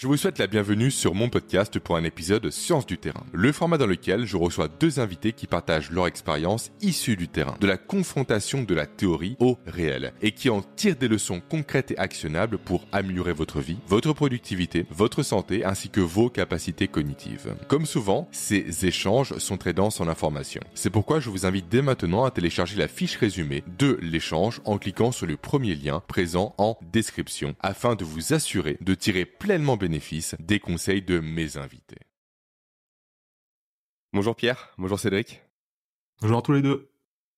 Je vous souhaite la bienvenue sur mon podcast pour un épisode Science du terrain, le format dans lequel je reçois deux invités qui partagent leur expérience issue du terrain, de la confrontation de la théorie au réel, et qui en tirent des leçons concrètes et actionnables pour améliorer votre vie, votre productivité, votre santé ainsi que vos capacités cognitives. Comme souvent, ces échanges sont très denses en informations. C'est pourquoi je vous invite dès maintenant à télécharger la fiche résumée de l'échange en cliquant sur le premier lien présent en description afin de vous assurer de tirer pleinement bénéfice des conseils de mes invités. Bonjour Pierre, bonjour Cédric. Bonjour à tous les deux.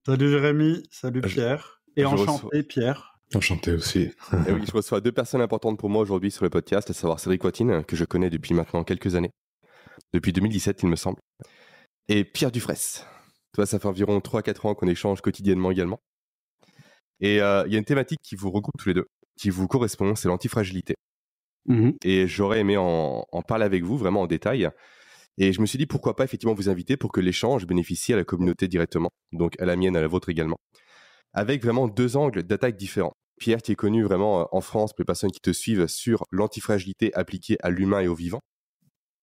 Salut Jérémy, salut Pierre. Et enchanté Pierre. Enchanté aussi. Et eh oui, je reçois deux personnes importantes pour moi aujourd'hui sur le podcast, à savoir Cédric Watine, que je connais depuis maintenant quelques années. Depuis 2017, il me semble. Et Pierre Dufresne. Toi, ça fait environ 3-4 ans qu'on échange quotidiennement également. Et euh, il y a une thématique qui vous regroupe tous les deux, qui vous correspond, c'est l'antifragilité. Mmh et j'aurais aimé en, parler avec vous vraiment en détail. Et je me suis dit pourquoi pas effectivement vous inviter pour que l'échange bénéficie à la communauté directement, donc à la mienne, à la vôtre également, avec vraiment deux angles d'attaque différents. Pierre, qui est connu vraiment euh, en France pour les personnes qui te suivent sur l'antifragilité appliquée à l'humain et au vivant,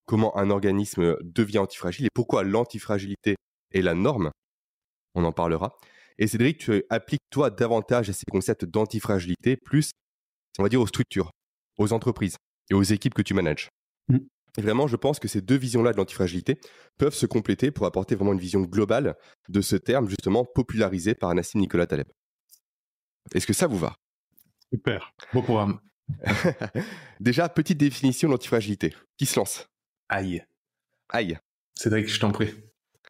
comment un organisme devient antifragile et pourquoi l'antifragilité est la norme, on en parlera. Et Cédric, tu appliques toi davantage à ces concepts d'antifragilité, plus, on va dire, aux structures, aux entreprises et aux équipes que tu manages. Mm. Et vraiment, je pense que ces deux visions-là de l'antifragilité peuvent se compléter pour apporter vraiment une vision globale de ce terme, justement popularisé par Nassim Nicolas Taleb. Est-ce que ça vous va? Super, beau programme. Déjà, petite définition de l'antifragilité. Qui se lance? Aïe. Aïe. Cédric, je t'en prie.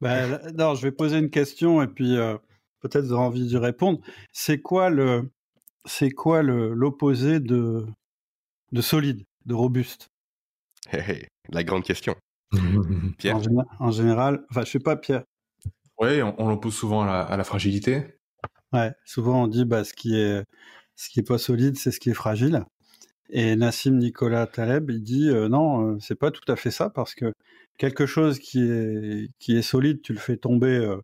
Bah, non, je vais poser une question et puis euh, peut-être vous aurez envie d'y répondre. C'est quoi le, c'est quoi l'opposé de de solide, de robuste La grande question. Pierre en, général, enfin, je sais pas, Pierre. Oui, on, l'oppose souvent à la, fragilité. Ouais, souvent on dit bah, ce qui est ce qui est pas solide, c'est ce qui est fragile. Et Nassim Nicolas Taleb, il dit euh, non, euh, c'est pas tout à fait ça parce que quelque chose qui est qui est solide, tu le fais tomber euh,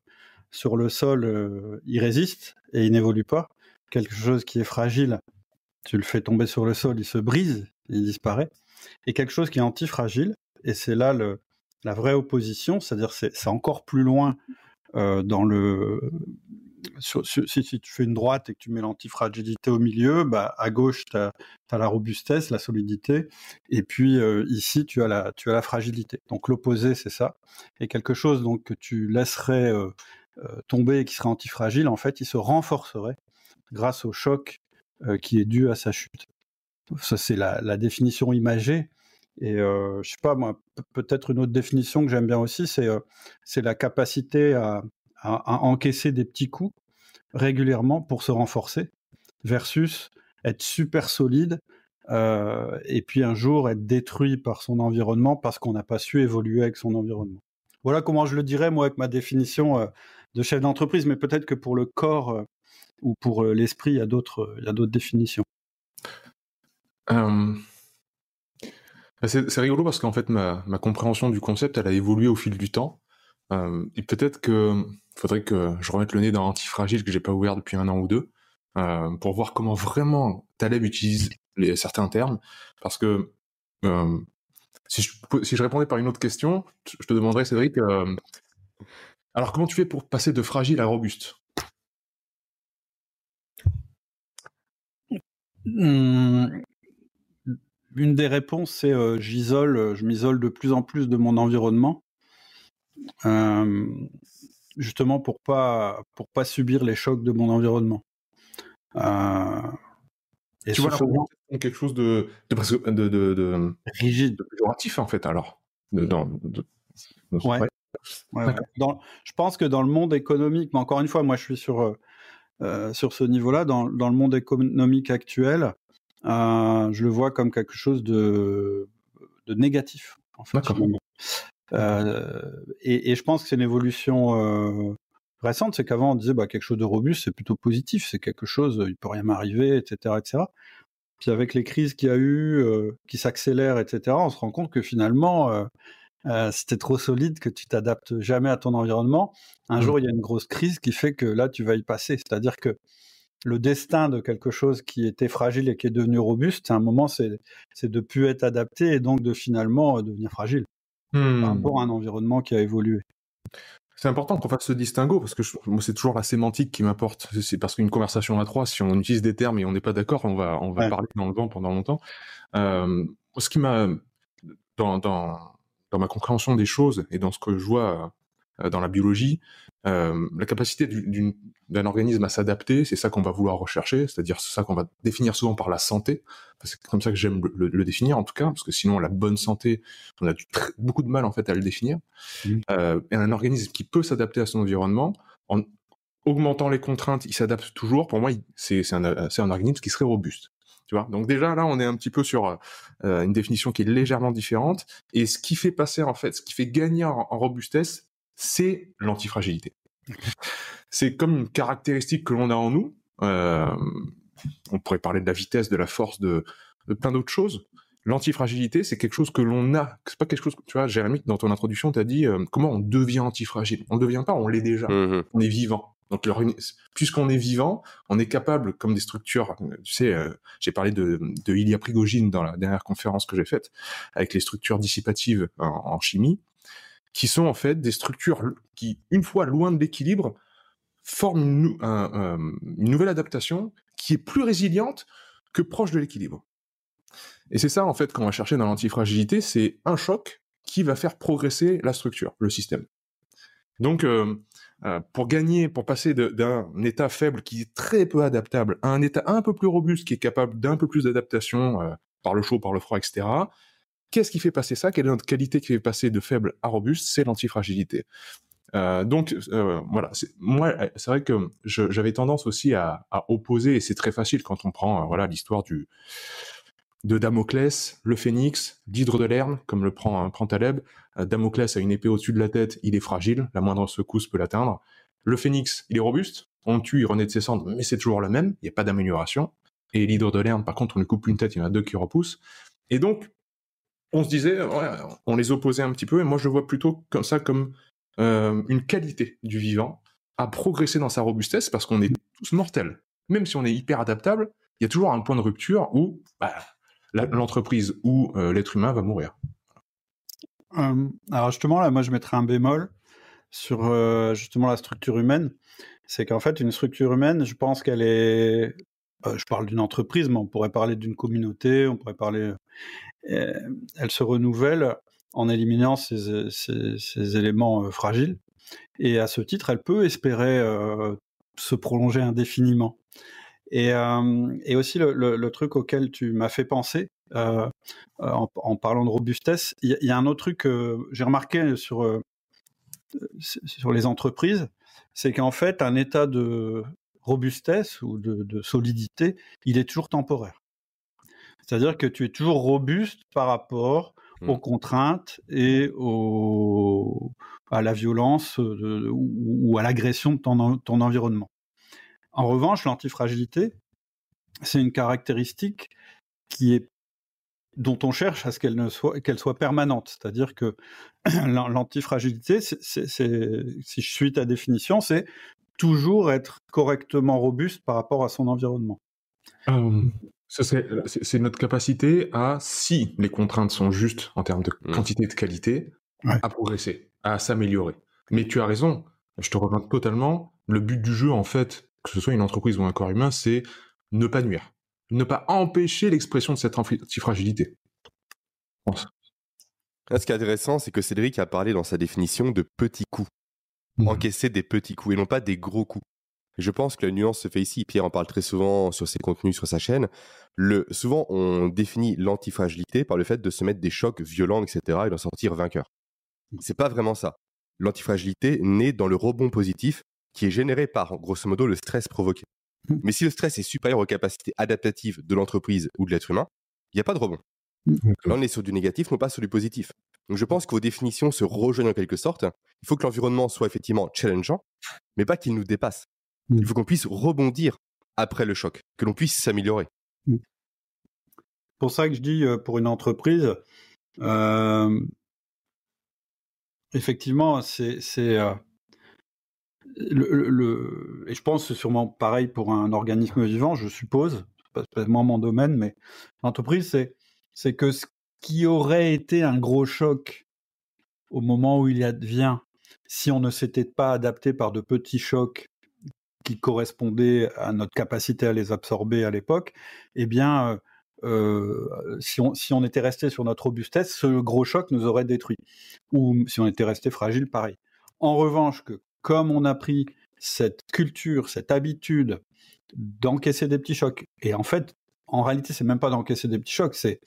sur le sol, il résiste et il n'évolue pas. Quelque chose qui est fragile, tu le fais tomber sur le sol, il se brise, il disparaît. Et quelque chose qui est antifragile, et c'est là la vraie opposition, c'est-à-dire c'est, encore plus loin euh, dans le... si, tu fais une droite et que tu mets l'antifragilité au milieu, bah, à gauche, tu as, la robustesse, la solidité, et puis euh, ici, tu as, la, fragilité. Donc l'opposé, c'est ça. Et quelque chose donc, que tu laisserais euh, tomber et qui serait antifragile, en fait, il se renforcerait grâce au choc qui est dû à sa chute. Ça, c'est la, définition imagée. Et euh, je sais pas, moi, peut-être une autre définition que j'aime bien aussi, c'est euh, c'est la capacité à, encaisser des petits coups régulièrement pour se renforcer, versus être super solide et puis un jour être détruit par son environnement parce qu'on n'a pas su évoluer avec son environnement. Voilà comment je le dirais moi avec ma définition de chef d'entreprise, mais peut-être que pour le corps ou pour euh, l'esprit, il y a d'autres, d'autres définitions. Bah, c'est, rigolo parce qu'en fait, ma, compréhension du concept, elle a évolué au fil du temps. et peut-être que faudrait que je remette le nez dans Antifragile que j'ai pas ouvert depuis un an ou deux pour voir comment vraiment Taleb utilise certains termes. Parce que si, je, si je répondais par une autre question, je te demanderais, Cédric, alors comment tu fais pour passer de fragile à robuste? Mmh. une des réponses, c'est euh, j'isole, je m'isole de plus en plus de mon environnement, euh, justement pour pas pour pas subir les chocs de mon environnement. Euh, et tu vois là, quelque chose de de, de, de, rigide, de péjoratif en fait alors. ouais. je pense que dans le monde économique, mais encore une fois, moi je suis sur euh, sur ce niveau-là, dans, dans, le monde économique actuel, euh, je le vois comme quelque chose de, de négatif. En fait, euh, et, et, je pense que c'est une évolution euh, récente, c'est qu'avant on disait bah, quelque chose de robuste, c'est plutôt positif, c'est quelque chose, il peut rien m'arriver, etc., etc. Puis avec les crises qu'il y a eu, euh, qui s'accélèrent, etc., on se rend compte que finalement, euh, c'était trop solide que tu t'adaptes jamais à ton environnement. Un mmh. jour, il y a une grosse crise qui fait que là, tu vas y passer. C'est-à-dire que le destin de quelque chose qui était fragile et qui est devenu robuste, à un moment, c'est de plus être adapté et donc de finalement devenir fragile par Hmm. rapport à un environnement qui a évolué. C'est important qu'on fasse ce distinguo parce que je- moi c'est toujours la sémantique qui m'importe. C'est parce qu'une conversation à trois, si on utilise des termes et on n'est pas d'accord, on va on va Ouais. parler dans le vent pendant longtemps. Euh, ce qui m'a dans, dans dans ma compréhension des choses et dans ce que je vois euh, dans la biologie, euh, la capacité d'un organisme à s'adapter, c'est ça qu'on va vouloir rechercher, c'est-à-dire c'est ça qu'on va définir souvent par la santé. C'est comme ça que j'aime le, le- le définir en tout cas, parce que sinon la bonne santé, on a du beaucoup de mal en fait à le définir. Mhm. Euh, et un organisme qui peut s'adapter à son environnement en augmentant les contraintes, il s'adapte toujours. Pour moi, un, c'est un organisme qui serait robuste. Tu vois Donc déjà là, on est un petit peu sur euh, une définition qui est légèrement différente. Et ce qui fait passer en fait, ce qui fait gagner en, en robustesse, c'est l'antifragilité. c'est comme une caractéristique que l'on a en nous. Euh, on pourrait parler de la vitesse, de la force, de, de plein d'autres choses. L'antifragilité, c'est quelque chose que l'on a. C'est pas quelque chose que tu vois, Jérémy, dans ton introduction, tu as dit euh, comment on devient antifragile. On ne devient pas, on l'est déjà. Mhm. On est vivant. Donc, puisqu'on est vivant, on est capable, comme des structures, euh, tu sais, euh, j'ai parlé de, de Prigogine dans la dernière conférence que j'ai faite, avec les structures dissipatives en, chimie, qui sont en fait des structures qui, une fois loin de l'équilibre, forment une, une nouvelle adaptation qui est plus résiliente que proche de l'équilibre. Et c'est ça, en fait, qu'on va chercher dans l'antifragilité, c'est un choc qui va faire progresser la structure, le système. Donc, euh, euh, pour gagner, pour passer d'un état faible qui est très peu adaptable à un état un peu plus robuste qui est capable d'un peu plus d'adaptation euh, par le chaud, par le froid, etc., qu'est-ce qui fait passer ça? Quelle est notre qualité qui fait passer de faible à robuste? C'est l'antifragilité. Donc voilà, moi c'est vrai que j'avais tendance aussi à, à opposer, et c'est très facile quand on prend voilà l'histoire du de Damoclès, le phénix, l'hydre de Lerne, comme le prend, prend Taleb. Euh, Damoclès a une épée au-dessus de la tête, il est fragile, la moindre secousse peut l'atteindre. Le phénix, il est robuste, on tue, il renaît de ses cendres, mais c'est toujours le même, il n'y a pas d'amélioration. Et l'hydre de Lerne, par contre, on lui coupe une tête, il y en a deux qui repoussent. Et donc, on se disait, on les opposait un petit peu, et moi je vois plutôt comme ça comme euh, une qualité du vivant à progresser dans sa robustesse, parce qu'on est tous mortels. Même si on est hyper adaptable, il y a toujours un point de rupture où bah, l'entreprise ou euh, l'être humain va mourir. Euh, alors justement, là, moi, je mettrais un bémol sur euh, justement la structure humaine. C'est qu'en fait, une structure humaine, je pense qu'elle est... euh, je parle d'une entreprise, mais on pourrait parler d'une communauté, on pourrait parler... elle se renouvelle en éliminant ces, éléments fragiles. Et à ce titre, elle peut espérer se prolonger indéfiniment. Et, euh, et aussi le, le- le truc auquel tu m'as fait penser, euh, en, en parlant de robustesse, il y, a- il y a un autre truc que j'ai remarqué sur, euh, sur les entreprises, c'est qu'en fait, un état de robustesse ou de, de solidité, il est toujours temporaire. C'est-à-dire que tu es toujours robuste par rapport Mm. aux contraintes et au, à la violence de- ou, ou à l'agression de ton environnement. En revanche, l'antifragilité, c'est une caractéristique qui est dont on cherche à ce qu'elle ne soit qu'elle soit permanente, c'est-à-dire que l'an- l'antifragilité, c'est- si je suis ta définition, c'est toujours être correctement robuste par rapport à son environnement. Euh, ce serait- c'est notre capacité à, si les contraintes sont justes en termes de Mm. quantité et de qualité, Ouais. à progresser, à s'améliorer. Mais tu as raison, je te rejoins totalement. Le but du jeu, en fait, que ce soit une entreprise ou un corps humain, c'est ne pas nuire, ne pas empêcher l'expression de cette antifragilité. Là, ce qui est intéressant, c'est que Cédric a parlé dans sa définition de petits coups. Mhm. Encaisser des petits coups et non pas des gros coups. Je pense que la nuance se fait ici. Pierre en parle très souvent sur ses contenus sur sa chaîne. Le, souvent, on définit l'antifragilité par le fait de se mettre des chocs violents, etc., et d'en sortir vainqueur. C'est pas vraiment ça. L'antifragilité naît dans le rebond positif qui est généré par, grosso modo, le stress provoqué. Mm. Mais si le stress est supérieur aux capacités adaptatives de l'entreprise ou de l'être humain, il n'y a pas de rebond. Là, on est sur du négatif, non pas sur du positif. Donc, je pense que vos définitions se rejoignent en quelque sorte. Il faut que l'environnement soit effectivement challengeant, mais pas qu'il nous dépasse. Mm. Il faut qu'on puisse rebondir après le choc, que l'on puisse s'améliorer. pour ça que je dis euh, pour une entreprise, euh, effectivement, c'est c'est, euh, et je pense sûrement pareil pour un organisme vivant, je suppose, c'est pas vraiment mon domaine, mais l'entreprise, c'est, c'est que ce qui aurait été un gros choc au moment où il advient, si on ne s'était pas adapté par de petits chocs qui correspondaient à notre capacité à les absorber à l'époque, eh bien, euh, si, on, si on était resté sur notre robustesse, ce gros choc nous aurait détruit. Ou si on était resté fragile, pareil. En revanche, que comme on a pris cette culture, cette habitude d'encaisser des petits chocs, et en fait, en réalité, c'est même pas d'encaisser des petits chocs, c'est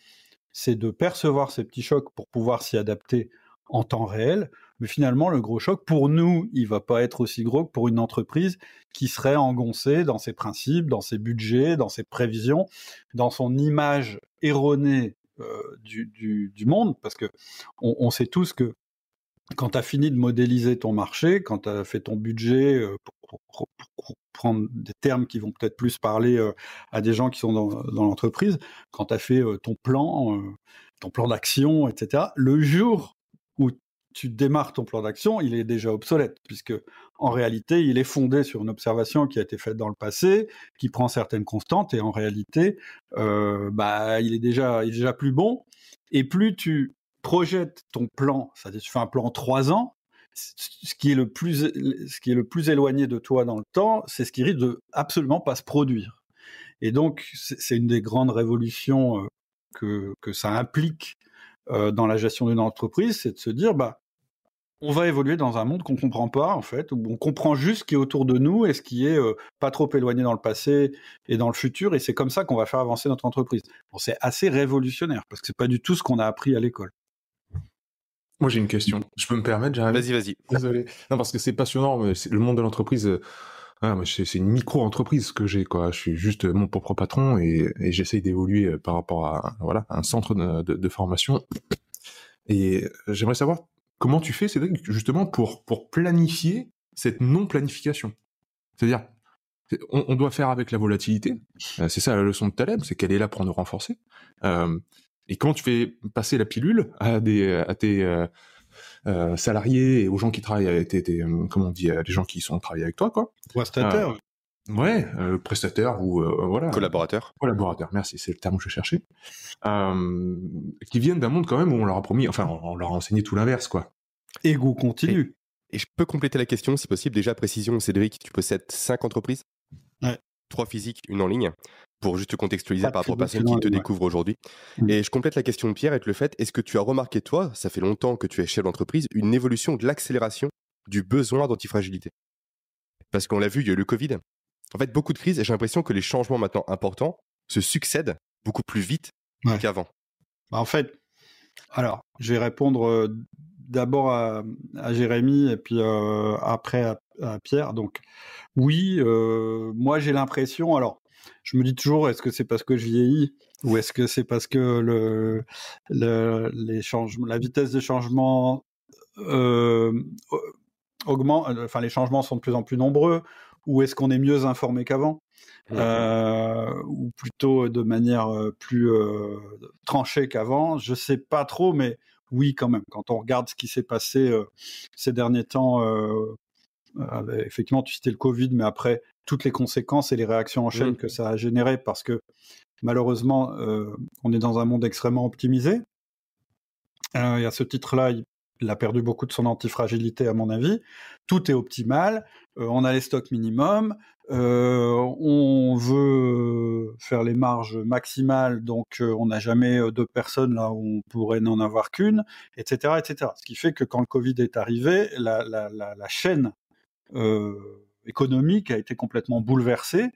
c'est de percevoir ces petits chocs pour pouvoir s'y adapter en temps réel. Mais finalement, le gros choc, pour nous, il va pas être aussi gros que pour une entreprise qui serait engoncée dans ses principes, dans ses budgets, dans ses prévisions, dans son image erronée euh, du, du, monde, parce que on, on sait tous que quand tu as fini de modéliser ton marché, quand tu as fait ton budget, euh, pour, prendre des termes qui vont peut-être plus parler euh, à des gens qui sont dans, l'entreprise, quand tu as fait euh, ton plan, ton plan d'action, etc., le jour où tu démarres ton plan d'action, il est déjà obsolète, puisque en réalité, il est fondé sur une observation qui a été faite dans le passé, qui prend certaines constantes, et en réalité, bah, il est déjà, il est déjà plus bon. Et plus tu projettes ton plan, c'est-à-dire tu fais un plan trois ans, ce qui est le plus, ce qui est le plus éloigné de toi dans le temps, c'est ce qui risque de absolument pas se produire. Et donc, c'est une des grandes révolutions que, que ça implique euh, dans la gestion d'une entreprise, c'est de se dire, bah, on va évoluer dans un monde qu'on comprend pas en fait, où on comprend juste ce qui est autour de nous et ce qui est euh, pas trop éloigné dans le passé et dans le futur, et c'est comme ça qu'on va faire avancer notre entreprise. C'est assez révolutionnaire parce que c'est pas du tout ce qu'on a appris à l'école. Moi j'ai une question. Je peux me permettre, Jérémy? Vas-y, vas-y. Désolé. Non parce que c'est passionnant. Mais le monde de l'entreprise. Euh, ah, c'est une micro-entreprise que j'ai, quoi. Je suis juste mon propre patron et, et j'essaye d'évoluer euh, par rapport à, voilà, un centre de, de, de formation. Et j'aimerais savoir comment tu fais, Cédric, justement, pour, pour planifier cette non-planification? C'est-à-dire, on, on, doit faire avec la volatilité. Euh, c'est ça la leçon de Taleb, c'est qu'elle est là pour nous renforcer. Euh, et comment tu fais passer la pilule à, des, à tes euh, euh, salariés et aux gens qui travaillent, avec tes, tes, comment on dit, les gens qui sont travaillés avec toi, quoi. Prestataire. Euh, ouais, euh, prestataire ou euh, voilà. Collaborateur. Collaborateur, merci, c'est le terme que je cherchais. qui viennent d'un monde quand même où on leur a promis, enfin, on, on leur a enseigné tout l'inverse, quoi. Ego continue. Et, et, je peux compléter la question, si possible. Déjà, précision, Cédric, tu possèdes cinq entreprises. Ouais. Trois physiques, une en ligne pour juste contextualiser par rapport aux personnes qui te ouais. découvrent aujourd'hui. Mmh. Et je complète la question de Pierre avec le fait, est-ce que tu as remarqué, toi, ça fait longtemps que tu es chef d'entreprise, une évolution de l'accélération du besoin d'antifragilité? Parce qu'on l'a vu, il y a eu le Covid. En fait, beaucoup de crises, et j'ai l'impression que les changements maintenant importants se succèdent beaucoup plus vite ouais. qu'avant. Bah en fait, alors, je vais répondre euh, d'abord à, à, Jérémy et puis euh, après à, à, Pierre. Donc, oui, euh, moi j'ai l'impression, alors, je me dis toujours, est-ce que c'est parce que je vieillis ou est-ce que c'est parce que le, le, les changements, la vitesse des changements euh, augmente, enfin les changements sont de plus en plus nombreux, ou est-ce qu'on est mieux informé qu'avant? Euh, ou plutôt de manière plus euh, tranchée qu'avant. Je sais pas trop, mais oui quand même. Quand on regarde ce qui s'est passé euh, ces derniers temps, euh, effectivement, tu citais le Covid, mais après toutes les conséquences et les réactions en chaîne mmh. que ça a généré, parce que malheureusement, euh, on est dans un monde extrêmement optimisé. Euh, et à ce titre-là, il, il, a perdu beaucoup de son antifragilité, à mon avis. Tout est optimal. Euh, on a les stocks minimum. Euh, on veut faire les marges maximales, donc on n'a jamais deux personnes là où on pourrait n'en avoir qu'une, etc., etc. Ce qui fait que quand le Covid est arrivé, la, la, la, la chaîne économique a été complètement bouleversée.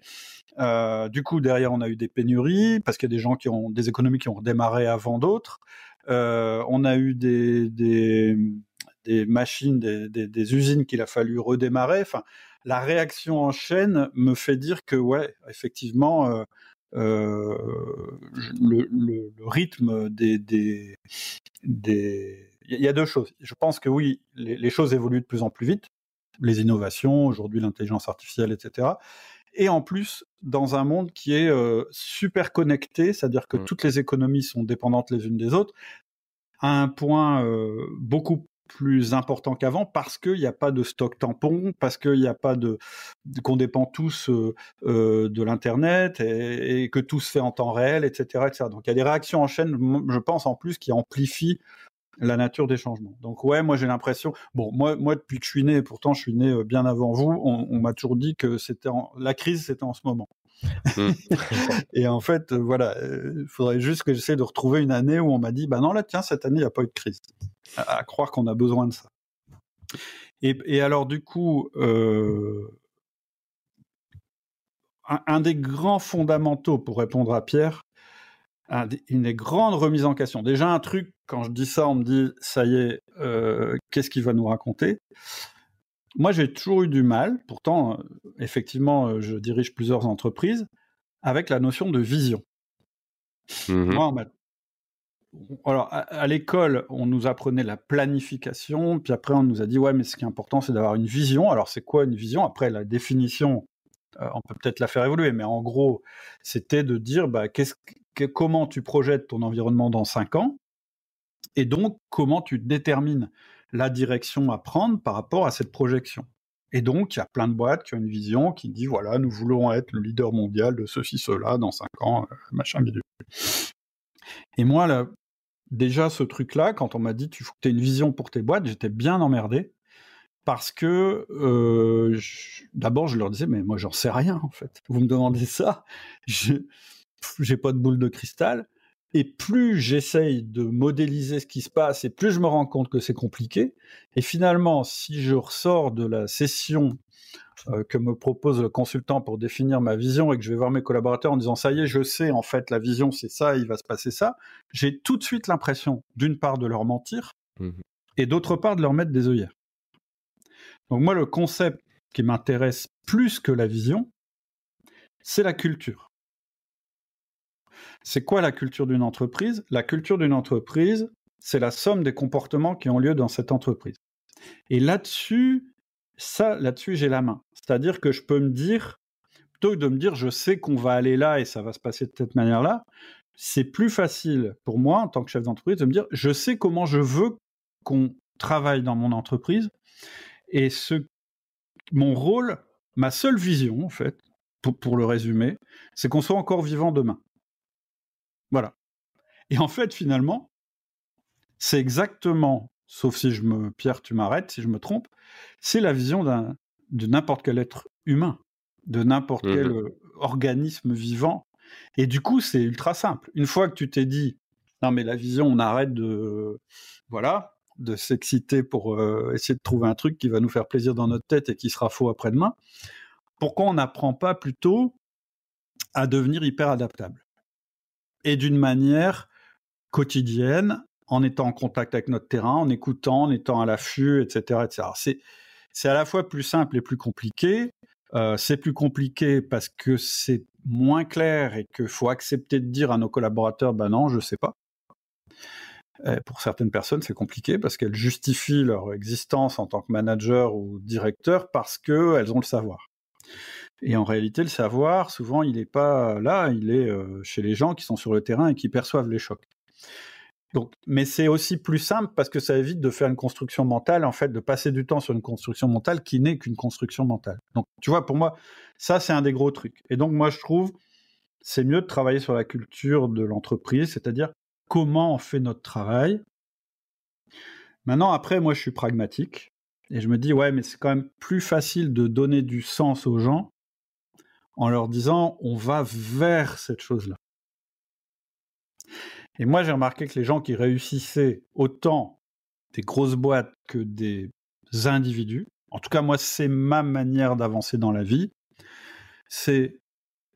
Euh, du coup, derrière, on a eu des pénuries parce qu'il y a des gens qui ont des économies qui ont redémarré avant d'autres. Euh, on a eu des, machines, des, usines qu'il a fallu redémarrer. Enfin, la réaction en chaîne me fait dire que, ouais, effectivement, euh, euh, le, rythme des, il y a deux choses. Je pense que oui, les choses évoluent de plus en plus vite les innovations, aujourd'hui l'intelligence artificielle, etc. Et en plus, dans un monde qui est euh, super connecté, c'est-à-dire que mmh. toutes les économies sont dépendantes les unes des autres, à un point euh, beaucoup plus important qu'avant parce qu'il n'y a pas de stock tampon, parce qu'il n'y a pas de qu'on dépend tous euh, de l'internet et, que tout se fait en temps réel, etc., etc. Donc il y a des réactions en chaîne, je pense en plus, qui amplifient la nature des changements. Donc ouais, moi j'ai l'impression. Bon, moi, moi depuis que je suis né, pourtant je suis né euh, bien avant vous, on, m'a toujours dit que c'était la crise, c'était en ce moment. Mmh. et en fait, voilà, il faudrait juste que j'essaie de retrouver une année où on m'a dit, bah non là, tiens, cette année il n'y a pas eu de crise à, croire qu'on a besoin de ça. Et, alors du coup, euh, un, des grands fondamentaux pour répondre à Pierre, une des grandes remises en question. Déjà un truc, quand je dis ça, on me dit ça y est, euh, qu'est-ce qu'il va nous raconter? Moi, j'ai toujours eu du mal. Pourtant, euh, effectivement, je dirige plusieurs entreprises avec la notion de vision. Mmh Moi, on alors, à, l'école, on nous apprenait la planification, puis après, on nous a dit, ouais, mais ce qui est important, c'est d'avoir une vision. Alors, c'est quoi une vision? Après, la définition, euh, on peut peut-être la faire évoluer, mais en gros, c'était de dire, bah, comment tu projettes ton environnement dans cinq ans, et donc, comment tu détermines la direction à prendre par rapport à cette projection. Et donc, il y a plein de boîtes qui ont une vision qui dit, voilà, nous voulons être le leader mondial de ceci, cela, dans cinq ans, euh, machin, bidule. Et moi, là, déjà ce truc-là, quand on m'a dit tu faut une vision pour tes boîtes, j'étais bien emmerdé parce que euh, d'abord je leur disais mais moi j'en sais rien en fait. Vous me demandez ça, j'ai pas de boule de cristal. Et plus j'essaye de modéliser ce qui se passe, et plus je me rends compte que c'est compliqué. Et finalement, si je ressors de la session euh, que me propose le consultant pour définir ma vision et que je vais voir mes collaborateurs en disant ça y est, je sais en fait la vision c'est ça, il va se passer ça, j'ai tout de suite l'impression d'une part de leur mentir mmh et d'autre part de leur mettre des œillères. Donc moi le concept qui m'intéresse plus que la vision, c'est la culture. C'est quoi la culture d'une entreprise? La culture d'une entreprise, c'est la somme des comportements qui ont lieu dans cette entreprise. Et là-dessus, ça, là-dessus, j'ai la main. C'est-à-dire que je peux me dire, plutôt que de me dire, je sais qu'on va aller là et ça va se passer de cette manière-là, c'est plus facile pour moi, en tant que chef d'entreprise, de me dire, je sais comment je veux qu'on travaille dans mon entreprise. Et ce, mon rôle, ma seule vision, en fait, pour, pour le résumer, c'est qu'on soit encore vivant demain. Et en fait, finalement, c'est exactement sauf si je me, Pierre, tu m'arrêtes, si je me trompe, c'est la vision d'un, de n'importe quel être humain, de n'importe quel mmh euh, organisme vivant. Et du coup, c'est ultra simple. Une fois que tu t'es dit, non mais la vision, on arrête de, voilà, de s'exciter pour euh, essayer de trouver un truc qui va nous faire plaisir dans notre tête et qui sera faux après-demain. Pourquoi on n'apprend pas plutôt à devenir hyper adaptable? Et d'une manière quotidienne en étant en contact avec notre terrain, en écoutant, en étant à l'affût, etc. etc. C'est, à la fois plus simple et plus compliqué. Euh, c'est plus compliqué parce que c'est moins clair et qu'il faut accepter de dire à nos collaborateurs, ben non, je sais pas. Euh, pour certaines personnes, c'est compliqué parce qu'elles justifient leur existence en tant que manager ou directeur parce qu'elles ont le savoir. Et en réalité, le savoir, souvent, il n'est pas là, il est euh, chez les gens qui sont sur le terrain et qui perçoivent les chocs. Donc, mais c'est aussi plus simple parce que ça évite de faire une construction mentale, en fait, de passer du temps sur une construction mentale qui n'est qu'une construction mentale. Donc, tu vois, pour moi, ça, c'est un des gros trucs. Et donc, moi, je trouve, c'est mieux de travailler sur la culture de l'entreprise, c'est-à-dire comment on fait notre travail. Maintenant, après, moi, je suis pragmatique et je me dis, ouais, mais c'est quand même plus facile de donner du sens aux gens en leur disant, on va vers cette chose-là. Et moi, j'ai remarqué que les gens qui réussissaient autant des grosses boîtes que des individus, en tout cas, moi, c'est ma manière d'avancer dans la vie, c'est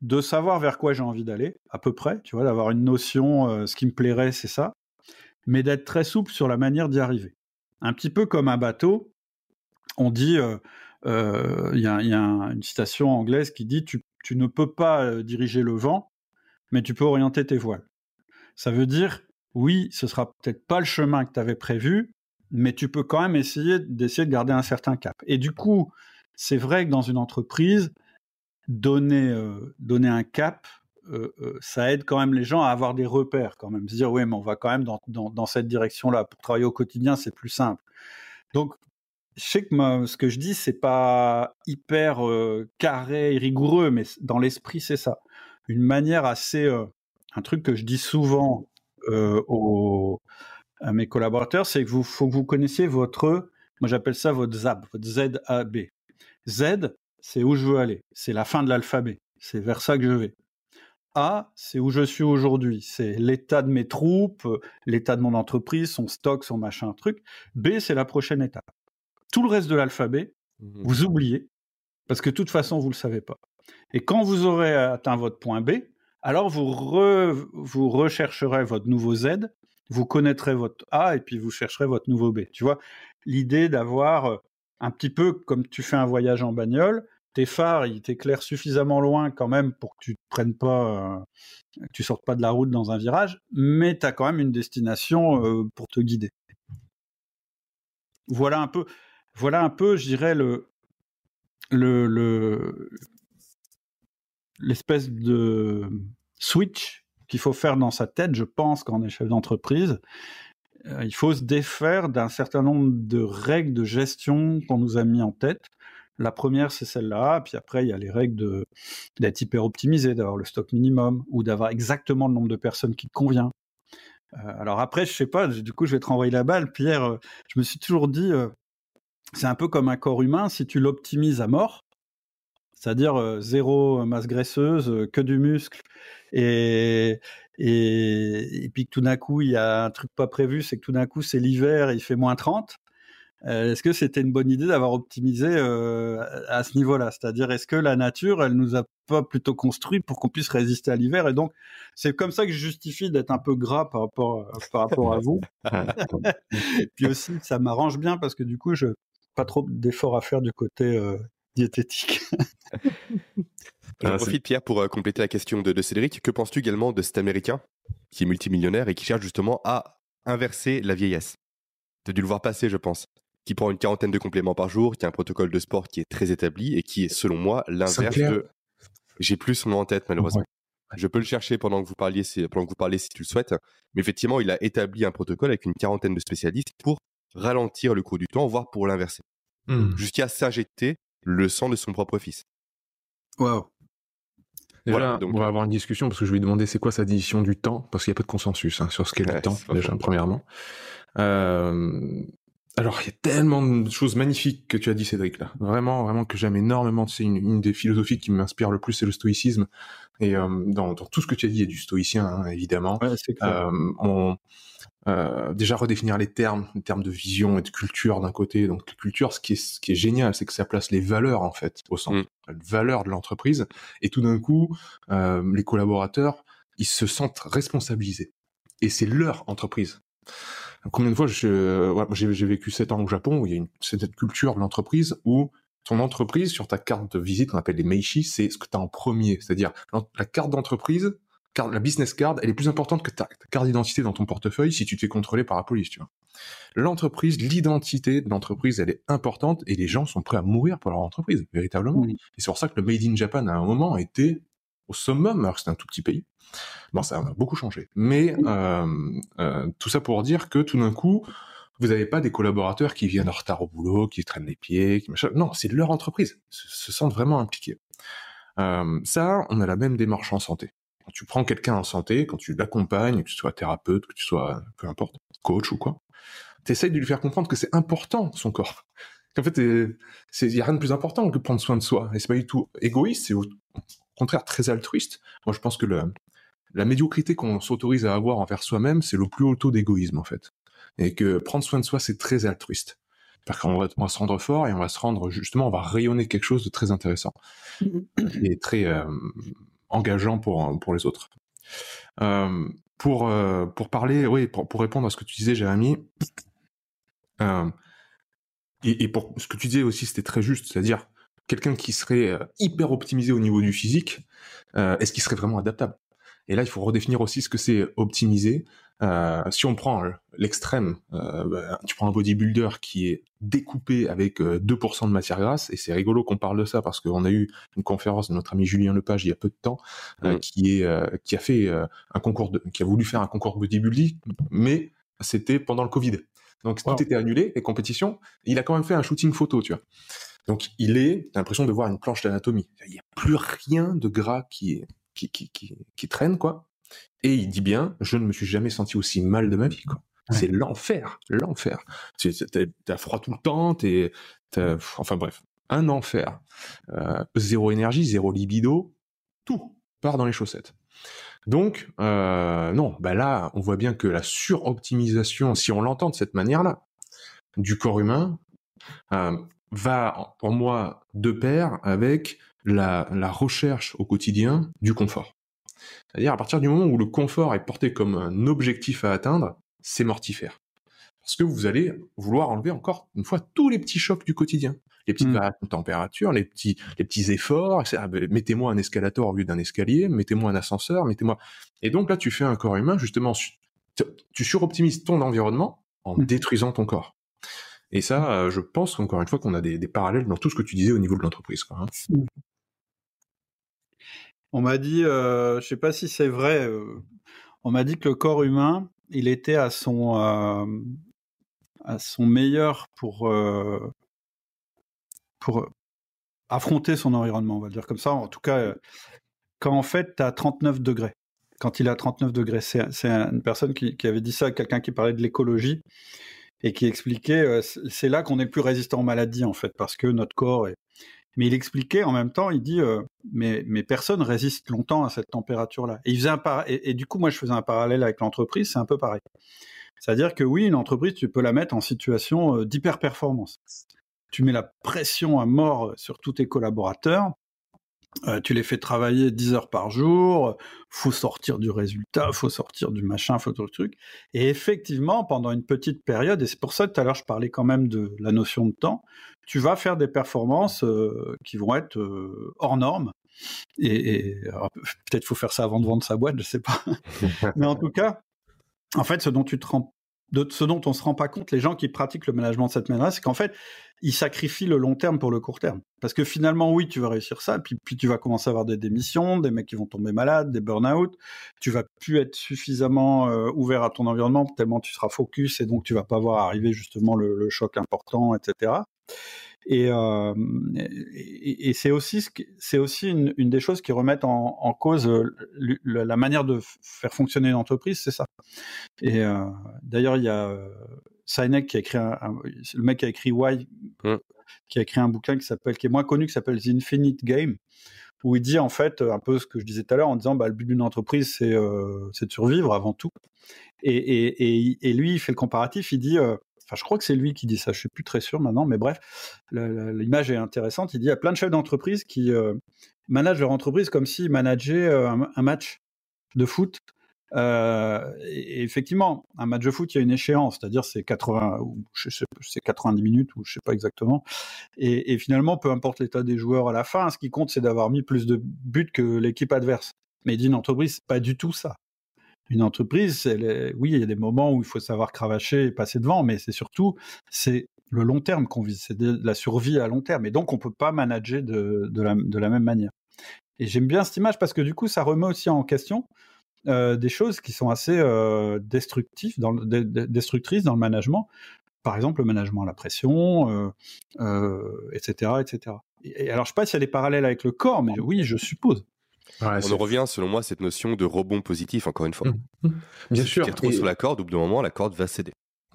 de savoir vers quoi j'ai envie d'aller, à peu près, tu vois, d'avoir une notion, euh, ce qui me plairait, c'est ça, mais d'être très souple sur la manière d'y arriver. Un petit peu comme un bateau, on dit, euh, euh, il y, a, une citation anglaise qui dit, tu ne peux pas diriger le vent, mais tu peux orienter tes voiles. Ça veut dire, oui, ce sera peut-être pas le chemin que tu avais prévu, mais tu peux quand même essayer d'essayer de garder un certain cap. Et du coup, c'est vrai que dans une entreprise, donner, euh, donner un cap, ça aide quand même les gens à avoir des repères, quand même. Se dire, oui, mais on va quand même dans, dans, cette direction-là. Pour travailler au quotidien, c'est plus simple. Donc, je sais que ce que je dis, c'est pas hyper carré et rigoureux, mais dans l'esprit, c'est ça. Une manière assez. Un truc que je dis souvent aux, à mes collaborateurs, c'est que vous faut que vous connaissiez votre. Moi, j'appelle ça votre ZAB, votre Z-A-B. Z, c'est où je veux aller. C'est la fin de l'alphabet. C'est vers ça que je vais. A, c'est où je suis aujourd'hui. C'est l'état de mes troupes, euh, l'état de mon entreprise, son stock, son machin, truc. B, c'est la prochaine étape. Tout le reste de l'alphabet, mmh vous oubliez, parce que de toute façon, vous ne le savez pas. Et quand vous aurez atteint votre point B, alors vous, rechercherez votre nouveau Z, vous connaîtrez votre A et puis vous chercherez votre nouveau B. Tu vois, l'idée d'avoir euh, un petit peu comme tu fais un voyage en bagnole, tes phares, ils t'éclairent suffisamment loin quand même pour que tu te prennes pas, euh, tu sortes pas de la route dans un virage, mais tu as quand même une destination euh, pour te guider. Voilà un peu, voilà un peu, je dirais le, l'espèce de switch qu'il faut faire dans sa tête, je pense, quand on est chef d'entreprise. Euh, il faut se défaire d'un certain nombre de règles de gestion qu'on nous a mis en tête. La première, c'est celle-là. Puis après, il y a les règles d'être hyper optimisé, d'avoir le stock minimum ou d'avoir exactement le nombre de personnes qui te convient. Euh, alors après, je sais pas, du coup, je vais te renvoyer la balle. Pierre, euh, je me suis toujours dit, c'est un peu comme un corps humain. Si tu l'optimises à mort, c'est-à-dire zéro masse graisseuse, que du muscle, et, et, puis que tout d'un coup, il y a un truc pas prévu, c'est que tout d'un coup, c'est l'hiver, il fait moins 30. Euh, est-ce que c'était une bonne idée d'avoir optimisé euh, à ce niveau-là? C'est-à-dire, est-ce que la nature, elle nous a pas plutôt construit pour qu'on puisse résister à l'hiver Et donc, c'est comme ça que je justifie d'être un peu gras par rapport, par rapport à vous. puis aussi, ça m'arrange bien parce que du coup, je pas trop d'efforts à faire du côté euh, diététique. J'en ah, profite, Pierre, pour euh, compléter la question de, Cédric. Que penses-tu également de cet Américain qui est multimillionnaire et qui cherche justement à inverser la vieillesse? Tu as dû le voir passer, je pense. Qui prend une quarantaine de compléments par jour, qui a un protocole de sport qui est très établi et qui est, selon moi, l'inverse de. J'ai plus son nom en tête, malheureusement. Je peux le chercher pendant que vous parliez, pendant que vous parlez si tu le souhaites. Mais effectivement, il a établi un protocole avec une quarantaine de spécialistes pour ralentir le cours du temps, voire pour l'inverser. Hmm. Jusqu'à s'injecter le sang de son propre fils. Waouh. Déjà, on va avoir une discussion parce que je vais lui demander c'est quoi sa définition du temps, parce qu'il n'y a pas de consensus hein, sur ce qu'est le temps, déjà, premièrement. Euh, alors, il y a tellement de choses magnifiques que tu as dit, Cédric, là. Vraiment, vraiment, que j'aime énormément. C'est une, des philosophies qui m'inspire le plus, c'est le stoïcisme. Et euh, dans, tout ce que tu as dit, il y a du stoïcien, hein, évidemment. Ouais, euh, on, euh, déjà redéfinir les termes, les termes de vision et de culture d'un côté. Donc la culture, ce qui est, ce qui est génial, c'est que ça place les valeurs en fait au centre, mm. les valeurs de l'entreprise. Et tout d'un coup, euh, les collaborateurs, ils se sentent responsabilisés. Et c'est leur entreprise. Combien de fois je, j'ai, vécu sept ans au Japon où il y a une, cette culture de l'entreprise où ton entreprise, sur ta carte de visite, qu'on appelle les Meishi, c'est ce que tu as en premier. C'est-à-dire, la carte d'entreprise, la business card, elle est plus importante que ta, carte d'identité dans ton portefeuille si tu te fais contrôler par la police, tu vois. L'entreprise, l'identité de l'entreprise, elle est importante et les gens sont prêts à mourir pour leur entreprise, véritablement. Et c'est pour ça que le Made in Japan, à un moment, était au summum, alors que c'était un tout petit pays. Bon, ça a beaucoup changé. Mais euh, euh, tout ça pour dire que tout d'un coup, vous n'avez pas des collaborateurs qui viennent en retard au boulot, qui traînent les pieds, qui machin. Non, c'est leur entreprise. Se, se sentent vraiment impliqués. Euh, ça, on a la même démarche en santé quand tu prends quelqu'un en santé, quand tu l'accompagnes, que tu sois thérapeute, que tu sois, peu importe, coach ou quoi, tu essayes de lui faire comprendre que c'est important, son corps. Qu'en fait, il n'y a rien de plus important que prendre soin de soi. Et c'est pas du tout égoïste, c'est contraire très altruiste. Moi, je pense que le, la médiocrité qu'on s'autorise à avoir envers soi-même, c'est le plus haut taux d'égoïsme, en fait. Et que prendre soin de soi, c'est très altruiste. Parce qu'on va, on va, se rendre fort et on va se rendre, justement, on va rayonner quelque chose de très intéressant. Mm-hmm. et très, euh, engageant pour, pour les autres. Euh, pour, euh, pour parler, oui, pour, pour, répondre à ce que tu disais, Jérémy, et, et, pour ce que tu disais aussi, c'était très juste, c'est-à-dire quelqu'un qui serait hyper optimisé au niveau du physique, est-ce qu'il serait vraiment adaptable? Et là, il faut redéfinir aussi ce que c'est optimiser. Euh, si on prend l'extrême, euh, bah, tu prends un bodybuilder qui est découpé avec 2% de matière grasse, et c'est rigolo qu'on parle de ça parce qu'on a eu une conférence de notre ami Julien Lepage il y a peu de temps, mm. qui est qui a fait un concours de, qui a voulu faire un concours bodybuilding, mais c'était pendant le Covid. Donc tout était annulé, les compétitions. il a quand même fait un shooting photo, tu vois. Donc il est, t'as l'impression de voir une planche d'anatomie. Il n'y a plus rien de gras qui, qui, qui, qui, traîne, quoi. Et il dit bien, je ne me suis jamais senti aussi mal de ma vie, quoi. C'est l'enfer, l'enfer. T'as froid tout le temps, t'es, enfin bref, un enfer. Euh, zéro énergie, zéro libido, tout part dans les chaussettes. Donc, euh, non, bah là, on voit bien que la suroptimisation, si on l'entend de cette manière-là, du corps humain, euh, va, pour moi, de pair avec la, la recherche au quotidien du confort. C'est-à-dire, à partir du moment où le confort est porté comme un objectif à atteindre, c'est mortifère. Parce que vous allez vouloir enlever encore une fois tous les petits chocs du quotidien les petites mmh. variations de température, les petits, les petits efforts. Ah, ben, mettez-moi un escalator au lieu d'un escalier, mettez-moi un ascenseur, mettez-moi. Et donc là, tu fais un corps humain justement. Tu suroptimises ton environnement en mmh. détruisant ton corps. Et ça, euh, je pense encore une fois qu'on a des, parallèles dans tout ce que tu disais au niveau de l'entreprise. Hein. On m'a dit, euh, je sais pas si c'est vrai, euh, on m'a dit que le corps humain, il était à son son meilleur pour euh, affronter son environnement, on va le dire comme ça. En tout cas, euh, quand en fait, tu as 39 degrés. Quand il a 39 degrés, c'est une personne qui, avait dit ça à quelqu'un qui parlait de l'écologie et qui expliquait, euh, c'est là qu'on est le plus résistant aux maladies, en fait, parce que notre corps est... Mais il expliquait en même temps, il dit, mais, mais personne résiste longtemps à cette température-là. Et, il faisait un et, et, du coup, moi, je faisais un parallèle avec l'entreprise, c'est un peu pareil. C'est-à-dire que oui, une entreprise, tu peux la mettre en situation d'hyper-performance tu mets la pression à mort sur tous tes collaborateurs, euh, tu les fais travailler 10 heures par jour, faut sortir du résultat, faut sortir du machin, faut tout le truc. Et effectivement, pendant une petite période, et c'est pour ça que tout à l'heure je parlais quand même de la notion de temps, tu vas faire des performances euh, qui vont être euh, hors normes. Et, et peut-être faut faire ça avant de vendre sa boîte, je sais pas. Mais en tout cas, en fait, ce dont tu te rends de ce dont on se rend pas compte, les gens qui pratiquent le management de cette manière, c'est qu'en fait, ils sacrifient le long terme pour le court terme. Parce que finalement, oui, tu vas réussir ça, puis, puis tu vas commencer à avoir des démissions, des mecs qui vont tomber malades, des burn-out, tu vas plus être suffisamment euh, ouvert à ton environnement tellement tu seras focus et donc tu vas pas voir arriver justement le choc important, etc. Euh, et, et, c'est aussi, c'est aussi une, une, des choses qui remettent en, en cause euh, la manière de faire fonctionner une entreprise, c'est ça. Et euh, d'ailleurs, il y a Sinek qui a écrit un, le mec qui a écrit Why, mmh. qui a écrit un bouquin qui s'appelle, qui est moins connu, qui s'appelle The Infinite Game, où il dit en fait un peu ce que je disais tout à l'heure en disant bah, le but d'une entreprise c'est euh, de survivre avant tout. Et, et, et, lui, il fait le comparatif, il dit Enfin, je crois que c'est lui qui dit ça. Je suis plus très sûr maintenant, mais bref, l'image est intéressante. Il dit il y a plein de chefs d'entreprise qui euh, managent leur entreprise comme s'ils manageaient euh, un, match de foot. Euh, et effectivement, un match de foot, il y a une échéance, c'est-à-dire c'est 80 ou c'est 90 minutes ou je sais pas exactement. Et, finalement, peu importe l'état des joueurs à la fin, ce qui compte, c'est d'avoir mis plus de buts que l'équipe adverse. Mais d'une entreprise, pas du tout ça une entreprise, oui, il y a des moments où il faut savoir cravacher et passer devant, mais c'est surtout c'est le long terme qu'on vise, c'est la survie à long terme, et donc on peut pas manager de, la, même manière. Et j'aime bien cette image parce que du coup, ça remet aussi en question euh, des choses qui sont assez euh, destructives, destructrices dans le management. Par exemple, le management à la pression, euh, etc., etc. Et, alors, je sais pas s'il y a des parallèles avec le corps, mais oui, je suppose on en revient, selon moi, à cette notion de rebond positif, encore une fois. Mmh. Mmh. Bien sûr. Si tu retrouves sur la corde, au bout d'un moment, la corde va céder.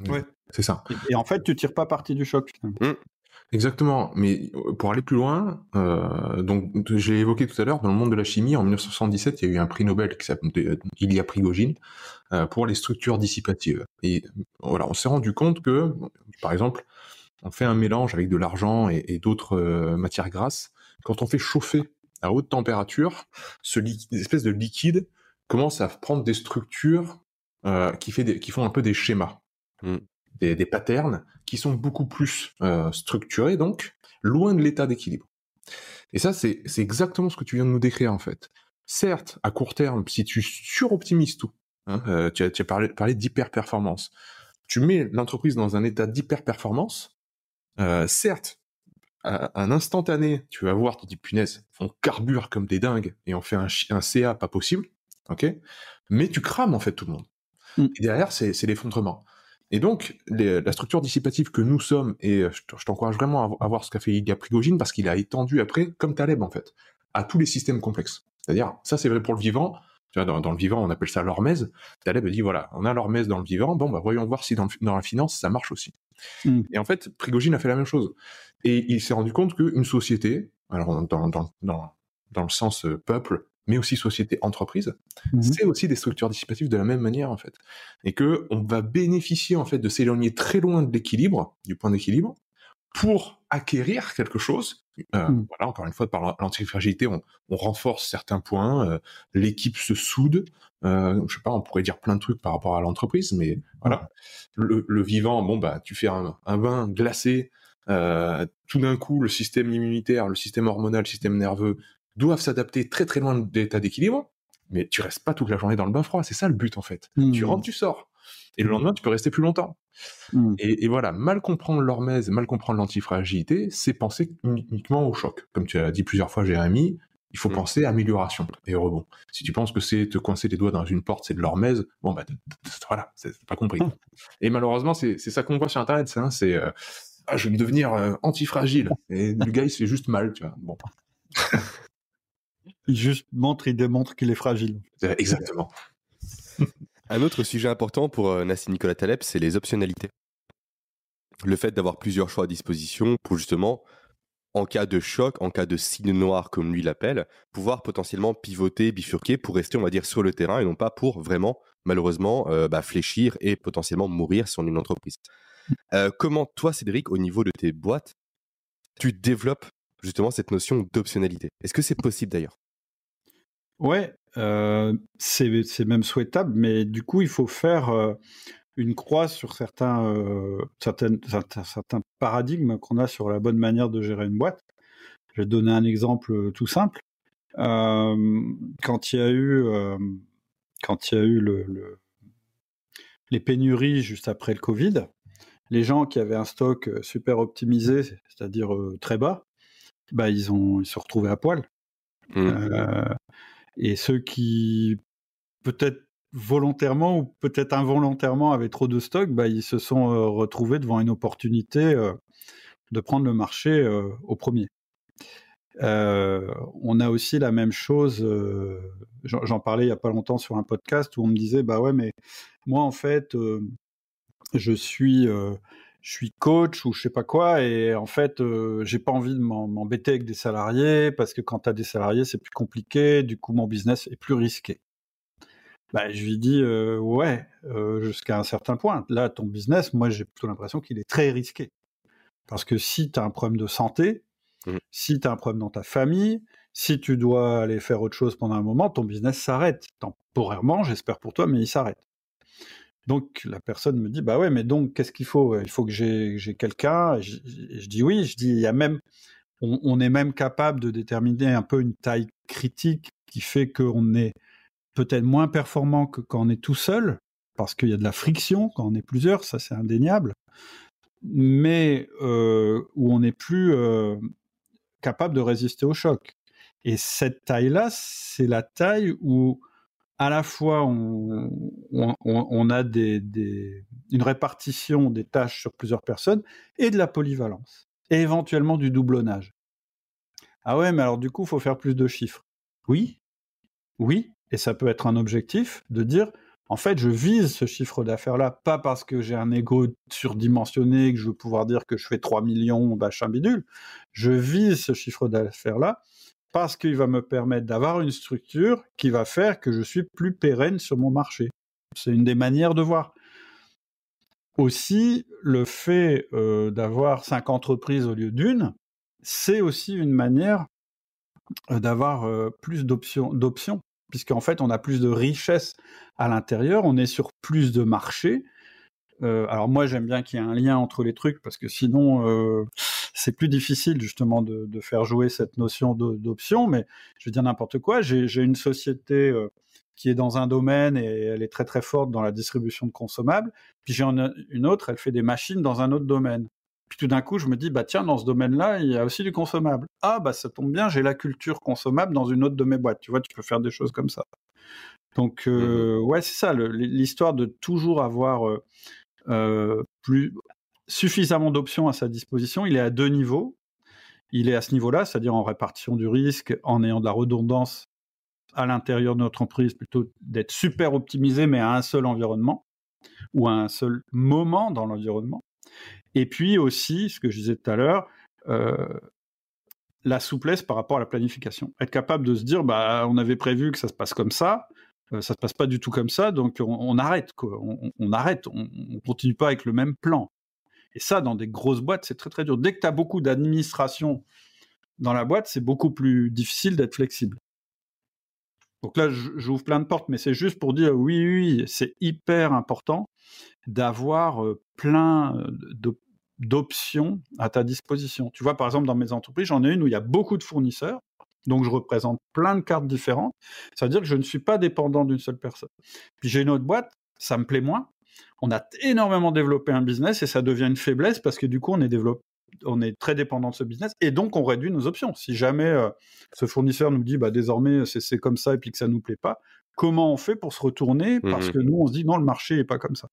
Ouais, c'est ça. Et, en fait, tu tires pas parti du choc. Mmh. Exactement. Mais euh, pour aller plus loin, euh, donc j'ai évoqué tout à l'heure, dans le monde de la chimie, en 1977, il y a eu un prix Nobel qui s'appelle euh, Ilya Prigogine euh, pour les structures dissipatives. Et voilà, on s'est rendu compte que, par exemple, on fait un mélange avec de l'argent et, et d'autres matières grasses. Quand on fait chauffer à haute température, ce espèce de liquide commence à prendre des structures euh, qui, fait qui font un peu des schémas, mm. des, patterns qui sont beaucoup plus euh, structurés, donc loin de l'état d'équilibre. Et ça, c'est exactement ce que tu viens de nous décrire en fait. certes, à court terme, si tu suroptimises tout, hein, euh, tu as, tu as parlé, parlé d'hyper-performance, tu mets l'entreprise dans un état d'hyper-performance, certes, un instantané, tu vas voir, tu te dis, punaise, on carbure comme des dingues et on fait un, un CA pas possible, ok? Mais tu crames en fait tout le monde. Mm. Et derrière, c'est l'effondrement. Et donc, la structure dissipative que nous sommes, et je t'encourage vraiment à, voir ce qu'a fait Ilya Prigogine, parce qu'il a étendu après, comme Taleb en fait, à tous les systèmes complexes. C'est-à-dire, ça c'est vrai pour le vivant, tu vois, dans, le vivant, on appelle ça l'hormèse. Taleb dit, voilà, on a l'hormèse dans le vivant, bon, bah, voyons voir si dans, la finance, ça marche aussi. Mm. Et en fait, Prigogine a fait la même chose. Et il s'est rendu compte qu'une société, alors dans, dans, dans, dans le sens euh, peuple, mais aussi société entreprise, mmh c'est aussi des structures dissipatives de la même manière en fait, et que on va bénéficier en fait de s'éloigner très loin de l'équilibre, du point d'équilibre, pour acquérir quelque chose. Euh, mmh. Voilà, encore une fois, par l'antifragilité, on, on renforce certains points, euh, l'équipe se soude. Euh, je sais pas, on pourrait dire plein de trucs par rapport à l'entreprise, mais voilà, le, le, vivant, bon bah, tu fais un, un vin glacé. Euh, tout d'un coup, le système immunitaire, le système hormonal, le système nerveux doivent s'adapter très très loin de l'état d'équilibre, mais tu restes pas toute la journée dans le bain froid. C'est ça le but en fait. Tu hmm. rentres, tu sors. Et le lendemain, tu peux rester plus longtemps. Hmm. Et, voilà, mal comprendre l'hormèse, mal comprendre l'antifragilité, c'est penser uniquement au choc. Comme tu as dit plusieurs fois, Jérémy, il faut penser à amélioration et rebond. Si tu penses que c'est te coincer les doigts dans une porte, c'est de l'hormèse, bon bah voilà, c'est pas compris. et malheureusement, c'est ça qu'on voit sur Internet, hein, c'est euh, ah, je vais devenir euh, antifragile. Et le gars, il se fait juste mal, tu vois. Bon. Il juste montre, il démontre qu'il est fragile. Exactement. Un autre sujet important pour euh, Nassim Nicolas Taleb, c'est les optionnalités. Le fait d'avoir plusieurs choix à disposition pour justement, en cas de choc, en cas de signe noir comme lui l'appelle, pouvoir potentiellement pivoter, bifurquer pour rester, on va dire, sur le terrain et non pas pour vraiment, malheureusement, euh, bah, fléchir et potentiellement mourir sur une entreprise. comment toi, Cédric, au niveau de tes boîtes, tu développes justement cette notion d'optionnalité? Est-ce que c'est possible d'ailleurs? Ouais, euh, c'est même souhaitable, mais du coup, il faut faire euh, une croix sur certains, euh, certaines, certains, paradigmes qu'on a sur la bonne manière de gérer une boîte. Je vais donner un exemple tout simple. quand il y a eu, quand il y a eu le, les pénuries juste après le Covid, les gens qui avaient un stock super optimisé, c'est-à-dire très bas, bah, ils, ont, ils se sont retrouvés à poil. Mmh. Et ceux qui, peut-être volontairement ou peut-être involontairement, avaient trop de stock, bah, ils se sont retrouvés devant une opportunité de prendre le marché au premier. on a aussi la même chose, j'en parlais il n'y a pas longtemps sur un podcast où on me disait, bah ouais, mais moi en fait, je suis je suis coach ou je sais pas quoi et en fait euh, j'ai pas envie de m'embêter avec des salariés parce que quand tu as des salariés c'est plus compliqué du coup mon business est plus risqué. Bah, je lui dis euh, ouais euh, jusqu'à un certain point. Là ton business moi j'ai plutôt l'impression qu'il est très risqué. Parce que si tu as un problème de santé mmh. si tu as un problème dans ta famille si tu dois aller faire autre chose pendant un moment ton business s'arrête. Temporairement j'espère pour toi mais il s'arrête donc la personne me dit bah ouais mais donc qu'est-ce qu'il faut? Il faut que j'ai quelqu'un. Je, dis oui. Je dis il y a même on, est même capable de déterminer un peu une taille critique qui fait qu'on est peut-être moins performant que quand on est tout seul parce qu'il y a de la friction quand on est plusieurs, ça c'est indéniable. Mais euh, où on est plus euh, capable de résister au choc. Et cette taille-là, c'est la taille où à la fois on, a une répartition des tâches sur plusieurs personnes et de la polyvalence, et éventuellement du doublonnage. Ah ouais, mais alors du coup, il faut faire plus de chiffres. Oui, oui, et ça peut être un objectif de dire, en fait, je vise ce chiffre d'affaires-là, pas parce que j'ai un ego surdimensionné, que je veux pouvoir dire que je fais 3 millions, machin bidule. Je vise ce chiffre d'affaires-là parce qu'il va me permettre d'avoir une structure qui va faire que je suis plus pérenne sur mon marché. C'est une des manières de voir. Aussi, le fait euh, d'avoir cinq entreprises au lieu d'une, c'est aussi une manière euh, d'avoir euh, plus d'options, puisqu'en fait, on a plus de richesse à l'intérieur, on est sur plus de marchés. alors moi, j'aime bien qu'il y ait un lien entre les trucs, parce que sinon, c'est plus difficile justement de, de, faire jouer cette notion d'option. Mais je veux dire n'importe quoi. J'ai une société euh, qui est dans un domaine et elle est très très forte dans la distribution de consommables. Puis j'ai une autre, elle fait des machines dans un autre domaine. Puis tout d'un coup, je me dis, bah tiens, dans ce domaine-là, il y a aussi du consommable. Ah, bah ça tombe bien, j'ai la culture consommable dans une autre de mes boîtes. Tu vois, tu peux faire des choses comme ça. Donc, euh, mmh ouais, c'est ça, l'histoire de toujours avoir euh, euh, plus suffisamment d'options à sa disposition. Il est à deux niveaux. Il est à ce niveau-là, c'est-à-dire en répartition du risque, en ayant de la redondance à l'intérieur de notre entreprise, plutôt d'être super optimisé, mais à un seul environnement ou à un seul moment dans l'environnement. Et puis aussi, ce que je disais tout à l'heure, euh, la souplesse par rapport à la planification. Être capable de se dire, bah, on avait prévu que ça se passe comme ça, euh, ça se passe pas du tout comme ça, donc on, arrête. On, arrête, on, on, continue pas avec le même plan. Et ça, dans des grosses boîtes, c'est très très dur. Dès que tu as beaucoup d'administration dans la boîte, c'est beaucoup plus difficile d'être flexible. Donc là, j'ouvre plein de portes, mais c'est juste pour dire oui, oui, c'est hyper important d'avoir plein d'options à ta disposition. Tu vois, par exemple, dans mes entreprises, j'en ai une où il y a beaucoup de fournisseurs, donc je représente plein de cartes différentes. Ça veut dire que je ne suis pas dépendant d'une seule personne. Puis j'ai une autre boîte, ça me plaît moins. On a énormément développé un business et ça devient une faiblesse parce que du coup, on est développé on est très dépendant de ce business et donc on réduit nos options. Si jamais euh, ce fournisseur nous dit bah désormais c'est comme ça et puis que ça nous plaît pas, comment on fait pour se retourner parce mmh que nous on se dit non le marché est pas comme ça?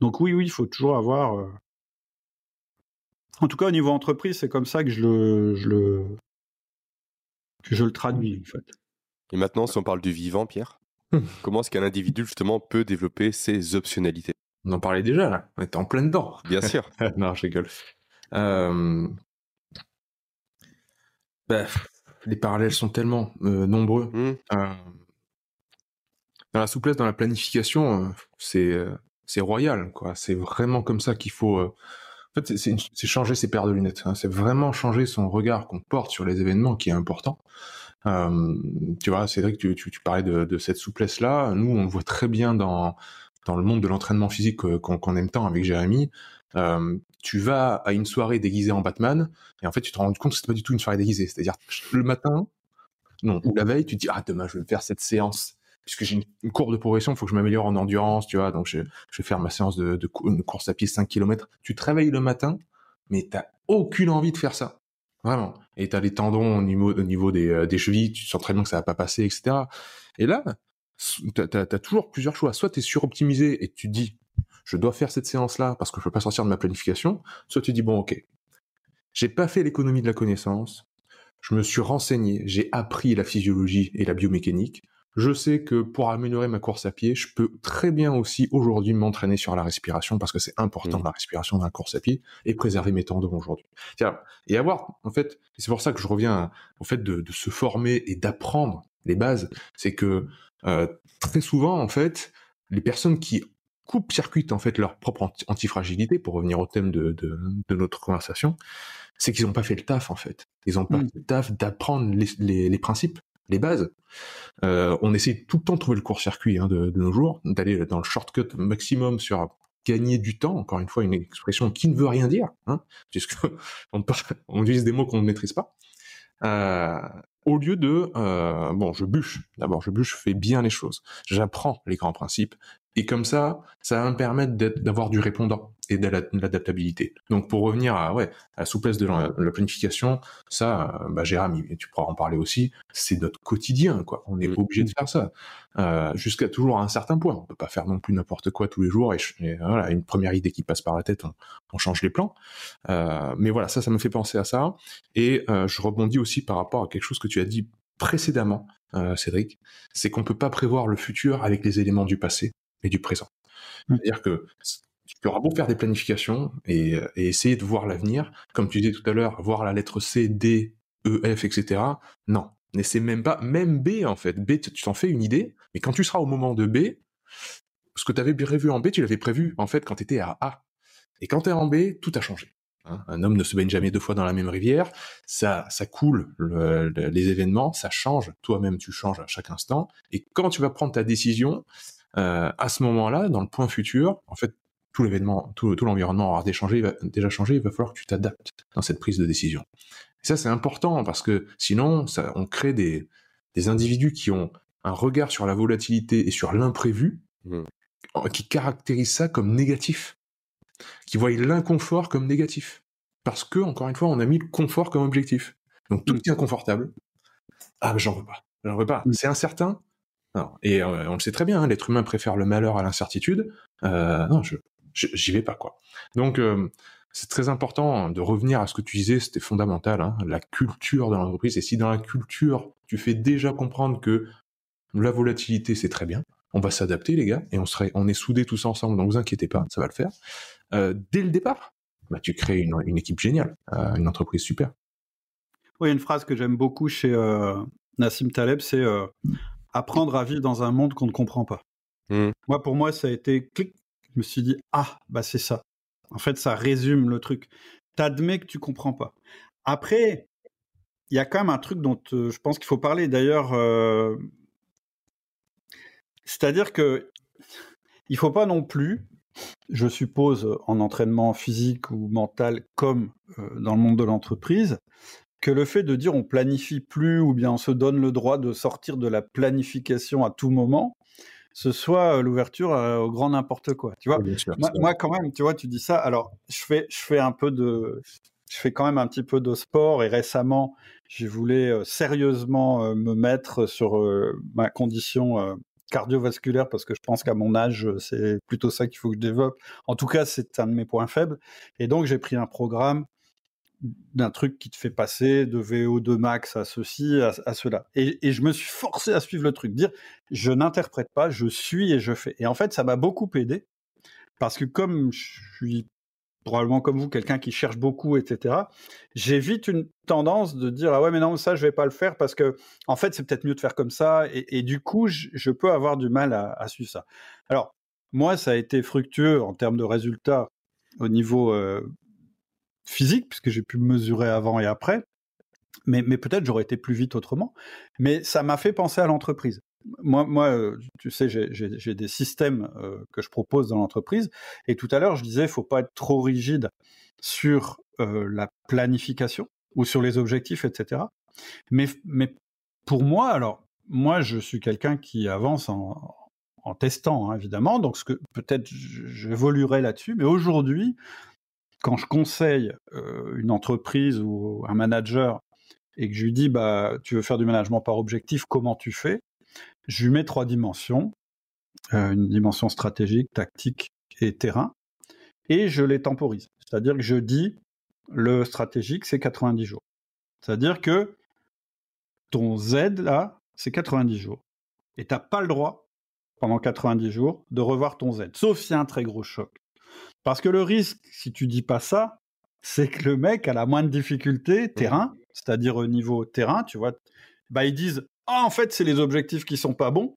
Donc oui oui il faut toujours avoir. Euh, en tout cas au niveau entreprise c'est comme ça que je le je le que je le traduis en fait. Et maintenant si on parle du vivant Pierre, comment est-ce qu'un individu justement peut développer ses optionnalités? On en parlait déjà là, on était en plein dedans. Bien sûr. non je rigole. Euh, bah, les parallèles sont tellement euh, nombreux. Mmh. Euh, dans la souplesse, dans la planification, c'est c'est royal, quoi. C'est vraiment comme ça qu'il faut. En fait, c'est changer ses paires de lunettes. Hein. C'est vraiment changer son regard qu'on porte sur les événements qui est important. Tu vois, Cédric, tu, tu, tu parlais de, cette souplesse-là. Nous, on le voit très bien dans le monde de l'entraînement physique qu'on aime tant avec Jérémy. Euh, tu vas à une soirée déguisée en Batman, et en fait, tu te rends compte que c'est pas du tout une soirée déguisée. C'est-à-dire, le matin, non, ou la veille, tu te dis, ah, demain, je vais faire cette séance. Puisque j'ai une, courbe de progression, il faut que je m'améliore en endurance, tu vois, donc je, je, vais faire ma séance de, de, course à pied 5 km. Tu te réveilles le matin, mais t'as aucune envie de faire ça. Vraiment. Et t'as les tendons au niveau, au niveau des, euh, des chevilles, tu sens très bien que ça va pas passer, etc. Et là, t'as as, toujours plusieurs choix. Soit tu es suroptimisé et tu dis, je dois faire cette séance-là parce que je peux pas sortir de ma planification. Soit tu dis, bon, ok, j'ai pas fait l'économie de la connaissance, je me suis renseigné, j'ai appris la physiologie et la biomécanique. Je sais que pour améliorer ma course à pied, je peux très bien aussi aujourd'hui m'entraîner sur la respiration parce que c'est important mmh. la respiration dans la course à pied et préserver mes tendons aujourd'hui. Et avoir, en fait, c'est pour ça que je reviens au fait de, de se former et d'apprendre les bases. C'est que euh, très souvent, en fait, les personnes qui coupent circuitent en fait leur propre antifragilité, pour revenir au thème de, de, de notre conversation, c'est qu'ils n'ont pas fait le taf en fait. Ils n'ont pas mm. fait le taf d'apprendre les, les, les, principes, les bases. Euh, on essaie tout le temps de trouver le court-circuit hein, de, nos jours, d'aller dans le shortcut maximum sur gagner du temps, encore une fois une expression qui ne veut rien dire, hein, on utilise des mots qu'on ne maîtrise pas. Euh, au lieu de euh, bon, je bûche. D'abord, je bûche, je fais bien les choses. J'apprends les grands principes. Et comme ça, ça va me permettre d'avoir du répondant et de l'adaptabilité. Donc pour revenir à, ouais, à la souplesse de la, planification, ça, bah, Jérôme, tu pourras en parler aussi, c'est notre quotidien, quoi. On est mmh. obligé de faire ça. Euh, jusqu'à toujours à un certain point. On peut pas faire non plus n'importe quoi tous les jours et, voilà, une première idée qui passe par la tête, on, change les plans. Euh, mais voilà, ça, ça me fait penser à ça. Et euh, je rebondis aussi par rapport à quelque chose que tu as dit précédemment, euh, Cédric, c'est qu'on peut pas prévoir le futur avec les éléments du passé et du présent. Mmh. C'est-à-dire que tu auras beau faire des planifications et, et essayer de voir l'avenir, comme tu disais tout à l'heure, voir la lettre C, D, E, F, etc. Non, n'essaie même pas, même B en fait. B, tu t'en fais une idée, mais quand tu seras au moment de B, ce que tu avais prévu en B, tu l'avais prévu en fait quand tu étais à A. Et quand tu es en B, tout a changé. Hein. Un homme ne se baigne jamais deux fois dans la même rivière. Ça, ça coule les événements, ça change. Toi-même, tu changes à chaque instant. Et quand tu vas prendre ta décision, euh, à ce moment-là, dans le point futur, en fait, tout l'événement, tout, l'environnement aura déjà changé, déjà changé, il va falloir que tu t'adaptes dans cette prise de décision. Et ça, c'est important parce que sinon, ça, on crée des, des individus qui ont un regard sur la volatilité et sur l'imprévu mmh. qui caractérisent ça comme négatif, qui voient l'inconfort comme négatif. Parce que, encore une fois, on a mis le confort comme objectif. Donc tout est inconfortable. Ah, j'en veux pas. J'en veux pas. Mmh. C'est incertain. Et euh, on le sait très bien, hein, l'être humain préfère le malheur à l'incertitude. Euh, non, je, j'y vais pas, quoi. Donc, euh, c'est très important de revenir à ce que tu disais, c'était fondamental, hein, la culture de l'entreprise. Et si dans la culture, tu fais déjà comprendre que la volatilité, c'est très bien, on va s'adapter, les gars, et on, serait, on est soudés tous ensemble, donc vous inquiétez pas, ça va le faire. Dès le départ, bah, tu crées une, équipe géniale, une entreprise super. Oui, une phrase que j'aime beaucoup chez Nassim Taleb, c'est apprendre à vivre dans un monde qu'on ne comprend pas. Mmh. Moi, pour moi, ça a été clic. Je me suis dit, ah, bah c'est ça. En fait, ça résume le truc. T'admets que tu comprends pas. Après, il y a quand même un truc dont euh, je pense qu'il faut parler. D'ailleurs, euh, c'est-à-dire que il faut pas non plus, je suppose, en entraînement physique ou mental, comme euh, dans le monde de l'entreprise, que le fait de dire on planifie plus ou bien on se donne le droit de sortir de la planification à tout moment, ce soit l'ouverture au grand n'importe quoi. Tu vois, moi, quand même, tu vois, tu dis ça. Alors, je fais, je fais un peu de, je fais quand même un petit peu de sport et récemment, j'ai voulu sérieusement me mettre sur ma condition cardiovasculaire parce que je pense qu'à mon âge, c'est plutôt ça qu'il faut que je développe. En tout cas, c'est un de mes points faibles. Et donc, j'ai pris un programme d'un truc qui te fait passer de VO2 max à ceci, à, cela. Et, je me suis forcé à suivre le truc, dire je n'interprète pas, je suis et je fais. Et en fait, ça m'a beaucoup aidé parce que comme je suis probablement comme vous, quelqu'un qui cherche beaucoup, etc., j'ai vite une tendance de dire ah ouais mais non ça je vais pas le faire parce que en fait c'est peut-être mieux de faire comme ça et, du coup je, peux avoir du mal à, suivre ça. Alors moi ça a été fructueux en termes de résultats au niveau euh, physique, puisque j'ai pu mesurer avant et après. Mais, mais peut-être j'aurais été plus vite autrement. Mais ça m'a fait penser à l'entreprise. Moi, moi, euh, tu sais, j'ai des systèmes euh, que je propose dans l'entreprise. Et tout à l'heure, je disais, il faut pas être trop rigide sur euh, la planification ou sur les objectifs, etc. Mais, mais pour moi, alors, moi, je suis quelqu'un qui avance en, en testant, hein, évidemment. Donc, peut-être j'évoluerai là-dessus. Mais aujourd'hui, quand je conseille une entreprise ou un manager et que je lui dis bah tu veux faire du management par objectif, comment tu fais? Je lui mets trois dimensions, une dimension stratégique, tactique et terrain, et je les temporise. C'est-à-dire que je dis le stratégique c'est 90 jours. C'est-à-dire que ton Z là, c'est 90 jours. Et tu n'as pas le droit, pendant 90 jours, de revoir ton Z, sauf s'il y a un très gros choc. Parce que le risque, si tu dis pas ça, c'est que le mec a la moindre difficulté terrain, c'est-à-dire au niveau terrain, tu vois, bah ils disent ah en fait c'est les objectifs qui sont pas bons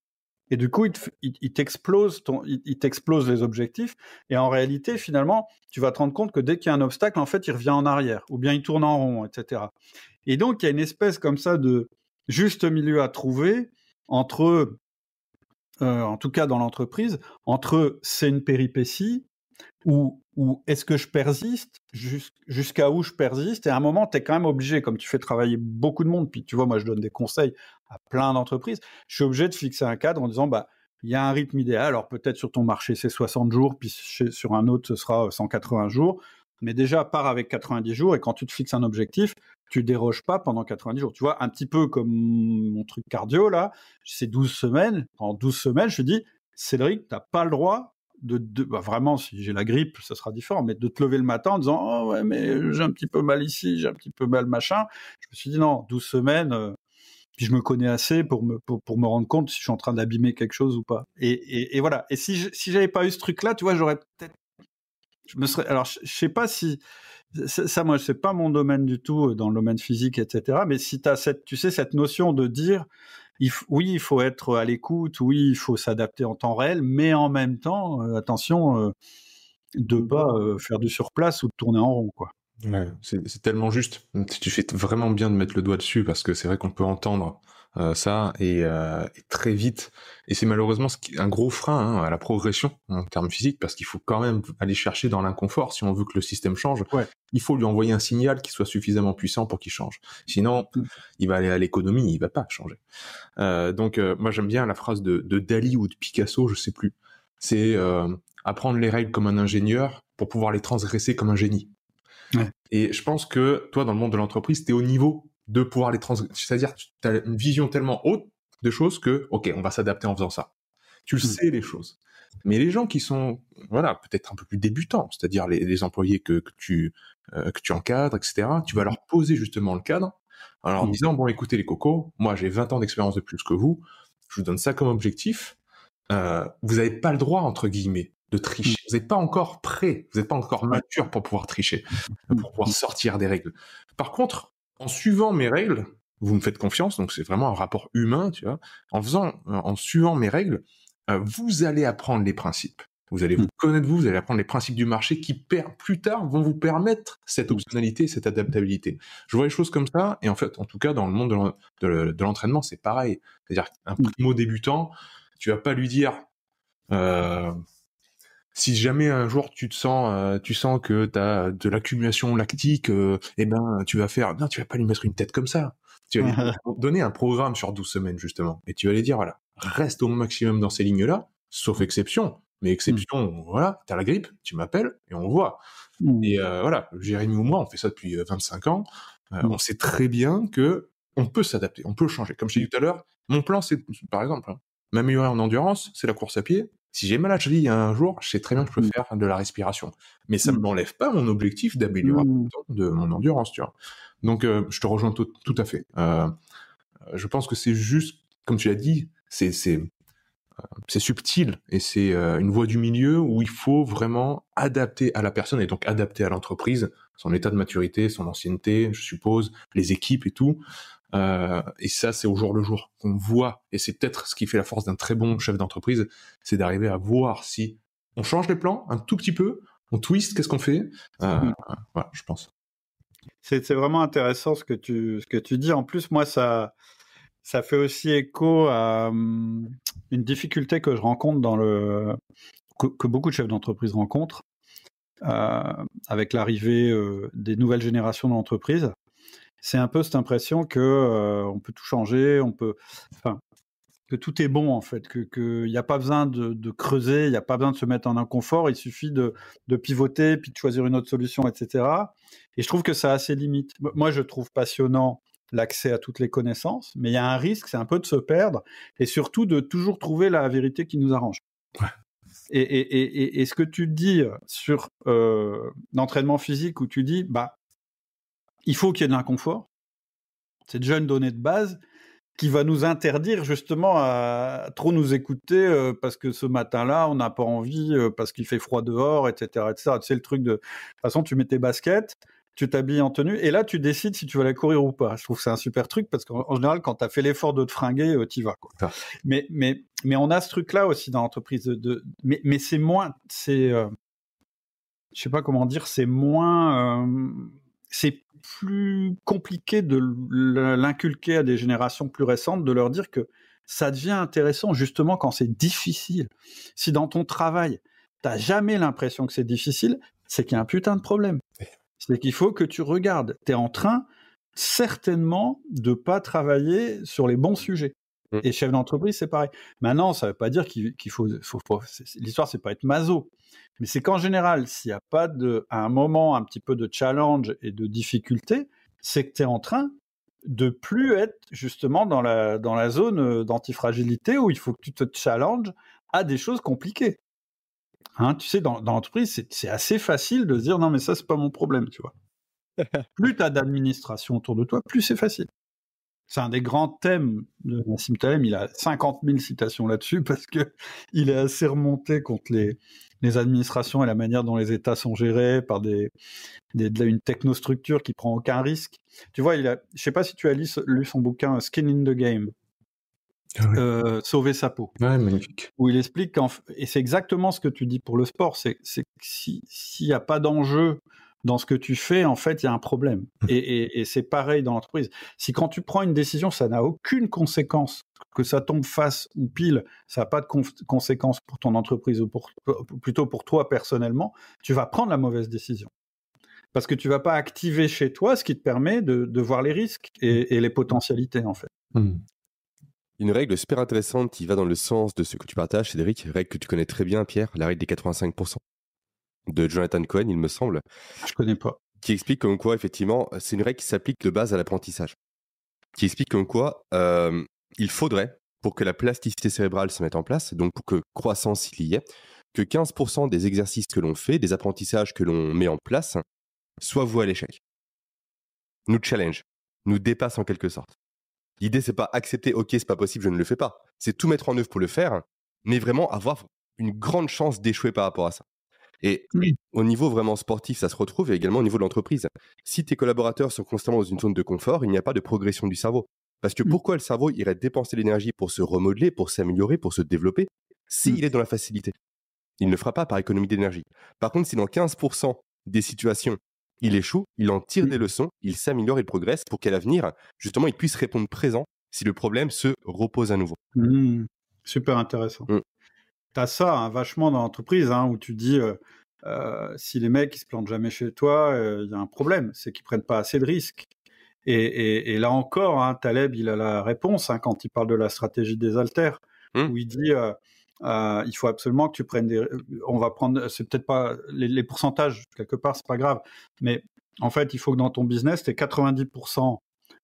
et du coup il t'explose il t'explose les objectifs. Et en réalité finalement tu vas te rendre compte que dès qu'il y a un obstacle en fait il revient en arrière ou bien il tourne en rond etc. Et donc il y a une espèce comme ça de juste milieu à trouver entre euh, en tout cas dans l'entreprise entre c'est une péripétie ou, est-ce que je persiste Jusqu'à où je persiste? Et à un moment, tu es quand même obligé, comme tu fais travailler beaucoup de monde, puis tu vois, moi je donne des conseils à plein d'entreprises, je suis obligé de fixer un cadre en disant, bah, il y a un rythme idéal, alors peut-être sur ton marché c'est 60 jours, puis sur un autre ce sera 180 jours, mais déjà pars avec 90 jours et quand tu te fixes un objectif, tu déroges pas pendant 90 jours. Tu vois, un petit peu comme mon truc cardio là, c'est 12 semaines, en 12 semaines, je dis, Cédric, tu n'as pas le droit bah, vraiment, si j'ai la grippe, ça sera différent, mais de te lever le matin en disant Oh ouais, mais j'ai un petit peu mal ici, j'ai un petit peu mal machin. Je me suis dit non, 12 semaines, euh, puis je me connais assez pour me, pour, me rendre compte si je suis en train d'abîmer quelque chose ou pas. Et, et, voilà. Et si, je, si j'avais pas eu ce truc-là, tu vois, j'aurais peut-être. Je me serais. Alors, je, sais pas si. Ça, moi, c'est pas mon domaine du tout, euh, dans le domaine physique, etc. Mais si tu as cette, tu sais, cette notion de dire oui, il faut être à l'écoute, oui, il faut s'adapter en temps réel, mais en même temps, euh, attention euh, de pas euh, faire du surplace ou de tourner en rond, quoi. c'est tellement juste. Tu fais vraiment bien de mettre le doigt dessus parce que c'est vrai qu'on peut entendre euh, ça et, euh, et, très vite. Et c'est malheureusement ce qui, un gros frein hein, à la progression en termes physiques parce qu'il faut quand même aller chercher dans l'inconfort si on veut que le système change. Ouais. Il faut lui envoyer un signal qui soit suffisamment puissant pour qu'il change. Sinon, Mm. il va aller à l'économie, il va pas changer. Euh, donc moi j'aime bien la phrase de, de Dali ou de Picasso, je sais plus. C'est apprendre les règles comme un ingénieur pour pouvoir les transgresser comme un génie. Ouais. Et je pense que toi, dans le monde de l'entreprise, tu es au niveau de pouvoir les transgresser. C'est-à-dire, tu as une vision tellement haute de choses que, ok, on va s'adapter en faisant ça. Tu le Mm. sais, les choses. Mais les gens qui sont, voilà, peut-être un peu plus débutants, c'est-à-dire les, les employés que, que tu euh, que tu encadres, etc., tu vas leur poser justement le cadre, en leur Mm. disant, bon, écoutez les cocos, moi j'ai 20 ans d'expérience de plus que vous, je vous donne ça comme objectif, euh, vous n'avez pas le droit, entre guillemets, de tricher. Vous n'êtes pas encore prêt, vous n'êtes pas encore mature pour pouvoir tricher, pour pouvoir sortir des règles. Par contre, en suivant mes règles, vous me faites confiance, donc c'est vraiment un rapport humain, tu vois. En faisant, en suivant mes règles, euh, vous allez apprendre les principes. Vous allez vous connaître vous, vous allez apprendre les principes du marché qui plus tard vont vous permettre cette optionnalité, cette adaptabilité. Je vois les choses comme ça, et en fait, en tout cas, dans le monde de l'entraînement, c'est pareil. C'est-à-dire qu'un primo débutant, tu vas pas lui dire, euh, si jamais un jour tu te sens, euh, tu sens que tu as de l'accumulation lactique, euh, eh ben tu vas faire, non, tu vas pas lui mettre une tête comme ça. Tu vas lui donner un programme sur 12 semaines justement, et tu vas lui dire voilà, reste au maximum dans ces lignes-là, sauf exception. Mais exception, mmh. voilà, t'as la grippe, tu m'appelles et on voit. Mmh. Et euh, voilà, Jérémy ou moi, on fait ça depuis 25 ans. Euh, mmh. On sait très bien que on peut s'adapter, on peut changer. Comme je t'ai dit tout à l'heure, mon plan, c'est, par exemple, hein, m'améliorer en endurance, c'est la course à pied. Si j'ai mal à la cheville un jour, je sais très bien que je peux faire de la respiration. Mais ça ne m'enlève pas mon objectif d'améliorer de mon endurance, tu vois. Donc, euh, je te rejoins tout, tout à fait. Euh, je pense que c'est juste, comme tu l'as dit, c'est, c'est, c'est subtil et c'est une voie du milieu où il faut vraiment adapter à la personne et donc adapter à l'entreprise, son état de maturité, son ancienneté, je suppose, les équipes et tout. Euh, et ça, c'est au jour le jour qu'on voit. Et c'est peut-être ce qui fait la force d'un très bon chef d'entreprise, c'est d'arriver à voir si on change les plans un tout petit peu, on twist, qu'est-ce qu'on fait? Euh, mmh. Voilà, je pense. C'est vraiment intéressant ce que tu ce que tu dis. En plus, moi, ça ça fait aussi écho à um, une difficulté que je rencontre dans le que, que beaucoup de chefs d'entreprise rencontrent euh, avec l'arrivée euh, des nouvelles générations d'entreprises. C'est un peu cette impression que euh, on peut tout changer, on peut, enfin, que tout est bon en fait, que qu'il n'y a pas besoin de, de creuser, il n'y a pas besoin de se mettre en inconfort, il suffit de, de pivoter puis de choisir une autre solution, etc. Et je trouve que ça a ses limites. Moi, je trouve passionnant l'accès à toutes les connaissances, mais il y a un risque, c'est un peu de se perdre et surtout de toujours trouver la vérité qui nous arrange. Ouais. Et, et, et, et, ce que tu dis sur euh, l'entraînement physique, où tu dis, bah, il faut qu'il y ait de l'inconfort, c'est déjà une donnée de base qui va nous interdire justement à trop nous écouter euh, parce que ce matin-là, on n'a pas envie, euh, parce qu'il fait froid dehors, etc. etc. Tu sais, le truc de, de toute façon, tu mets tes baskets, tu t'habilles en tenue et là tu décides si tu vas aller courir ou pas. Je trouve que c'est un super truc parce qu'en général quand tu as fait l'effort de te fringuer, euh, tu vas quoi. Ah. Mais mais mais on a ce truc là aussi dans l'entreprise de, de, mais mais c'est moins c'est euh, je sais pas comment dire, c'est moins c'est plus compliqué de l'inculquer à des générations plus récentes de leur dire que ça devient intéressant justement quand c'est difficile. Si dans ton travail, t'as jamais l'impression que c'est difficile, c'est qu'il y a un putain de problème c'est qu'il faut que tu regardes. Tu es en train certainement de pas travailler sur les bons sujets. Mmh. Et chef d'entreprise, c'est pareil. Maintenant, ça ne veut pas dire qu'il qu faut, faut, faut l'histoire, c'est pas être maso, mais c'est qu'en général, s'il n'y a pas de, à un moment un petit peu de challenge et de difficulté, c'est que tu es en train de plus être justement dans la, dans la zone d'antifragilité où il faut que tu te challenges à des choses compliquées. Hein, tu sais, dans, dans l'entreprise, c'est assez facile de se dire non, mais ça, c'est pas mon problème, tu vois. plus tu as d'administration autour de toi, plus c'est facile. C'est un des grands thèmes de Nassim Taleb. Il a 50 000 citations là-dessus parce que il est assez remonté contre les, les administrations et la manière dont les États sont gérés par des, des une technostructure qui prend aucun risque. Tu vois, il a, je sais pas si tu as lu, lu son bouquin Skin in the Game. Ah oui. euh, sauver sa peau. Ouais, magnifique. Où il explique qu'en et c'est exactement ce que tu dis pour le sport, c'est c'est s'il n'y a pas d'enjeu dans ce que tu fais, en fait, il y a un problème. Mmh. Et, c'est pareil dans l'entreprise. Si quand tu prends une décision, ça n'a aucune conséquence, que ça tombe face ou pile, ça n'a pas de conséquence pour ton entreprise ou pour, plutôt pour toi personnellement, tu vas prendre la mauvaise décision. Parce que tu vas pas activer chez toi ce qui te permet de, voir les risques et, les potentialités, en fait. Mmh. Une règle super intéressante qui va dans le sens de ce que tu partages, Cédric, règle que tu connais très bien, Pierre, la règle des 85% de Jonathan Cohen, il me semble. Je connais pas. Qui explique comme quoi, effectivement, c'est une règle qui s'applique de base à l'apprentissage. Qui explique comme quoi euh, il faudrait, pour que la plasticité cérébrale se mette en place, donc pour que croissance il y ait, que 15% des exercices que l'on fait, des apprentissages que l'on met en place, soient voués à l'échec. Nous challenge, nous dépasse en quelque sorte. L'idée, c'est pas accepter, ok, c'est pas possible, je ne le fais pas. C'est tout mettre en œuvre pour le faire, mais vraiment avoir une grande chance d'échouer par rapport à ça. Et au niveau vraiment sportif, ça se retrouve et également au niveau de l'entreprise. Si tes collaborateurs sont constamment dans une zone de confort, il n'y a pas de progression du cerveau. Parce que mmh. pourquoi le cerveau irait dépenser l'énergie pour se remodeler, pour s'améliorer, pour se développer, s'il mmh. est dans la facilité? Il ne fera pas par économie d'énergie. Par contre, si dans 15% des situations, il échoue, il en tire mmh. des leçons, il s'améliore, il progresse pour qu'à l'avenir, justement, il puisse répondre présent si le problème se repose à nouveau. Super intéressant. Tu as ça hein, vachement dans l'entreprise, hein, où tu dis, euh, euh, si les mecs ils se plantent jamais chez toi, euh, il y a un problème, c'est qu'ils prennent pas assez de risques. Et, là encore, hein, Taleb, il a la réponse quand il parle de la stratégie des alters, mmh. où il dit, il faut absolument que tu prennes des... On va prendre, c'est peut-être pas les, pourcentages, quelque part, c'est pas grave, mais en fait, il faut que dans ton business, tu aies 90%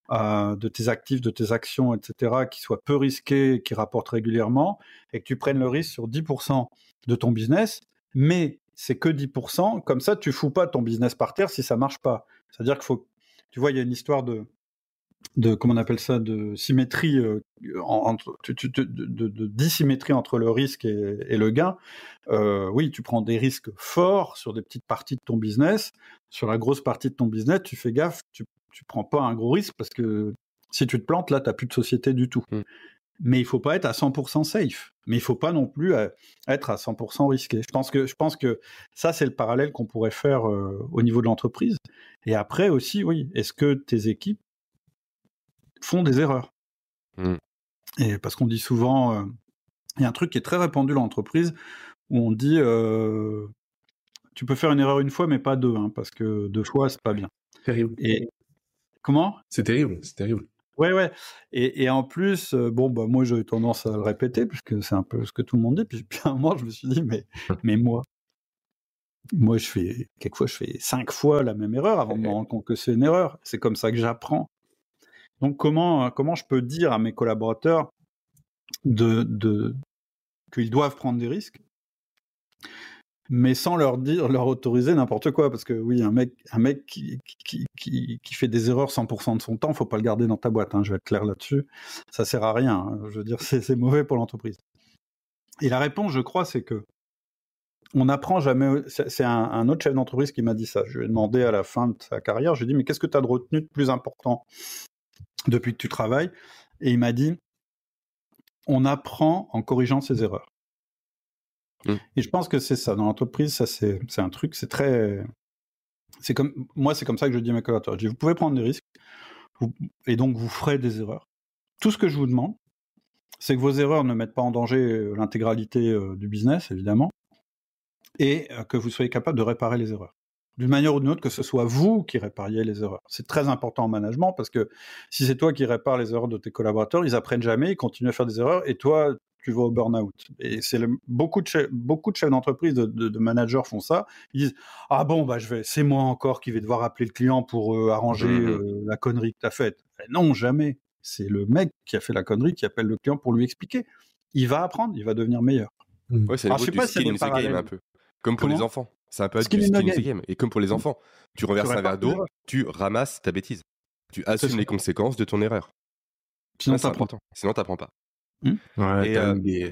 de tes actifs, de tes actions, etc., qui soient peu risqués, qui rapportent régulièrement, et que tu prennes le risque sur 10% de ton business, mais c'est que 10%, comme ça tu fous pas ton business par terre si ça marche pas. C'est-à-dire qu'il faut, tu vois, il y a une histoire de, de comment on appelle ça, de symétrie, euh, entre, de, dissymétrie entre le risque et, le gain. Euh, oui, tu prends des risques forts sur des petites parties de ton business. Sur la grosse partie de ton business, tu fais gaffe, tu tu prends pas un gros risque parce que si tu te plantes, là, tu n'as plus de société du tout. Mm. Mais il faut pas être à 100% safe. Mais il faut pas non plus euh, être à 100% risqué. Je pense que, je pense que ça, c'est le parallèle qu'on pourrait faire euh, au niveau de l'entreprise. Et après aussi, oui, est-ce que tes équipes font des erreurs? Mm. Et parce qu'on dit souvent, euh, il y a un truc qui est très répandu dans l'entreprise où on dit tu peux faire une erreur une fois, mais pas deux, hein, parce que deux fois, c'est pas bien. Terrible. Et, Comment? C'est terrible, c'est terrible. Ouais, ouais. Et, en plus, euh, bon, bah, moi, j'ai eu tendance à le répéter, puisque c'est un peu ce que tout le monde dit. Puis, puis à un moment, je me suis dit, mais, mais moi, moi, je fais, quelquefois, je fais cinq fois la même erreur avant de me rendre compte que c'est une erreur. C'est comme ça que j'apprends. Donc, comment, comment je peux dire à mes collaborateurs de, de, qu'ils doivent prendre des risques? Mais sans leur dire, leur autoriser n'importe quoi. Parce que oui, un mec, un mec qui, qui, qui, fait des erreurs 100% de son temps, faut pas le garder dans ta boîte. Hein, je vais être clair là-dessus. Ça sert à rien. Hein. Je veux dire, c'est mauvais pour l'entreprise. Et la réponse, je crois, c'est que on n'apprend jamais. C'est un, autre chef d'entreprise qui m'a dit ça. Je lui ai demandé à la fin de sa carrière, je lui ai dit, mais qu'est-ce que tu as de retenu de plus important depuis que tu travailles? Et il m'a dit, on apprend en corrigeant ses erreurs. Mmh. Et je pense que c'est ça. Dans l'entreprise, ça, c'est, un truc, c'est très. C'est comme, moi, c'est comme ça que je dis à mes collaborateurs. Je dis, vous pouvez prendre des risques, et donc vous ferez des erreurs. Tout ce que je vous demande, c'est que vos erreurs ne mettent pas en danger euh, l'intégralité euh, du business, évidemment, et euh, que vous soyez capable de réparer les erreurs. D'une manière ou d'une autre, que ce soit vous qui répariez les erreurs. C'est très important en management parce que si c'est toi qui répares les erreurs de tes collaborateurs, ils apprennent jamais, ils continuent à faire des erreurs, et toi, tu vas au burn-out. Et c'est beaucoup de chefs, beaucoup de chefs d'entreprise, de, managers font ça. Ils disent ah bon bah je vais, c'est moi encore qui vais devoir appeler le client pour euh, arranger mmh euh, la connerie que tu as faite. non jamais. C'est le mec qui a fait la connerie qui appelle le client pour lui expliquer. Il va apprendre, il va devenir meilleur. Mmh. Ouais, c'est le pas skin in the game un peu. Comme pour les enfants. C'est un peu du skin in the game. Et comme pour les enfants, tu renverses un verre d'eau, tu ramasses ta bêtise. Tu assumes les conséquences de ton erreur. Sinon, t'apprends. Sinon, t'apprends pas. Hmm ouais, euh,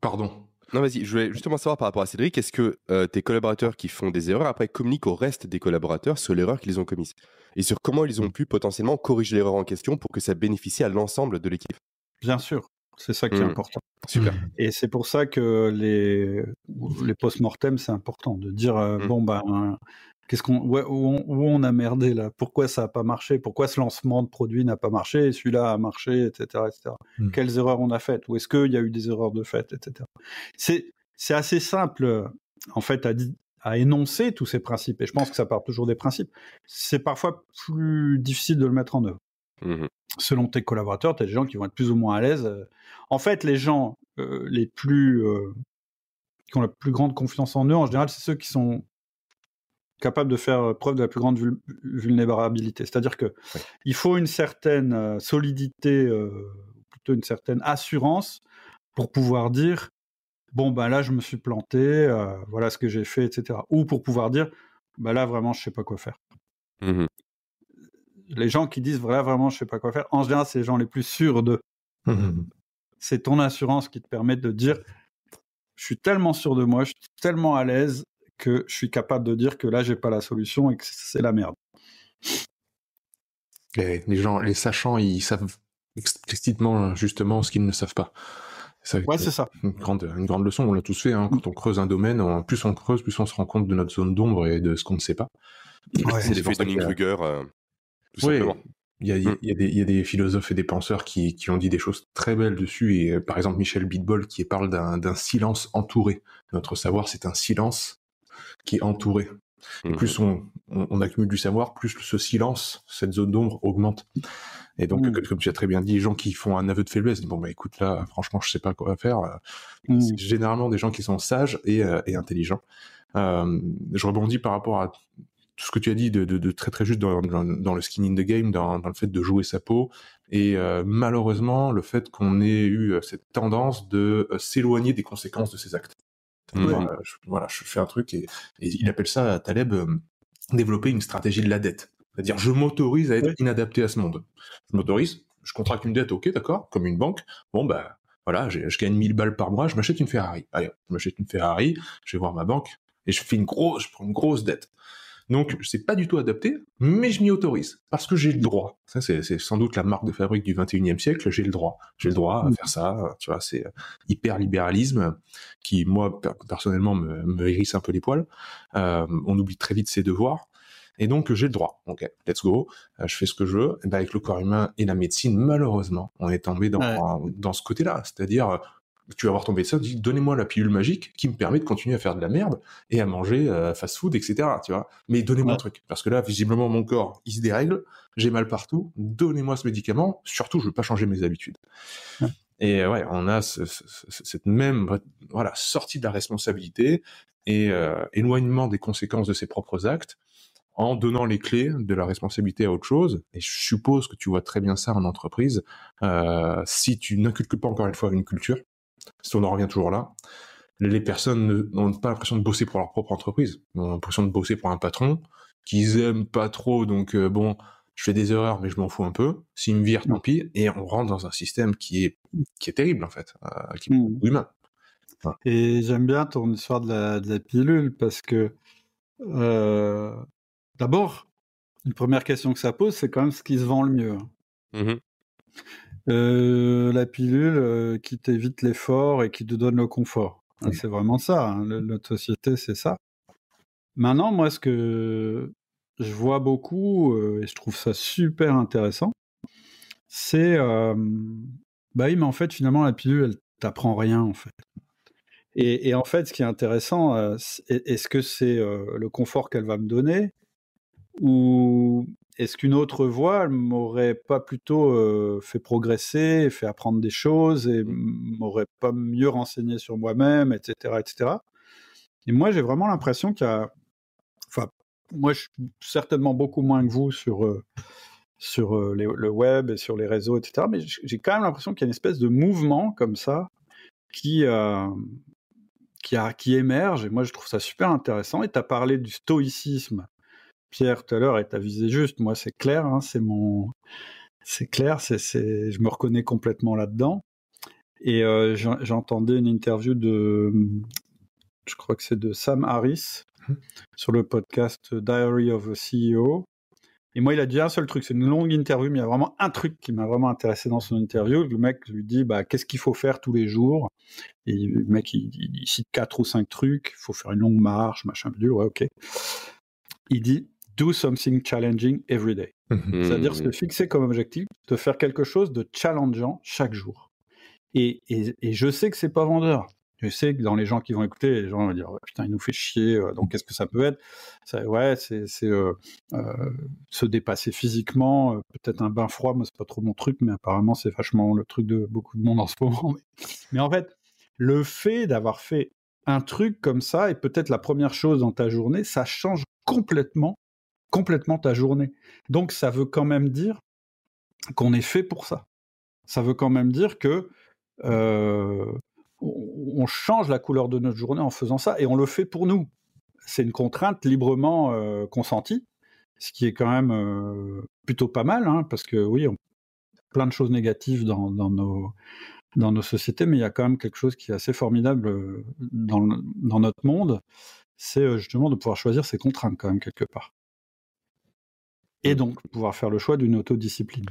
Pardon. Non, vas-y, je voulais justement savoir par rapport à Cédric, est-ce que euh, tes collaborateurs qui font des erreurs, après, communiquent au reste des collaborateurs sur l'erreur qu'ils ont commise? Et sur comment ils ont pu potentiellement corriger l'erreur en question pour que ça bénéficie à l'ensemble de l'équipe? Bien sûr, c'est ça qui est hmm. important. Super. Et c'est pour ça que les, les post-mortem, c'est important de dire, euh, hmm. bon, ben, Qu'est-ce qu'on, où, on, a merdé là? Pourquoi ça n'a pas marché? Pourquoi ce lancement de produit n'a pas marché? Celui-là a marché, etc., etc. Hmm. Quelles erreurs on a faites? Ou est-ce qu'il y a eu des erreurs de fait, etc. C'est c'est assez simple en fait à, à énoncer tous ces principes. Et je pense que ça part toujours des principes. C'est parfois plus difficile de le mettre en œuvre. Mmh Selon tes collaborateurs, tu as des gens qui vont être plus ou moins à l'aise. En fait, les gens euh, les plus qui ont la plus grande confiance en eux, en général, c'est ceux qui sont capables de faire preuve de la plus grande vulnérabilité. C'est-à-dire que il faut une certaine euh, solidité, euh, plutôt une certaine assurance pour pouvoir dire bon ben là je me suis planté, euh, voilà ce que j'ai fait, etc. Ou pour pouvoir dire ben là vraiment je sais pas quoi faire. Mmh les gens qui disent voilà vraiment je sais pas quoi faire, en général c'est les gens les plus sûrs de. Mmh c'est ton assurance qui te permet de dire je suis tellement sûr de moi, je suis tellement à l'aise que je suis capable de dire que là j'ai pas la solution et que c'est la merde. Les, gens, les sachants, ils savent explicitement justement ce qu'ils ne savent pas. ouais, c'est ça. Une grande, une grande leçon, on l'a tous fait. Hein. Quand on creuse un domaine, plus on creuse, plus on se rend compte de notre zone d'ombre et de ce qu'on ne sait pas. c'est l'effet de Kruger, tout simplement. Il y, a, mmh. il, y a des, il y, a, des, philosophes et des penseurs qui, qui, ont dit des choses très belles dessus. Et par exemple, Michel Bitbol qui parle d'un silence entouré. Notre savoir, c'est un silence qui est entouré. Et mmh. plus on, on, accumule du savoir, plus ce silence, cette zone d'ombre augmente. Et donc, mmh. comme tu as très bien dit, les gens qui font un aveu de faiblesse, disent, bon bah écoute là, franchement, je sais pas quoi faire. C'est généralement des gens qui sont sages et, euh, et intelligents. Euh, je rebondis par rapport à tout ce que tu as dit de, de, de très très juste dans, dans, le skin in the game, dans, dans, le fait de jouer sa peau, et euh, malheureusement le fait qu'on ait eu cette tendance de s'éloigner des conséquences de ses actes. Voilà, je fais un truc et, et il appelle ça Taleb développer une stratégie de la dette. C'est-à-dire je m'autorise à être inadapté à ce monde. Je m'autorise, je contracte une dette, ok, d'accord, comme une banque. Bon bah voilà, je gagne 1000 balles par mois, je m'achète une Ferrari. Allez, je m'achète une Ferrari, je vais voir ma banque et je fais une grosse, je prends une grosse dette. Donc, c'est pas du tout adapté, mais je m'y autorise parce que j'ai le droit. Ça, c'est sans doute la marque de fabrique du 21e siècle. J'ai le droit. J'ai le droit à faire ça. Tu vois, c'est euh, hyper libéralisme qui, moi, personnellement, me, me hérisse un peu les poils. Euh, on oublie très vite ses devoirs. Et donc, j'ai le droit. Ok, let's go. Euh, je fais ce que je veux. Et ben, avec le corps humain et la médecine, malheureusement, on est tombé dans, dans ce côté-là. C'est-à-dire, tu vas voir ton médecin, dis donnez-moi la pilule magique qui me permet de continuer à faire de la merde et à manger euh, fast-food, etc. Tu vois, mais donnez-moi un truc parce que là, visiblement, mon corps il se dérègle, j'ai mal partout. Donnez-moi ce médicament. Surtout, je veux pas changer mes habitudes. Et euh, ouais, on a cette même voilà sortie de la responsabilité et euh, éloignement des conséquences de ses propres actes en donnant les clés de la responsabilité à autre chose. Et je suppose que tu vois très bien ça en entreprise. si tu n'inculques pas encore une fois une culture, si on en revient toujours là, les personnes n'ont pas l'impression de bosser pour leur propre entreprise. Ils ont l'impression de bosser pour un patron qu'ils aiment pas trop. Donc euh, bon, je fais des erreurs, mais je m'en fous un peu. S'ils me virent, tant pis. Et on rentre dans un système qui est qui est terrible en fait, euh, qui est mmh. humain. Et j'aime bien ton histoire de la, pilule parce que euh, d'abord, une première question que ça pose, c'est quand même ce qui se vend le mieux. Mmh euh, la pilule euh, qui t'évite l'effort et qui te donne le confort. Hein, c'est vraiment ça. Hein, notre société, c'est ça. Maintenant, moi, ce que je vois beaucoup euh, et je trouve ça super intéressant, c'est bah oui, mais en fait, finalement, la pilule, elle t'apprend rien en fait. Et, et, en fait, ce qui est intéressant, est-ce que c'est le confort qu'elle va me donner ou est-ce qu'une autre voie m'aurait pas plutôt fait progresser, fait apprendre des choses et mmh. m'aurait pas mieux renseigné sur moi-même, etc., etc. Et moi, j'ai vraiment l'impression qu'il y a, enfin, moi, je suis certainement beaucoup moins que vous sur sur le web et sur les réseaux, etc. Mais j'ai quand même l'impression qu'il y a une espèce de mouvement comme ça qui qui, a, qui émerge. Et moi, je trouve ça super intéressant. Et tu as parlé du stoïcisme Pierre tout à l'heure et tu as visé juste. Moi, c'est clair, hein, c'est mon, c'est clair, c'est, je me reconnais complètement là-dedans. Et euh, j'entendais une interview de, je crois que c'est de Sam Harris mmh. sur le podcast Diary of a CEO. Et moi, il a dit un seul truc. C'est une longue interview, mais il y a vraiment un truc qui m'a vraiment intéressé dans son interview. Le mec lui dit, bah, qu'est-ce qu'il faut faire tous les jours? Et le mec, il, cite quatre ou cinq trucs. Il faut faire une longue marche, machin, ouais, ok. il dit do something challenging every day. Mhm. C'est-à-dire se Mmh. fixer comme objectif de faire quelque chose de challengeant chaque jour. Et, et, et je sais que c'est pas vendeur. Je sais que dans les gens qui vont écouter, les gens vont dire Ouais, putain, il nous fait chier. euh, Donc qu'est-ce que ça peut être? Ça- Ouais, c'est c'est, euh, euh, se dépasser physiquement, euh, peut-être un bain froid. Moi, c'est pas trop mon truc, mais apparemment c'est vachement le truc de beaucoup de monde en ce moment. Mais, mais en fait, le fait d'avoir fait un truc comme ça et peut-être la première chose dans ta journée, ça change complètement, complètement ta journée. Donc ça veut quand même dire qu'on est fait pour ça. Ça veut quand même dire que euh, on change la couleur de notre journée en faisant ça et on le fait pour nous. C'est une contrainte librement euh, consentie, ce qui est quand même euh, plutôt pas mal, hein, parce que oui, on plein de choses négatives dans, nos sociétés, mais il y a quand même quelque chose qui est assez formidable dans, dans notre monde, c'est justement de pouvoir choisir ses contraintes quand même quelque part. Et donc pouvoir faire le choix d'une autodiscipline.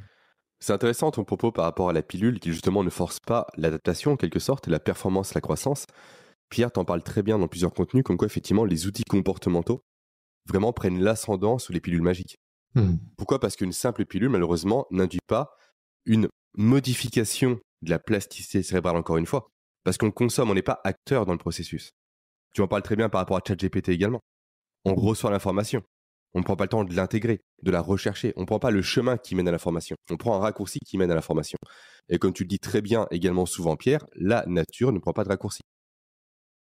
C'est intéressant ton propos par rapport à la pilule qui justement ne force pas l'adaptation en quelque sorte, la performance, la croissance. Pierre t'en parle très bien dans plusieurs contenus, comme quoi effectivement les outils comportementaux vraiment prennent l'ascendant sur les pilules magiques. Mhm. Pourquoi? Parce qu'une simple pilule, malheureusement, n'induit pas une modification de la plasticité cérébrale, encore une fois. Parce qu'on consomme, on n'est pas acteur dans le processus. Tu en parles très bien par rapport à ChatGPT également. On reçoit l'information. On ne prend pas le temps de l'intégrer, de la rechercher. On ne prend pas le chemin qui mène à l'information. On prend un raccourci qui mène à l'information. Et comme tu le dis très bien également souvent, Pierre, la nature ne prend pas de raccourci.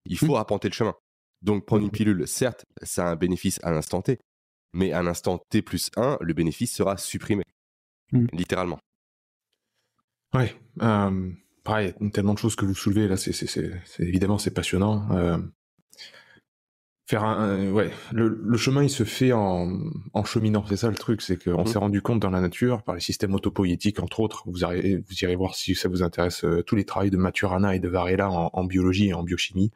Il faut arpenter le chemin. Donc prendre une pilule, certes, ça a un bénéfice à l'instant T, mais à l'instant T plus 1, le bénéfice sera supprimé. Mm. Littéralement. Ouais. Euh, pareil, il y a tellement de choses que vous soulevez là. C'est- évidemment, c'est passionnant. Euh, faire un, ouais, le, le chemin il se fait en, en cheminant. C'est ça le truc, c'est qu'on Mhm. s'est rendu compte dans la nature par les systèmes autopoïétiques entre autres. Vous, irez- vous irez voir si ça vous intéresse euh, tous les travaux de Maturana et de Varela en, en biologie et en biochimie.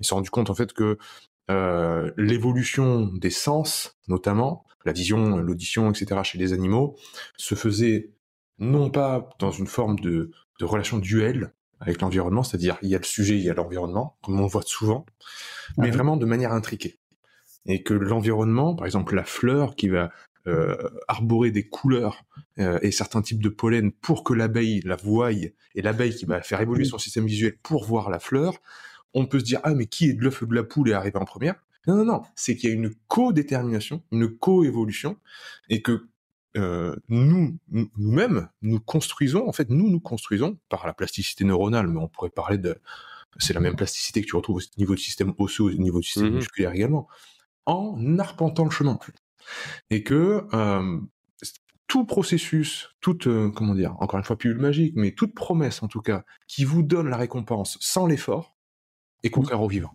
Ils se sont rendu compte en fait que euh, l'évolution des sens, notamment la vision, l'audition, etc. chez les animaux, se faisait non pas dans une forme de, de relation duel avec l'environnement, c'est-à-dire il y a le sujet, il y a l'environnement, comme on voit souvent, mais Ouais. vraiment de manière intriquée. Et que l'environnement, par exemple la fleur qui va euh, arborer des couleurs euh, et certains types de pollen pour que l'abeille la voie, et l'abeille qui va faire évoluer son système visuel pour voir la fleur, on peut se dire ah mais qui est de l'œuf ou de la poule est arrivé en première? Non non non, c'est qu'il y a une co-détermination, une co-évolution et que euh, nous, nous- nous-mêmes, nous construisons, en fait, nous nous construisons par la plasticité neuronale, mais on pourrait parler de, c'est la même plasticité que tu retrouves au niveau du système osseux, au niveau du système Mhm. musculaire également, en arpentant le chemin. Et que euh, tout processus, toute, euh, comment dire, encore une fois, pilule magique, mais toute promesse en tout cas, qui vous donne la récompense sans l'effort, est contraire au vivant.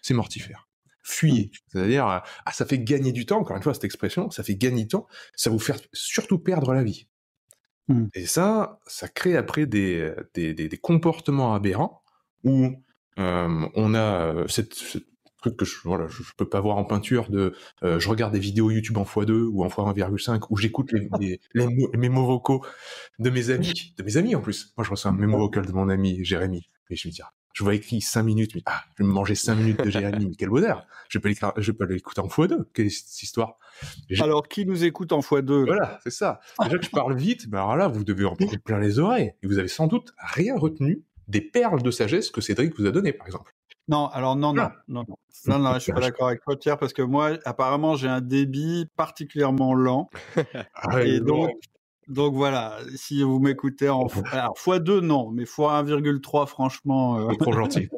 C'est mortifère. Fuyez. C'est-à-dire, euh, ah, ça fait gagner du temps, encore une fois, cette expression, ça fait gagner du temps, ça vous fait surtout perdre la vie. Mm. Et ça, ça crée après des, des, des, des comportements aberrants où euh, on a euh, cette, ce truc que je, voilà, je, je peux pas voir en peinture de euh, je regarde des vidéos YouTube en x2 ou en x1,5 où j'écoute les, les, les, mo- les mémos vocaux de mes amis, de mes amis en plus. Moi, je reçois un mémo vocal de mon ami Jérémy et je lui dis je vois écrit 5 minutes, mais ah, je vais me manger 5 minutes de Jérémy, mais quel bonheur Je peux l'écrire- je peux l'écouter en x2. Quelle est cette histoire? Alors, qui nous écoute en x2 Voilà, c'est ça. Déjà que je parle vite, ben alors là, vous devez en prendre plein les oreilles. Et vous avez sans doute rien retenu des perles de sagesse que Cédric vous a données, par exemple. Non, alors non, non, Ah. non, non, non, non, je suis pas d'accord avec toi, Pierre, parce que moi, apparemment, j'ai un débit particulièrement lent, et donc, donc voilà, si vous m'écoutez en alors, x2, non, mais x1,3, franchement, euh, trop gentil.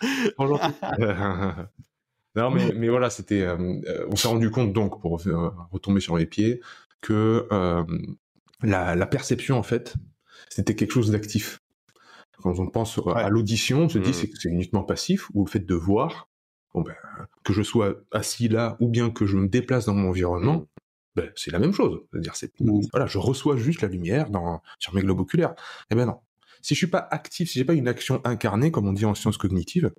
trop gentil. non, mais, mais voilà, c'était. euh, euh, on s'est rendu compte, donc, pour euh, retomber sur les pieds, que la, la perception, en fait, c'était quelque chose d'actif. Quand on pense à- l'audition, on se dit c'est que c'est uniquement passif, ou le fait de voir, bon ben, que je sois assis là, ou bien que je me déplace dans mon environnement, Mhm. ben, c'est la même chose. C'est-à-dire, c'est, Mhm. voilà, je reçois juste la lumière dans, sur mes globes oculaires. Eh ben non. Si je suis pas actif, si j'ai pas une action incarnée, comme on dit en sciences cognitives,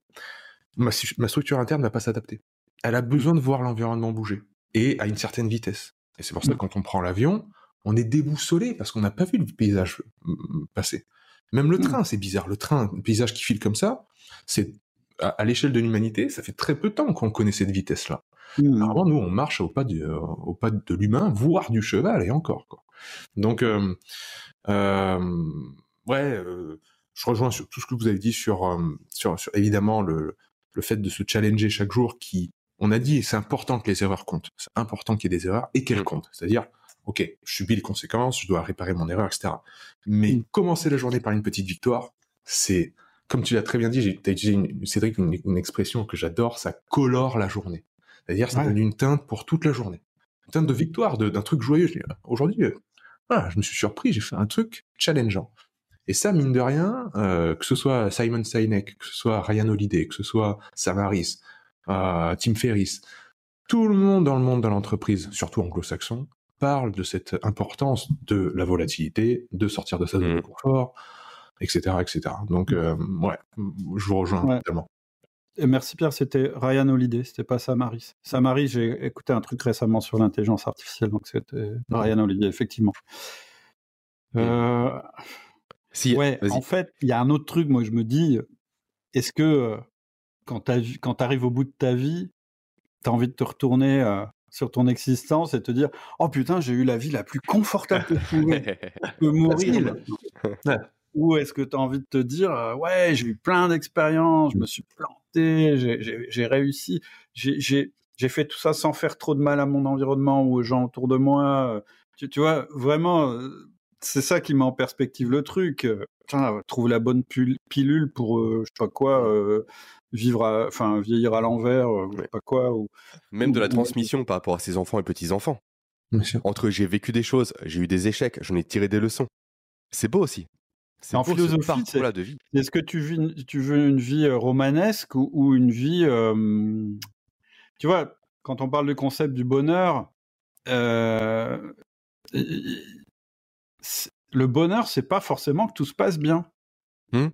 ma, ma structure interne va pas s'adapter. Elle a besoin de voir l'environnement bouger et à une certaine vitesse. Et c'est pour ça que quand on prend l'avion, on est déboussolé parce qu'on n'a pas vu le paysage passer. Même le Mm. train, c'est bizarre. Le train, le paysage qui file comme ça, c'est à, à l'échelle de l'humanité, ça fait très peu de temps qu'on connaît cette vitesse-là. Mmh. Apparemment, nous, on marche au pas, du, au pas de l'humain, voire du cheval, et encore. Quoi. Donc, euh, euh, ouais, je rejoins sur tout ce que vous avez dit sur, sur, sur évidemment le, le fait de se challenger chaque jour qui, on a dit, c'est important que les erreurs comptent. C'est important qu'il y ait des erreurs et qu'elles mmh. comptent. C'est-à-dire, ok, je subis les conséquences, je dois réparer mon erreur, etc. Mais mmh. commencer la journée par une petite victoire, c'est, comme tu l'as très bien dit, j'ai utilisé, une, Cédric, une, expression que j'adore, ça colore la journée. C'est-à-dire, ça donne une teinte pour toute la journée. Une teinte de victoire, d'un truc joyeux. Aujourd'hui, euh, voilà, je me suis surpris, j'ai fait un truc challengeant. Et ça, mine de rien, euh, que ce soit Simon Sinek, que ce soit Ryan Holiday, que ce soit Sam Harris, euh, Tim Ferriss, tout le monde dans le monde de l'entreprise, surtout anglo-saxon, parle de cette importance de la volatilité, de sortir de sa zone de mmh. confort, etc., etc. Donc, euh, ouais, je vous rejoins totalement. Et merci Pierre, c'était Ryan Holiday, c'était pas Samaris. Samaris, j'ai écouté un truc récemment sur l'intelligence artificielle, donc c'était Ryan Holiday, effectivement. Euh, si, ouais, en fait, il y a un autre truc, moi je me dis, est-ce que euh, quand tu arrives au bout de ta vie, tu as envie de te retourner sur ton existence et te dire Oh putain, j'ai eu la vie la plus confortable que je peux mourir. Ou est-ce que tu as envie de te dire Ouais, j'ai eu plein d'expériences, je me suis planté, j'ai réussi, j'ai fait tout ça sans faire trop de mal à mon environnement ou aux gens autour de moi. Tu, tu vois, vraiment, c'est ça qui met en perspective le truc. trouve la bonne pilule pour, je sais pas quoi, vivre, enfin vieillir à l'envers, je sais pas quoi. Ou, Même de la transmission par rapport à ses enfants et petits enfants. Entre j'ai vécu des choses, j'ai eu des échecs, j'en ai tiré des leçons. C'est beau aussi. C'est en philosophie, c'est de vie. Est-ce que tu, vis, tu veux une vie romanesque ou, une vie, tu vois, quand on parle du concept du bonheur, le bonheur, c'est pas forcément que tout se passe bien. Mmh.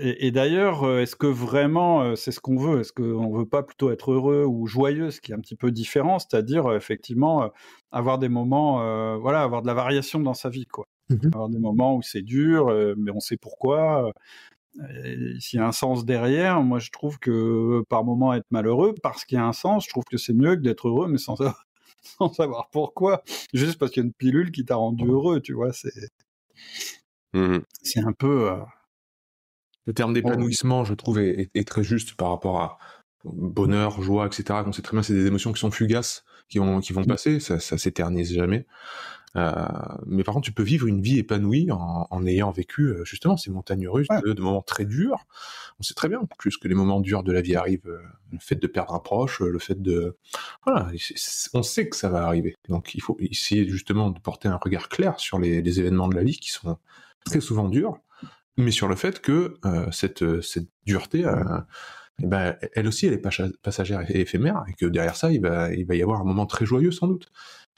Et, d'ailleurs, euh, est-ce que vraiment euh, c'est ce qu'on veut? Est-ce qu'on veut pas plutôt être heureux ou joyeux, ce qui est un petit peu différent, c'est-à-dire euh, effectivement avoir des moments, voilà, avoir de la variation dans sa vie, quoi. Mmh avoir des moments où c'est dur, mais on sait pourquoi. S'il y a un sens derrière, moi je trouve que par moment être malheureux, parce qu'il y a un sens, je trouve que c'est mieux que d'être heureux, mais sans, sans savoir pourquoi, juste parce qu'il y a une pilule qui t'a rendu heureux, tu vois. C'est mmh c'est un peu. Euh, Le terme d'épanouissement, je trouve, est, très juste par rapport à bonheur, joie, etc. On sait très bien, c'est des émotions qui sont fugaces, qui, vont, qui vont mmh. passer, ça, ça s'éternise jamais. Euh, mais par contre, tu peux vivre une vie épanouie en, ayant vécu euh, justement ces montagnes russes de, moments très durs. On sait très bien plus que les moments durs de la vie arrivent. Euh, le fait de perdre un proche, le fait de voilà, on sait que ça va arriver. Donc il faut essayer justement de porter un regard clair sur les, événements de la vie qui sont très souvent durs, mais sur le fait que cette, cette dureté eh ben, elle aussi, elle est passagère et éphémère, et que derrière ça, il va, il va y avoir un moment très joyeux sans doute.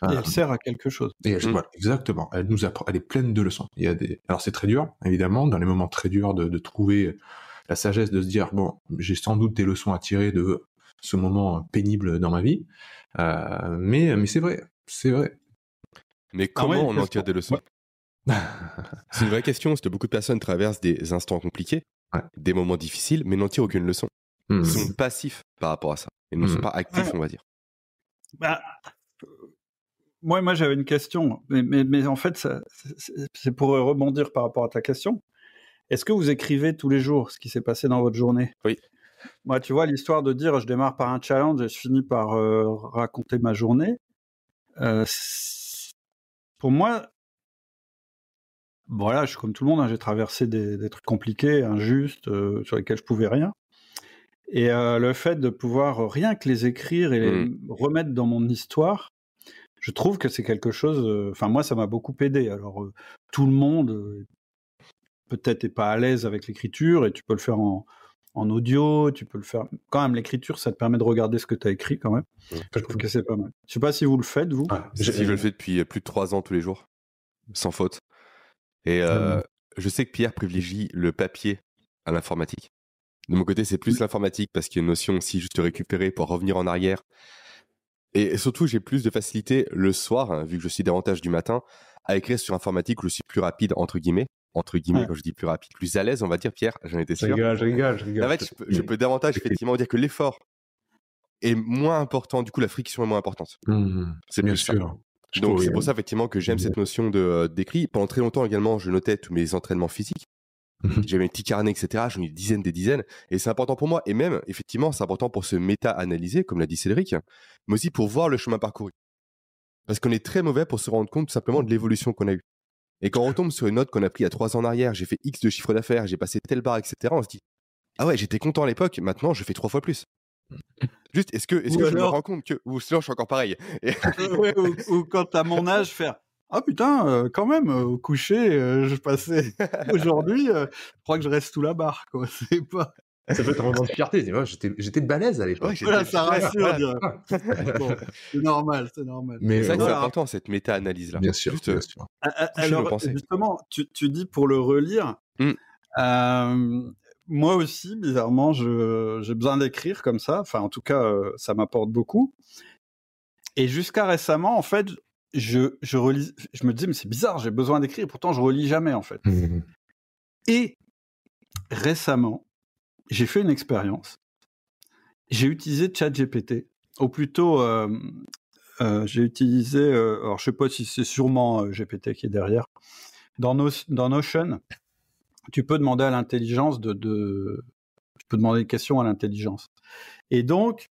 et elle sert à quelque chose. Et mmh. exactement. Elle nous apprend, elle est pleine de leçons. Il y a des, alors c'est très dur, évidemment, dans les moments très durs de, de trouver la sagesse de se dire bon, j'ai sans doute des leçons à tirer de ce moment pénible dans ma vie, euh, mais mais c'est vrai, c'est vrai. Mais ah comment on en tire des leçons? C'est une vraie question, parce que beaucoup de personnes traversent des instants compliqués, des moments difficiles, mais n'en tirent aucune leçon. Ils mmh. sont passifs par rapport à ça. Ils ne sont mmh. pas actifs, on va dire. Bah, moi, moi j'avais une question, mais, mais, en fait, c'est pour rebondir par rapport à ta question. Est-ce que vous écrivez tous les jours ce qui s'est passé dans votre journée? Oui. Moi, tu vois, l'histoire de dire je démarre par un challenge et je finis par euh, raconter ma journée, euh, pour moi, voilà, je suis comme tout le monde, hein, j'ai traversé des, trucs compliqués, injustes, euh, sur lesquels je pouvais rien. Et euh, le fait de pouvoir euh, rien que les écrire et les mmh. remettre dans mon histoire, je trouve que c'est quelque chose. Euh, enfin, moi, ça m'a beaucoup aidé. Alors, tout le monde peut-être n'est pas à l'aise avec l'écriture et tu peux le faire en, audio, tu peux le faire. Quand même, l'écriture, ça te permet de regarder ce que tu as écrit quand même. Mmh. Je trouve que c'est pas mal. Je sais pas si vous le faites, vous. je, le fais depuis plus de trois ans tous les jours, sans faute. Et je sais que Pierre privilégie le papier à l'informatique. De mon côté, c'est plus l'informatique parce qu'il y a une notion aussi juste de récupérer pour revenir en arrière. Et surtout, j'ai plus de facilité le soir, hein, vu que je suis davantage du matin, à écrire sur informatique où je suis plus rapide, entre guillemets. Entre guillemets, quand je dis plus rapide, plus à l'aise, on va dire, Pierre, j'en étais sûr. Je rigole, je rigole, je rigole. En fait, je peux, davantage effectivement dire que l'effort est moins important. Du coup, la friction est moins importante. Mmh. C'est Bien ça. sûr. Je Donc c'est pour ça effectivement que j'aime cette notion de euh, d'écrit. Pendant très longtemps également, je notais tous mes entraînements physiques. Mhm. J'avais mes petits carnets, etc. J'en ai des dizaines, des dizaines. Et c'est important pour moi. Et même, effectivement, c'est important pour se méta-analyser, comme l'a dit Cédric, mais aussi pour voir le chemin parcouru. Parce qu'on est très mauvais pour se rendre compte tout simplement de l'évolution qu'on a eue. Et quand on retombe sur une note qu'on a pris à trois ans en arrière, j'ai fait X de chiffre d'affaires, j'ai passé telle barre, etc., on se dit Ah ouais, j'étais content à l'époque, maintenant je fais trois fois plus. Juste, est-ce que, est-ce Ou que je me rends compte que. Ou sinon, je suis encore pareil. Et- Ouais, ou, ou quand à mon âge, faire Ah putain, euh, quand même, euh, au coucher, euh, je passais. Aujourd'hui, euh, je crois que je reste sous la barre, quoi. C'est pas. Ça peut être un moment de fierté. J'étais j'étais balèze à l'époque. Voilà, ça rassure. Bon, c'est normal, c'est normal. Mais C'est vrai que euh, c'est voilà. important cette méta-analyse-là. bien sûr, Juste, bien sûr. Toucher nos Alors, justement, tu, tu dis pour le relire. Mm. euh, moi aussi, bizarrement, je- j'ai besoin d'écrire comme ça. Enfin, en tout cas, euh, ça m'apporte beaucoup. Et jusqu'à récemment, en fait, je, je relis, je me dis, mais c'est bizarre, j'ai besoin d'écrire. Pourtant, je relis jamais, en fait. Mhm. Et récemment, j'ai fait une expérience. J'ai utilisé ChatGPT, ou plutôt, euh, euh, j'ai utilisé, euh, alors je sais pas si c'est sûrement GPT qui est derrière. Dans, dans Notion, tu peux demander à l'intelligence de, de, tu peux demander des questions à l'intelligence. Et donc,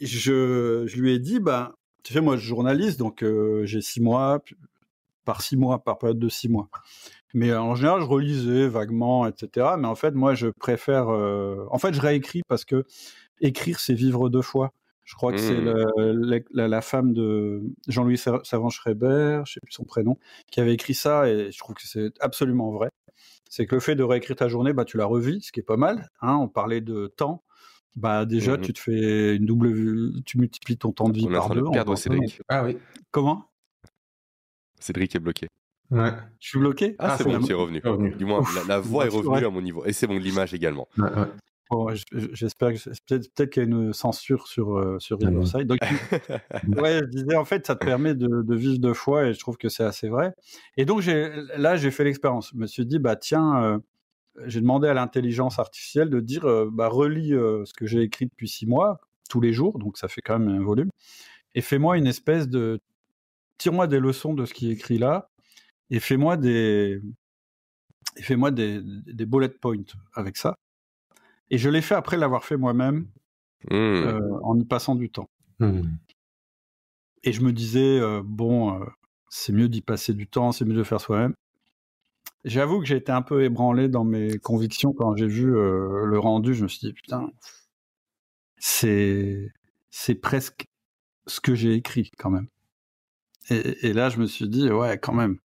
je, je lui ai dit, bah, tu sais, moi, je journaliste, donc euh, j'ai six mois, par six mois, par période de six mois. Mais euh, en général, je relisais vaguement, etc. Mais en fait, moi, je préfère. euh, En fait, je réécris parce que écrire, c'est vivre deux fois. Je crois que c'est Mmh. la, la- la femme de Jean-Louis Sa- Savant-Schreiber, je sais plus son prénom, qui avait écrit ça, et je trouve que c'est absolument vrai. C'est que le fait de réécrire ta journée, bah, tu la revis, ce qui est pas mal. Hein, on parlait de temps. Bah, déjà, Mhm. tu te fais une double, tu multiplies ton temps de vie On par deux. de perdre Cédric. Ah oui. Comment? Cédric est bloqué. Ouais. Je suis bloqué? Ah, Ah, c'est bon, tu es revenu. Revenu. Du moins, la, la voix est Ouais. revenue à mon niveau. Et c'est bon, l'image également. Ouais, ouais. Bon, j'espère que peut-être peut-être qu'il y a une censure sur euh, sur Ah. Riverside. Donc, ouais, je disais en fait, ça te permet de, de vivre deux fois et je trouve que c'est assez vrai. Et donc j'ai là j'ai fait l'expérience. Je me suis dit bah tiens, euh, j'ai demandé à l'intelligence artificielle de dire euh, bah relis euh, ce que j'ai écrit depuis six mois tous les jours, donc ça fait quand même un volume. Et fais-moi une espèce de tire-moi des leçons de ce qui est écrit là et fais-moi des et fais-moi des, des bullet points avec ça. Et je l'ai fait après l'avoir fait moi-même Hmm. euh, en y passant du temps. Mhm. Et je me disais, euh, bon, euh, c'est mieux d'y passer du temps, c'est mieux de le faire soi-même. J'avoue que j'ai été un peu ébranlé dans mes convictions quand j'ai vu euh, le rendu. Je me suis dit, putain, c'est c'est presque ce que j'ai écrit quand même. Et, là, je me suis dit, ouais, quand même.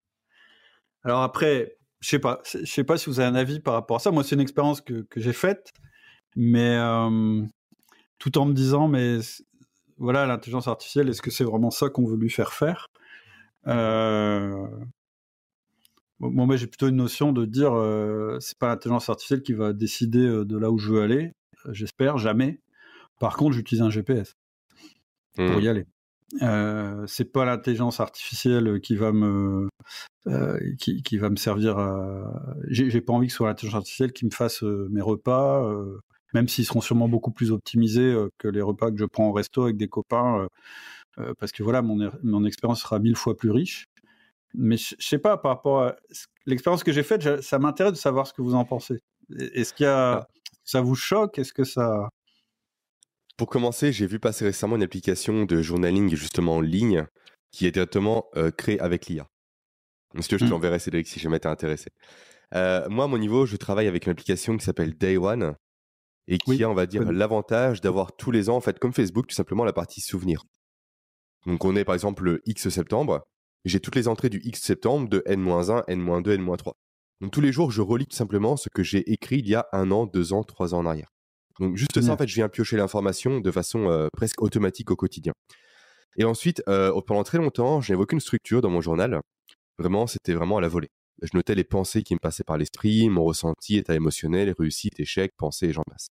Alors après, je sais sais pas si vous avez un avis par rapport à ça. Moi, c'est une expérience que, que j'ai faite, mais euh, tout en me disant, mais voilà, l'intelligence artificielle, est-ce que c'est vraiment ça qu'on veut lui faire faire? Euh... bon, Moi, j'ai plutôt une notion de dire, euh, c'est pas l'intelligence artificielle qui va décider euh, de là où je veux aller, euh, j'espère, jamais. Par contre, j'utilise un GPS pour Hmm. y aller. Euh, c'est pas l'intelligence artificielle qui va me euh, qui, qui va me servir à... j'ai pas envie que ce soit l'intelligence artificielle qui me fasse euh, mes repas même s'ils seront sûrement beaucoup plus optimisés que les repas que je prends au resto avec des copains parce que voilà mon, er- mon expérience sera mille fois plus riche mais je je sais pas par rapport à ce- l'expérience que j'ai faite ça m'intéresse de savoir ce que vous en pensez est-ce qu'il y a Ah. ça vous choque? Est-ce que ça Pour commencer, j'ai vu passer récemment une application de journaling justement en ligne qui est directement euh, créée avec l'IA. Est-ce que je te Mm. l'enverrai, Cédric, si jamais t'es intéressé. Euh, moi, à mon niveau, je travaille avec une application qui s'appelle Day One et qui Oui, a, on va dire, l'avantage d'avoir tous les ans, en fait, comme Facebook, tout simplement la partie souvenir. Donc, on est par exemple le X septembre. J'ai toutes les entrées du X septembre de N-1, N-2, N-3. Donc, tous les jours, je relis tout simplement ce que j'ai écrit il y a un an, deux ans, trois ans en arrière. Donc, juste ça, en fait, je viens piocher l'information de façon euh, presque automatique au quotidien. Et ensuite, euh, pendant très longtemps, je n'avais aucune structure dans mon journal. Vraiment, c'était vraiment à la volée. Je notais les pensées qui me passaient par l'esprit, mon ressenti, état émotionnel, réussite, échec, pensée et j'en passe.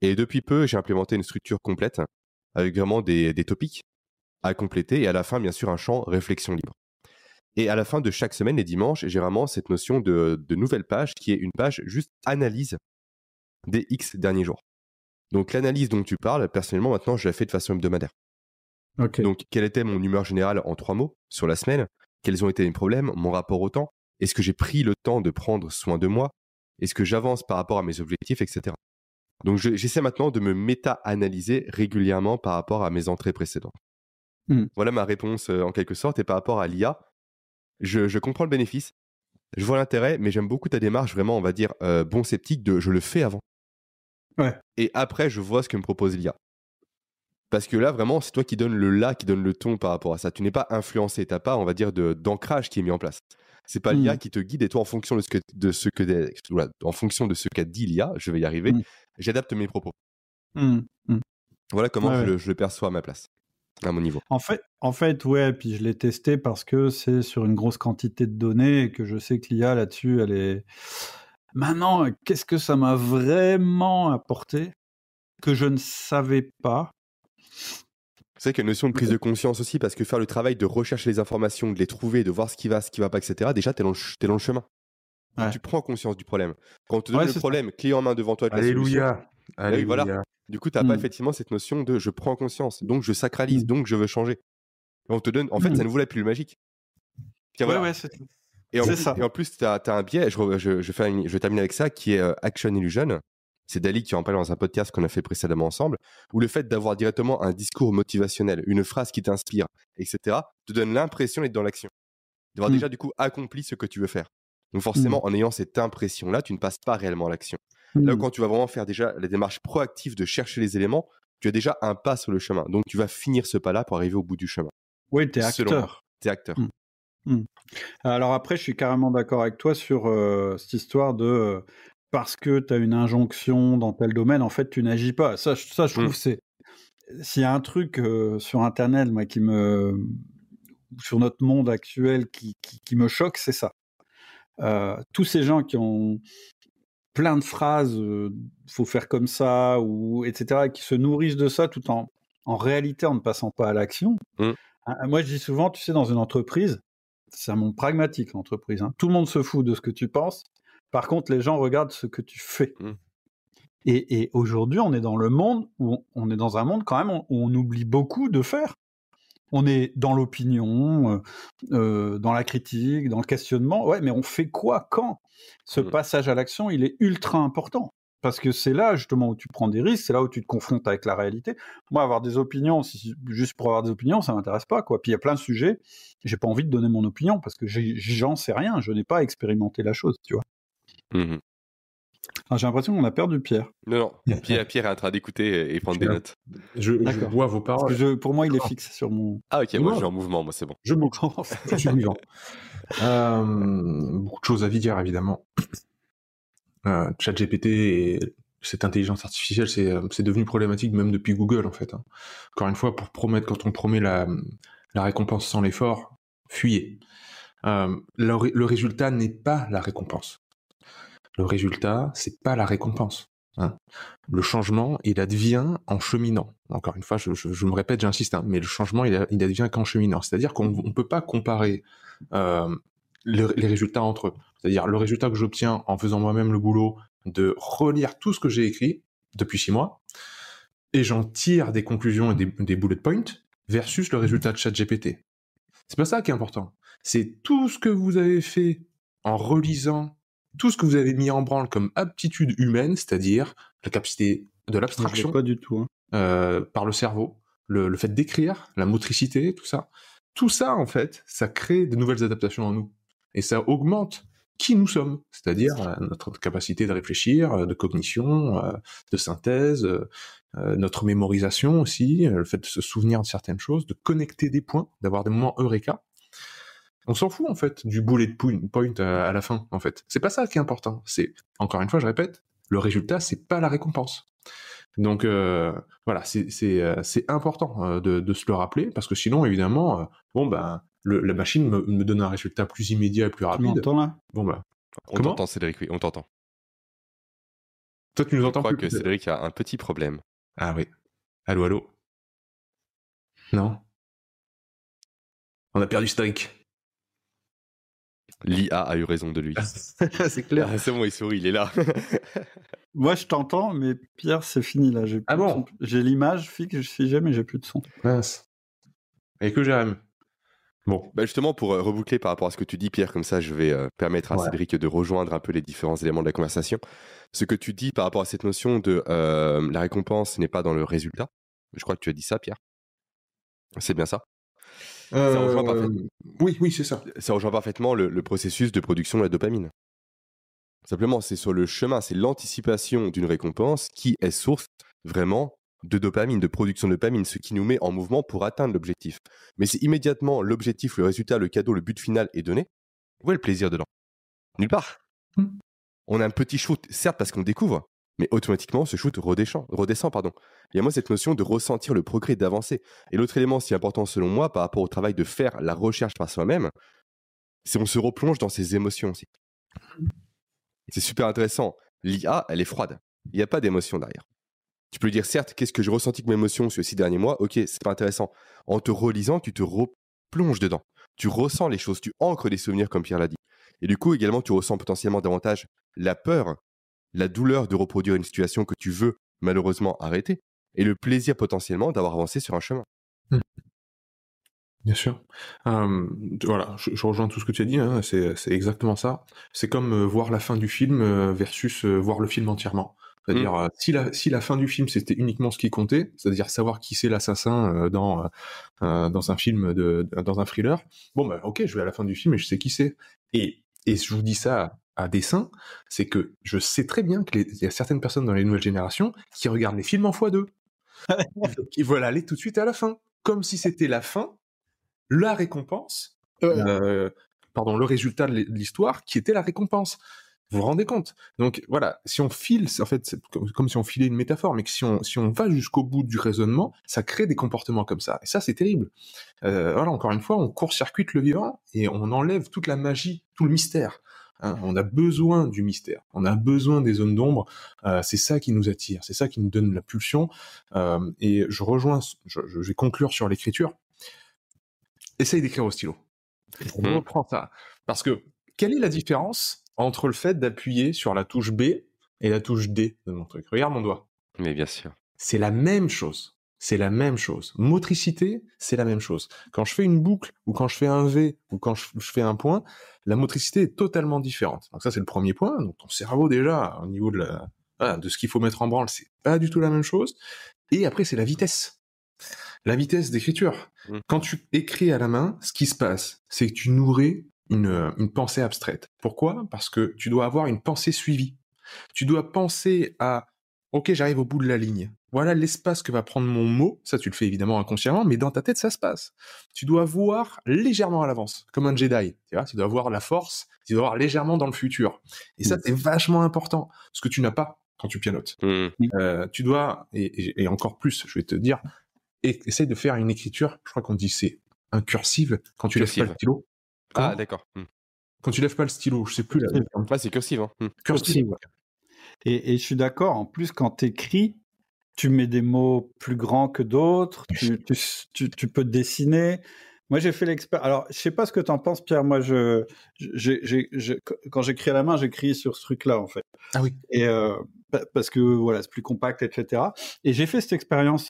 Et depuis peu, j'ai implémenté une structure complète avec vraiment des, des topics à compléter et à la fin, bien sûr, un champ réflexion libre. Et à la fin de chaque semaine, les dimanches, j'ai vraiment cette notion de, de nouvelle page qui est une page juste analyse des X derniers jours. Donc l'analyse dont tu parles, personnellement, maintenant, je la fais de façon hebdomadaire. Donc, quelle était mon humeur générale en trois mots sur la semaine? Quels ont été mes problèmes? Mon rapport au temps? Est-ce que j'ai pris le temps de prendre soin de moi? Est-ce que j'avance par rapport à mes objectifs, etc. Donc, je- j'essaie maintenant de me méta-analyser régulièrement par rapport à mes entrées précédentes. Hmm. Voilà ma réponse euh, en quelque sorte. Et par rapport à l'IA, je, je comprends le bénéfice, je vois l'intérêt, mais j'aime beaucoup ta démarche, vraiment, on va dire, euh, bon sceptique, de je le fais avant. Ouais. Et après, je vois ce que me propose l'IA. Parce que là, vraiment, c'est toi qui donne le là, qui donne le ton par rapport à ça. Tu n'es pas influencé, tu n'as pas, on va dire, d'ancrage qui est mis en place. C'est pas l'IA qui te guide et toi, en fonction de ce que, de ce que, voilà, en fonction de ce qu'a dit l'IA, je vais y arriver, Mm. j'adapte mes propos. Voilà comment Ouais, je, ouais. Le, je le perçois à ma place, à mon niveau. En fait, en fait, ouais, puis je l'ai testé parce que c'est sur une grosse quantité de données et que je sais que l'IA là-dessus, elle est. Maintenant, qu'est-ce que ça m'a vraiment apporté que je ne savais pas? C'est qu'il y a une notion de prise de conscience aussi, parce que faire le travail de rechercher les informations, de les trouver, de voir ce qui va, ce qui va pas, etc., déjà, tu es, es dans le chemin. Ouais. Tu prends conscience du problème. Quand on te donne Ouais, le c'est ça. problème, clé en main devant toi, avec la solution, Alléluia. oui, voilà. Du coup, tu n'as pas Mm. effectivement cette notion de je prends conscience, donc je sacralise, Mm. donc je veux changer. Et on te donne, en fait, Mm. ça ne vous la plus magique. Tiens, voilà. Ouais, ouais, c'est Et en, plus, ça. et en plus, tu as, un biais, je, re- je, je, fais une- je termine avec ça, qui est euh, Action Illusion. C'est Dali qui en parle dans un podcast qu'on a fait précédemment ensemble, où le fait d'avoir directement un discours motivationnel, une phrase qui t'inspire, etc., te donne l'impression d'être dans l'action. D'avoir déjà, du coup, accompli ce que tu veux faire. Donc forcément, en ayant cette impression-là, tu ne passes pas réellement à l'action. Là Hmm. quand tu vas vraiment faire déjà la démarche proactive de chercher les éléments, tu as déjà un pas sur le chemin. Donc tu vas finir ce pas-là pour arriver au bout du chemin. Oui, Selon moi. acteur. T'es acteur. Mm. Alors après, je suis carrément d'accord avec toi sur euh, cette histoire de euh, parce que tu as une injonction dans tel domaine, en fait, tu n'agis pas. Ça, je- ça, je trouve c'est s'il y a un truc euh, sur Internet, moi, qui me sur notre monde actuel qui, qui, qui me choque, c'est ça. Euh, tous ces gens qui ont plein de phrases, euh, faut faire comme ça ou etc. et qui se nourrissent de ça tout en en réalité en ne passant pas à l'action. Mm. Ah, Moi, je dis souvent, tu sais, dans une entreprise, c'est un monde pragmatique, l'entreprise. hein. Tout le monde se fout de ce que tu penses. Par contre, les gens regardent ce que tu fais. Mm. Et, et aujourd'hui, on est dans le monde où on, on est dans un monde quand même où on oublie beaucoup de faire. On est dans l'opinion, euh, euh, dans la critique, dans le questionnement. Ouais, mais on fait quoi quand Ce Mm. passage à l'action, il est ultra important? Parce que c'est là justement où tu prends des risques, c'est là où tu te confrontes avec la réalité. Moi, avoir des opinions, si- juste pour avoir des opinions, ça m'intéresse pas. Quoi. Puis il y a plein de sujets, j'ai pas envie de donner mon opinion parce que j'en sais rien, je n'ai pas expérimenté la chose, tu vois. Mhm. Ah, j'ai l'impression qu'on a perdu Pierre. Non, non. Pierre, Pierre est en train d'écouter et, prendre des notes. Je, je vois vos paroles. je- pour moi, il est fixe sur mon. Ah, ok, moi je suis en mouvement, moi c'est bon. Je bouge. Je suis vivant. Euh, beaucoup de choses à dire, évidemment. Euh, ChatGPT et cette intelligence artificielle, c'est euh, c'est devenu problématique même depuis Google, en fait. hein. Encore une fois, pour promettre, quand on promet la, la récompense sans l'effort, fuyez. Euh, le résultat n'est pas la récompense. Le résultat, c'est pas la récompense. hein. Le changement, il advient en cheminant. Encore une fois, je, me répète, j'insiste, hein, mais le changement, il, advient qu'en cheminant. C'est-à-dire qu'on ne peut pas comparer euh, le- les résultats entre eux. C'est-à-dire le résultat que j'obtiens en faisant moi-même le boulot de relire tout ce que j'ai écrit depuis six mois, et j'en tire des conclusions et des, des bullet points, versus le résultat de ChatGPT. C'est pas ça qui est important. C'est tout ce que vous avez fait en relisant tout ce que vous avez mis en branle comme aptitude humaine, c'est-à-dire la capacité de l'abstraction pas du tout. hein. euh, par le cerveau, le, le fait d'écrire, la motricité, tout ça. Tout ça, en fait, ça crée de nouvelles adaptations en nous. Et ça augmente qui nous sommes, c'est-à-dire euh, notre capacité de réfléchir, euh, de cognition, de synthèse, notre mémorisation aussi, le fait de se souvenir de certaines choses, de connecter des points, d'avoir des moments eureka. On s'en fout en fait du bullet point point à, à la fin en fait. C'est pas ça qui est important. C'est encore une fois, je répète, le résultat c'est pas la récompense. Donc euh, voilà, c'est c'est euh, c'est important euh, de, de se le rappeler parce que sinon évidemment, euh, bon ben le- la machine me, me donne un résultat plus immédiat et plus Tu rapide. m'entends là? Bon bah On t'entend, Cédric, oui, on t'entend. toi tu nous Je entends crois plus que Cédric a un petit problème. Ah oui. Allô allô? Non? On a perdu Cédric. L'IA a eu raison de lui. c'est clair. Ah, c'est bon, il sourit, il est là. Moi, je t'entends, mais Pierre, c'est fini là. J'ai Ah bon son. J'ai l'image fixe, je suis jamais, j'ai plus de son. Mince. Et que Jérém? Bon. Bah, justement, pour euh, reboucler par rapport à ce que tu dis, Pierre, comme ça, je vais euh, permettre à Ouais. Cédric de rejoindre un peu les différents éléments de la conversation. Ce que tu dis par rapport à cette notion de euh, la récompense n'est pas dans le résultat. Je crois que tu as dit ça, Pierre? C'est bien ça? Rejoint parfaitement. Euh, Oui, oui, c'est ça. Ça rejoint parfaitement le, le processus de production de la dopamine. Simplement, c'est sur le chemin, c'est l'anticipation d'une récompense qui est source vraiment de dopamine, de production de dopamine, ce qui nous met en mouvement pour atteindre l'objectif. Mais c'est immédiatement l'objectif, le résultat, le cadeau, le but final est donné. Où est le plaisir dedans? Nulle part. Hmm. On a un petit shoot, certes parce qu'on découvre, mais automatiquement ce shoot redescend. redescend pardon. Il y a moi cette notion de ressentir le progrès, d'avancer. Et l'autre élément si important selon moi par rapport au travail de faire la recherche par soi-même, c'est on se replonge dans ses émotions aussi. C'est super intéressant. L'IA, elle est froide. Il n'y a pas d'émotion derrière. Tu peux lui dire, certes, qu'est-ce que j'ai ressenti comme émotion ces six derniers mois? Ok, c'est pas intéressant. En te relisant, tu te replonges dedans. Tu ressens les choses, tu ancres des souvenirs, comme Pierre l'a dit. Et du coup, également, tu ressens potentiellement davantage la peur, la douleur de reproduire une situation que tu veux malheureusement arrêter, et le plaisir potentiellement d'avoir avancé sur un chemin. Bien sûr. Euh, voilà, je, je rejoins tout ce que tu as dit, hein, c'est exactement ça. C'est comme euh, voir la fin du film euh, versus euh, voir le film entièrement. C'est-à-dire, euh, si, la, si la fin du film c'était uniquement ce qui comptait, c'est-à-dire savoir qui c'est l'assassin dans, dans un film, de, dans un thriller, bon, bah, ok, je vais à la fin du film et je sais qui c'est. Et, et je vous dis ça à dessein, c'est que je sais très bien qu'il y a certaines personnes dans les nouvelles générations qui regardent les films en x2. qui veulent aller tout de suite à la fin. Comme si c'était la fin, la récompense, euh, pardon, le résultat de l'histoire qui était la récompense. Vous vous rendez compte? Donc voilà, si on file, c'est- en fait, c'est comme si on filait une métaphore, mais que si on, si on va jusqu'au bout du raisonnement, ça crée des comportements comme ça. Et ça, c'est terrible. Euh, voilà, encore une fois, on court-circuite le vivant et on enlève toute la magie, tout le mystère. Hein. on a besoin du mystère, on a besoin des zones d'ombre. Euh, c'est ça qui nous attire, c'est ça qui nous donne la pulsion. Euh, et je rejoins, je, je vais conclure sur l'écriture. Essaye d'écrire au stylo. On Mhm. reprend ça. Parce que, quelle est la différence entre le fait d'appuyer sur la touche B et la touche D de mon truc? Regarde mon doigt. Mais bien sûr. C'est la même chose. C'est la même chose. Motricité, c'est la même chose. Quand je fais une boucle, ou quand je fais un V, ou quand je, je fais un point, la motricité est totalement différente. Donc ça, c'est le premier point. Donc ton cerveau, déjà, au niveau de, la, voilà, de ce qu'il faut mettre en branle, c'est pas du tout la même chose. Et après, c'est la vitesse. La vitesse d'écriture. Mm. Quand tu écris à la main, ce qui se passe, c'est que tu nourris une, une pensée abstraite. Pourquoi? Parce que tu dois avoir une pensée suivie. Tu dois penser à Ok, j'arrive au bout de la ligne. Voilà l'espace que va prendre mon mot. Ça, tu le fais évidemment inconsciemment, mais dans ta tête, ça se passe. Tu dois voir légèrement à l'avance, comme un Jedi. Tu vois, tu dois voir la force, tu dois voir légèrement dans le futur. Et ça, c'est vachement important, ce que tu n'as pas quand tu pianotes. Hmm. Euh, tu dois, et, et- et encore plus, je vais te dire, et, essaye de faire une écriture, je crois qu'on dit c'est un cursive, quand tu lèves pas le stylo. Ah, d'accord. Hmm. quand tu lèves pas le stylo, je sais plus la Ouais, c'est cursive. Hein. Cursive. Et, et je suis d'accord, en plus, quand tu écris, tu mets des mots plus grands que d'autres, tu, tu, tu- tu peux dessiner. Moi, j'ai fait l'expérience. Alors, je sais pas ce que tu en penses, Pierre. Moi, je, quand j'écris à la main, j'écris sur ce truc-là, en fait. Ah oui. Et euh, pa- parce que voilà, c'est plus compact, etc. Et j'ai fait cette expérience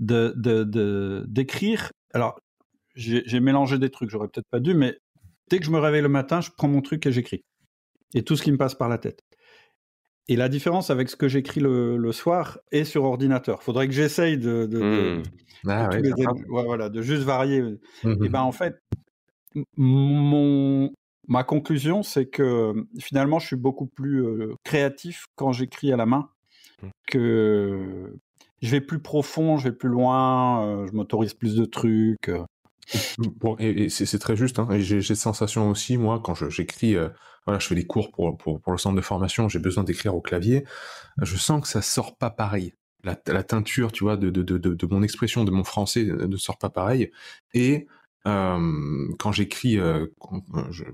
de de- de- d'écrire. Alors, j'ai j'ai mélangé des trucs, j'aurais peut-être pas dû, mais dès que je me réveille le matin, je prends mon truc et j'écris. Et tout ce qui me passe par la tête. Et la différence avec ce que j'écris le, le soir est sur ordinateur. Faudrait que j'essaye de, de, de- Hmm. Ah de les. Ouais, voilà, de juste varier. Mhm. Et ben en fait, mon ma conclusion, c'est que finalement, je suis beaucoup plus euh, créatif quand j'écris à la main Mm. que je vais plus profond, je vais plus loin, euh, je m'autorise plus de trucs. euh. Et, c'est très juste. Hein. J'ai cette sensation aussi, moi, quand j'écris, euh, voilà, je fais des cours pour, pour, pour le centre de formation, j'ai besoin d'écrire au clavier. Je sens que ça sort pas pareil. La, teinture, tu vois, de, de, de, de, mon expression, de mon français, euh, ne sort pas pareil. Et euh, quand j'écris, euh,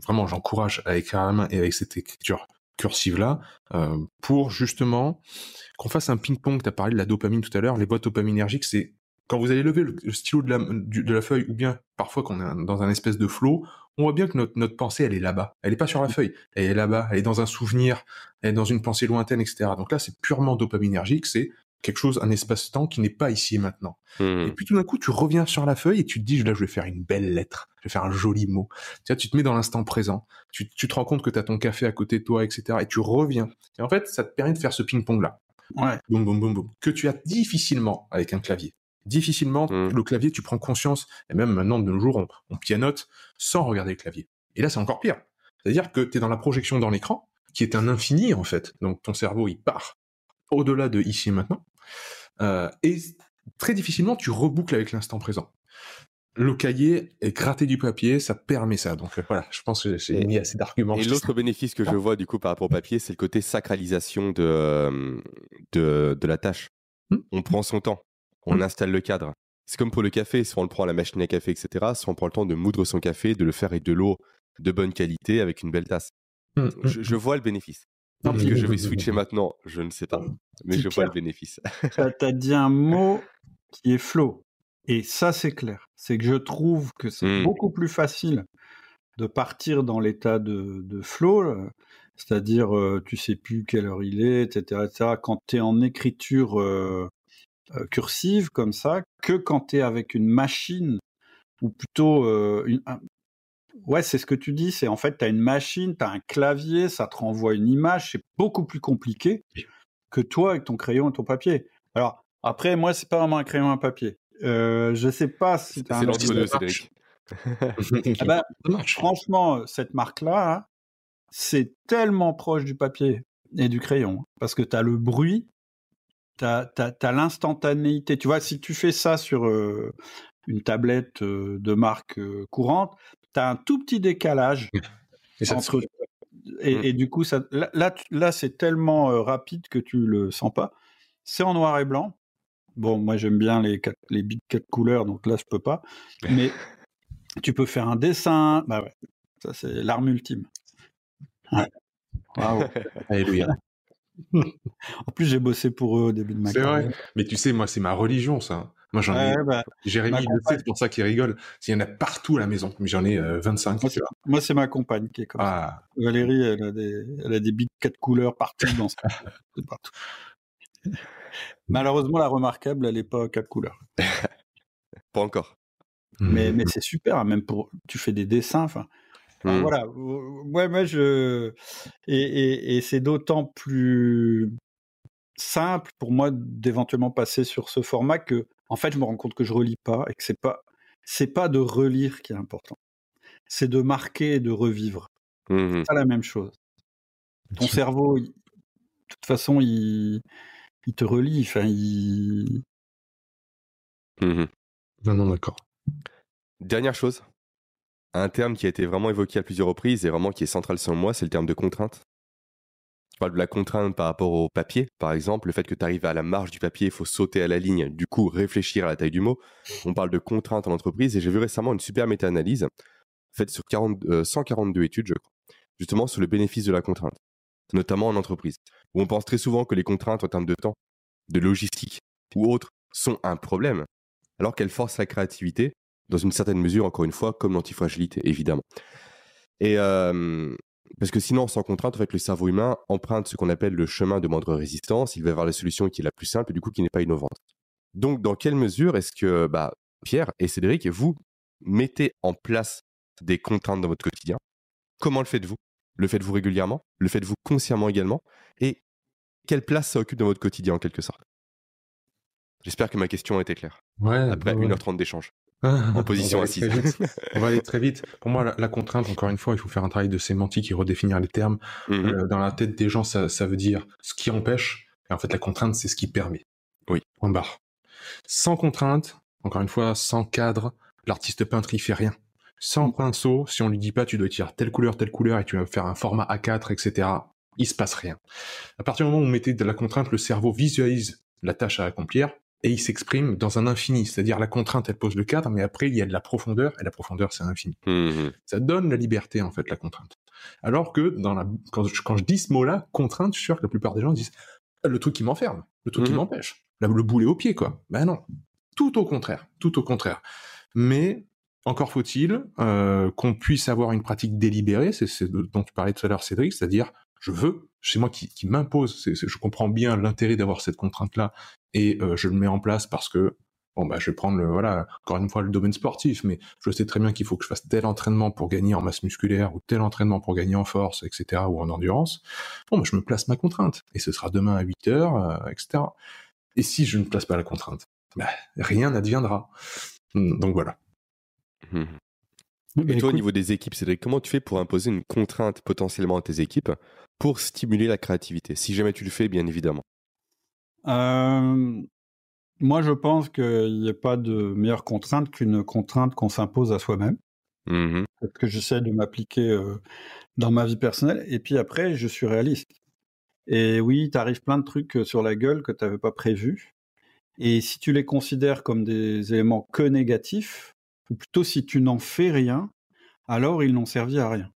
vraiment, j'encourage à écrire à la main et avec cette écriture cursive là, euh, pour justement qu'on fasse un ping-pong. Tu as parlé de la dopamine tout à l'heure. Les boîtes dopaminergiques, c'est quand vous allez lever le, le stylo de la, du- de la feuille, ou bien parfois quand on est dans un espèce de flow, on voit bien que notre, notre pensée, elle est là-bas. Elle est pas sur la feuille. Elle est là-bas. Elle est dans un souvenir. Elle est dans une pensée lointaine, etc. Donc là, c'est purement dopaminergique. C'est quelque chose, un espace-temps qui n'est pas ici et maintenant. Mhm. Et puis tout d'un coup, tu reviens sur la feuille et tu te dis, là, je vais faire une belle lettre, je vais faire un joli mot. Tu vois, tu te mets dans l'instant présent, tu, tu te rends compte que tu as ton café à côté de toi, etc. Et tu reviens. Et en fait, ça te permet de faire ce ping-pong-là. Ouais. Boum, boum, boum, boum. Que tu as difficilement avec un clavier. Difficilement, Mm. le clavier, tu prends conscience, et même maintenant, de nos jours, on, on pianote sans regarder le clavier. Et là, c'est encore pire. C'est-à-dire que tu es dans la projection dans l'écran, qui est un infini, en fait. Donc, ton cerveau, il part au-delà de ici et maintenant. Euh, et très difficilement, tu reboucles avec l'instant présent. Le cahier et gratter du papier, ça permet ça. Donc euh, voilà, je pense que j'ai mis assez d'arguments. Et l'autre bénéfice que je vois du coup par rapport au papier, c'est le côté sacralisation de, euh, de, de la tâche. Hmm. On prend son temps, on installe le cadre. C'est comme pour le café, si on le prend à la machine à café, etc., si on prend le temps de moudre son café, de le faire avec de l'eau de bonne qualité avec une belle tasse. Mm, Je, je vois le bénéfice. Est-ce que je vais switcher maintenant Je ne sais pas. Mais je vois le bénéfice. T'as as dit un mot qui est flow. Et ça, c'est clair. C'est que je trouve que c'est Mm. beaucoup plus facile de partir dans l'état de, de flow, là. c'est-à-dire euh, tu sais plus quelle heure il est, etc., etc., quand tu es en écriture euh, euh, cursive comme ça, que quand tu es avec une machine, ou plutôt euh, une... un- Ouais, c'est ce que tu dis, c'est en fait, tu as une machine, tu as un clavier, ça te renvoie une image, c'est beaucoup plus compliqué que toi avec ton crayon et ton papier. Alors, après, moi, c'est pas vraiment un crayon et un papier. Euh, je sais pas si t'as C'est un. Cédric. Ah marche. franchement, cette marque-là, hein, c'est tellement proche du papier et du crayon. Parce que tu as le bruit, tu as, l'instantanéité. Tu vois, si tu fais ça sur euh, une tablette euh, de marque euh, courante, tu as un tout petit décalage Et ça te entre... Et, et du coup, ça, là, là, c'est tellement euh, rapide que tu le sens pas. C'est en noir et blanc. Bon, moi, j'aime bien les, quatre, les big quatre couleurs, donc là, je peux pas. Mais tu peux faire un dessin. Bah ouais, ça, c'est l'arme ultime. Ouais. Waouh. Alléluia. En plus, j'ai bossé pour eux au début de ma C'est vrai. carrière. Mais tu sais, moi, c'est ma religion, ça. Moi, j'en ai. Bah, Jérémy, c'est pour ça qu'il rigole. Il y en a partout à la maison. Mais j'en ai euh, 25. moi, tu c'est- vois. moi, c'est ma compagne qui est comme ça. Ah, Valérie, elle a des, elle a des big quatre couleurs partout dans ce c'est partout. Malheureusement, la remarquable, elle est pas quatre couleurs. Pas encore. Mais, Mhm. mais c'est super, hein, même pour tu fais des dessins. Enfin, enfin, Mm. voilà. Ouais, moi je et, et, et c'est d'autant plus simple pour moi d'éventuellement passer sur ce format que, en fait, je me rends compte que je relis pas et que c'est pas c'est pas de relire qui est important, c'est de marquer et de revivre. Mhm. C'est pas la même chose. Ton cerveau, il- de toute façon, il il te relie. Enfin, il Mhm. Non, non, d'accord. Dernière chose, un terme qui a été vraiment évoqué à plusieurs reprises et vraiment qui est central selon moi, c'est le terme de contrainte. Je parle de la contrainte par rapport au papier, par exemple, le fait que tu arrives à la marge du papier, il faut sauter à la ligne, du coup réfléchir à la taille du mot. On parle de contrainte en entreprise et j'ai vu récemment une super méta-analyse faite sur 40, euh, 142 études, je crois, justement sur le bénéfice de la contrainte, notamment en entreprise, où on pense très souvent que les contraintes en termes de temps, de logistique ou autres sont un problème, alors qu'elles forcent la créativité dans une certaine mesure, encore une fois, comme l'antifragilité, évidemment. Et euh, parce que sinon, sans contrainte, en fait, le cerveau humain emprunte ce qu'on appelle le chemin de moindre résistance. Il va vers la solution qui est la plus simple et du coup qui n'est pas innovante. Donc, dans quelle mesure est-ce que bah, Pierre et Cédric, vous mettez en place des contraintes dans votre quotidien? Comment le faites-vous? Le faites-vous régulièrement? Le faites-vous consciemment également? Et quelle place ça occupe dans votre quotidien en quelque sorte? J'espère que ma question a été claire. Ouais, Après ouais, ouais. 1h30 d'échange. En position assise. On va aller très vite. Pour moi, la, la contrainte, encore une fois, il faut faire un travail de sémantique et redéfinir les termes. Mhm. Euh, dans la tête des gens, ça, ça veut dire ce qui empêche. Et en fait, la contrainte, c'est ce qui permet. Oui. Point barre. Sans contrainte, encore une fois, sans cadre, l'artiste peintre, il fait rien. Sans pinceau, si on lui dit pas, tu dois tirer telle couleur, telle couleur, et tu vas faire un format A4, etc., il se passe rien. À partir du moment où on mettait de la contrainte, le cerveau visualise la tâche à accomplir, et il s'exprime dans un infini. C'est-à-dire, la contrainte, elle pose le cadre, mais après, il y a de la profondeur, et la profondeur, c'est infini. Mhm. Ça donne la liberté, en fait, la contrainte. Alors que dans la, quand, je, quand je dis ce mot-là, contrainte, je suis sûr que la plupart des gens disent le truc qui m'enferme, le truc qui Mhm. m'empêche, le boulet au pied, quoi. Ben non. Tout au contraire, tout au contraire. Mais encore faut-il euh, qu'on puisse avoir une pratique délibérée, c'est ce dont tu parlais tout à l'heure, Cédric, c'est-à-dire je veux, c'est moi qui, qui m'impose, je comprends bien l'intérêt d'avoir cette contrainte-là et euh, je le mets en place parce que bon bah je vais prendre le voilà encore une fois le domaine sportif, mais je sais très bien qu'il faut que je fasse tel entraînement pour gagner en masse musculaire ou tel entraînement pour gagner en force, etc. ou en endurance. Bon bah je me place ma contrainte et ce sera demain à 8 heures, euh, etc. Et si je ne place pas la contrainte, bah, rien n'adviendra. Donc voilà. Mmh. Et toi, au niveau des équipes, Cédric, comment tu fais pour imposer une contrainte potentiellement à tes équipes pour stimuler la créativité Si jamais tu le fais, bien évidemment? Euh, moi, je pense qu'il n'y a pas de meilleure contrainte qu'une contrainte qu'on s'impose à soi-même. Mmh Parce que j'essaie de m'appliquer euh, dans ma vie personnelle. Et puis après, je suis réaliste. Et oui, t'arrives plein de trucs euh, sur la gueule que tu n'avais pas prévus. Et si tu les considères comme des éléments que négatifs, ou plutôt si tu n'en fais rien, alors ils n'ont servi à rien.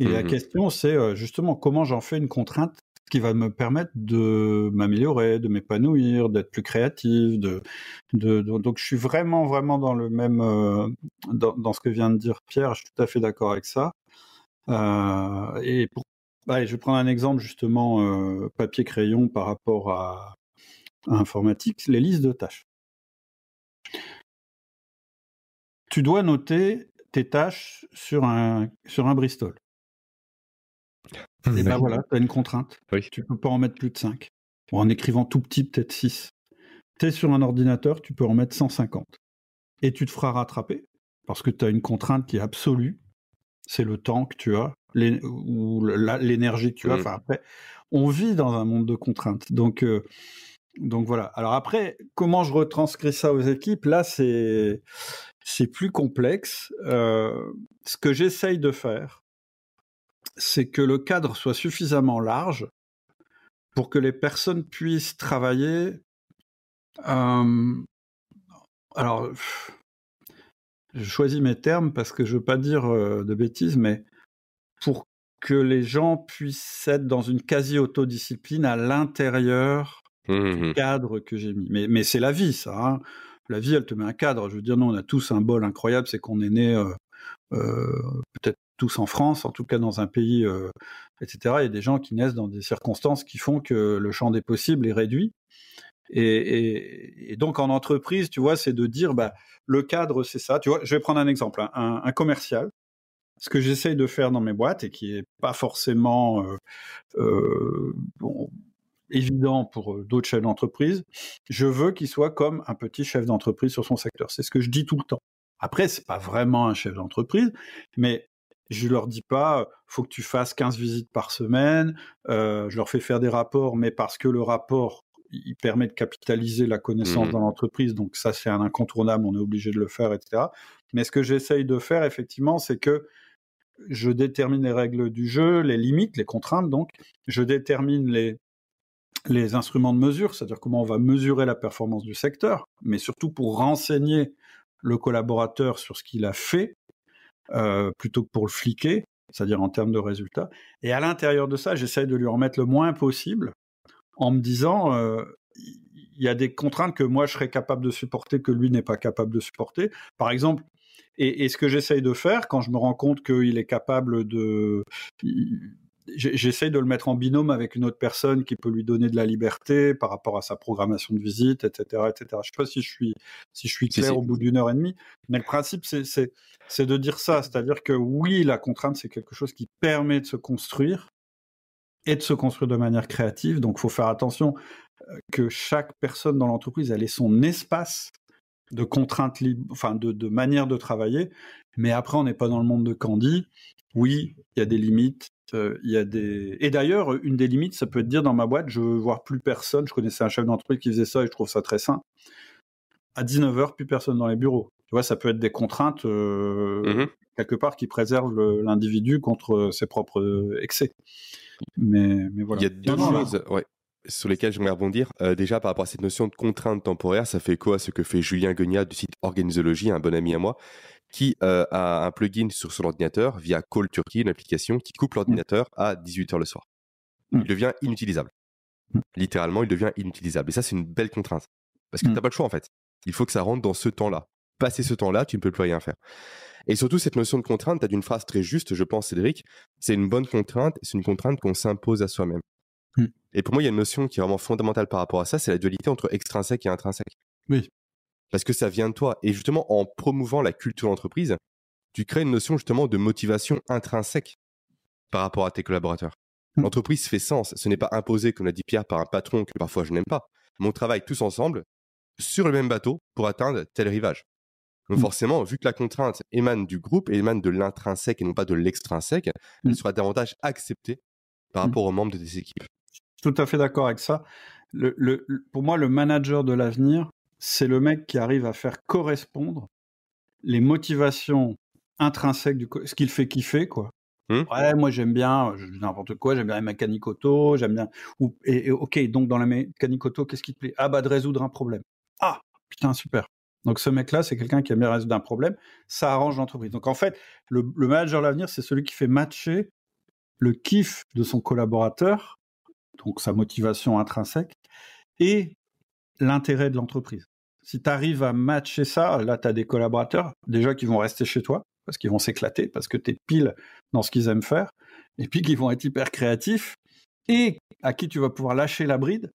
Et la mmh question, c'est justement comment j'en fais une contrainte qui va me permettre de m'améliorer, de m'épanouir, d'être plus créatif. Donc je suis vraiment, vraiment dans le même, euh, dans, ce que vient de dire Pierre. Je suis tout à fait d'accord avec ça. Euh, et je vais prendre un exemple justement papier crayon par rapport à, à informatique, les listes de tâches. tu dois noter tes tâches sur un, sur un Bristol. Et ben voilà, tu as une contrainte. Tu Tu peux pas en mettre plus de 5. en écrivant tout petit, peut-être 6. Tu es sur un ordinateur, tu peux en mettre 150. Et tu te feras rattraper parce que tu as une contrainte qui est absolue. C'est le temps que tu as ou l'énergie que tu as. Mmh. Enfin, après, on vit dans un monde de contraintes. Donc, euh, donc voilà. Alors après, comment je retranscris ça aux équipes? Là, c'est c'est plus complexe. Euh, ce que j'essaye de faire, c'est que le cadre soit suffisamment large pour que les personnes puissent travailler. Euh, alors, je choisis mes termes parce que je veux pas dire euh, de bêtises, mais pour que les gens puissent être dans une quasi-autodiscipline à l'intérieur mmh du cadre que j'ai mis. Mais, mais c'est la vie, ça. Hein la vie, elle te met un cadre. Je veux dire, nous, on a tous un bol incroyable, c'est qu'on est né euh, euh, peut-être tous en France, en tout cas dans un pays, euh, etc. Il y a des gens qui naissent dans des circonstances qui font que le champ des possibles est réduit. Et, donc en entreprise, tu vois, c'est de dire, bah, le cadre, c'est ça. Tu vois, je vais prendre un exemple, hein. un, commercial. Ce que j'essaye de faire dans mes boîtes et qui est pas forcément bon, évident pour euh, d'autres chefs d'entreprise. Je veux qu'il soit comme un petit chef d'entreprise sur son secteur. C'est ce que je dis tout le temps. Après, c'est pas vraiment un chef d'entreprise, mais je leur dis pas, faut que tu fasses 15 visites par semaine. Euh, je leur fais faire des rapports, mais parce que le rapport, il permet de capitaliser la connaissance mmh dans l'entreprise, donc ça c'est un incontournable, on est obligé de le faire, etc. Mais ce que j'essaye de faire, effectivement, c'est que je détermine les règles du jeu, les limites, les contraintes, donc je détermine les, les instruments de mesure, c'est-à-dire comment on va mesurer la performance du secteur, mais surtout pour renseigner le collaborateur sur ce qu'il a fait, euh, plutôt que pour le fliquer, c'est-à-dire en termes de résultats. Et à l'intérieur de ça, j'essaye de lui en mettre le moins possible, en me disant, euh, il y a des contraintes que moi je serais capable de supporter, que lui n'est pas capable de supporter. Par exemple, et, et ce que j'essaye de faire quand je me rends compte qu'il est capable de j'essaye de le mettre en binôme avec une autre personne qui peut lui donner de la liberté par rapport à sa programmation de visite, etc., etc. Je sais pas si je suis, si je suis clair au bout d'une heure et demie, mais le principe, c'est de dire ça. C'est-à-dire que oui, la contrainte, c'est quelque chose qui permet de se construire et de se construire de manière créative. Donc, il faut faire attention euh, que chaque personne dans l'entreprise, elle ait son espace de contraintes libres, enfin, de, de manière de travailler. Mais après, on n'est pas dans le monde de Candy. Oui, il y a des limites, euh, il y a des... Et d'ailleurs, une des limites, ça peut être dire dans ma boîte, je veux voir plus personne. Je connaissais un chef d'entreprise qui faisait ça et je trouve ça très sain. À 19h, plus personne dans les bureaux. Tu vois, ça peut être des contraintes, euh, mmh quelque part, qui préservent l'individu contre ses propres excès. Mais, mais voilà. Il y a deux choses ouais, sur lesquelles j'aimerais rebondir. Euh, déjà, par rapport à cette notion de contrainte temporaire, ça fait quoi à ce que fait Julien Guignat du site Organisologie, un bon ami à moi, qui euh, a un plugin sur son ordinateur via Call Turkey, une application qui coupe l'ordinateur à 18h le soir. Il devient inutilisable. Littéralement, il devient inutilisable. Et ça, c'est une belle contrainte. Parce que tu n'as pas le choix, en fait. Il faut que ça rentre dans ce temps-là. Passer ce temps-là, tu ne peux plus rien faire. Et surtout, cette notion de contrainte, tu as d'une phrase très juste, je pense, Cédric, c'est une bonne contrainte, c'est une contrainte qu'on s'impose à soi-même. Et pour moi, il y a une notion qui est vraiment fondamentale par rapport à ça, c'est la dualité entre extrinsèque et intrinsèque. Oui. Parce que ça vient de toi. Et justement, en promouvant la culture d'entreprise, tu crées une notion justement de motivation intrinsèque par rapport à tes collaborateurs. Hmm. L'entreprise fait sens. Ce n'est pas imposé, comme l'a dit Pierre, par un patron que parfois je n'aime pas. Mais on travaille tous ensemble sur le même bateau pour atteindre tel rivage. Donc Mm. forcément, vu que la contrainte émane du groupe, et émane de l'intrinsèque et non pas de l'extrinsèque, elle Mm. sera davantage acceptée par rapport aux membres de tes équipes. Tout à fait d'accord avec ça. Le, le- le- pour moi, le manager de l'avenir, c'est le mec qui arrive à faire correspondre les motivations intrinsèques du ce qu'il fait kiffer quoi. Hmm. Ouais, moi j'aime bien n'importe quoi, j'aime bien la mécanique auto, j'aime bien ou et, et ok donc dans la mécanique auto qu'est-ce qui te plaît? Ah bah de résoudre un problème. Ah putain super. Donc ce mec-là c'est quelqu'un qui aime bien résoudre un problème, ça arrange l'entreprise. Donc en fait le, le manager de l'avenir c'est celui qui fait matcher le kiff de son collaborateur, donc sa motivation intrinsèque, et l'intérêt de l'entreprise. Si tu arrives à matcher ça, là, tu as des collaborateurs déjà qui vont rester chez toi parce qu'ils vont s'éclater, parce que tu es pile dans ce qu'ils aiment faire, et puis qui vont être hyper créatifs, et à qui tu vas pouvoir lâcher la bride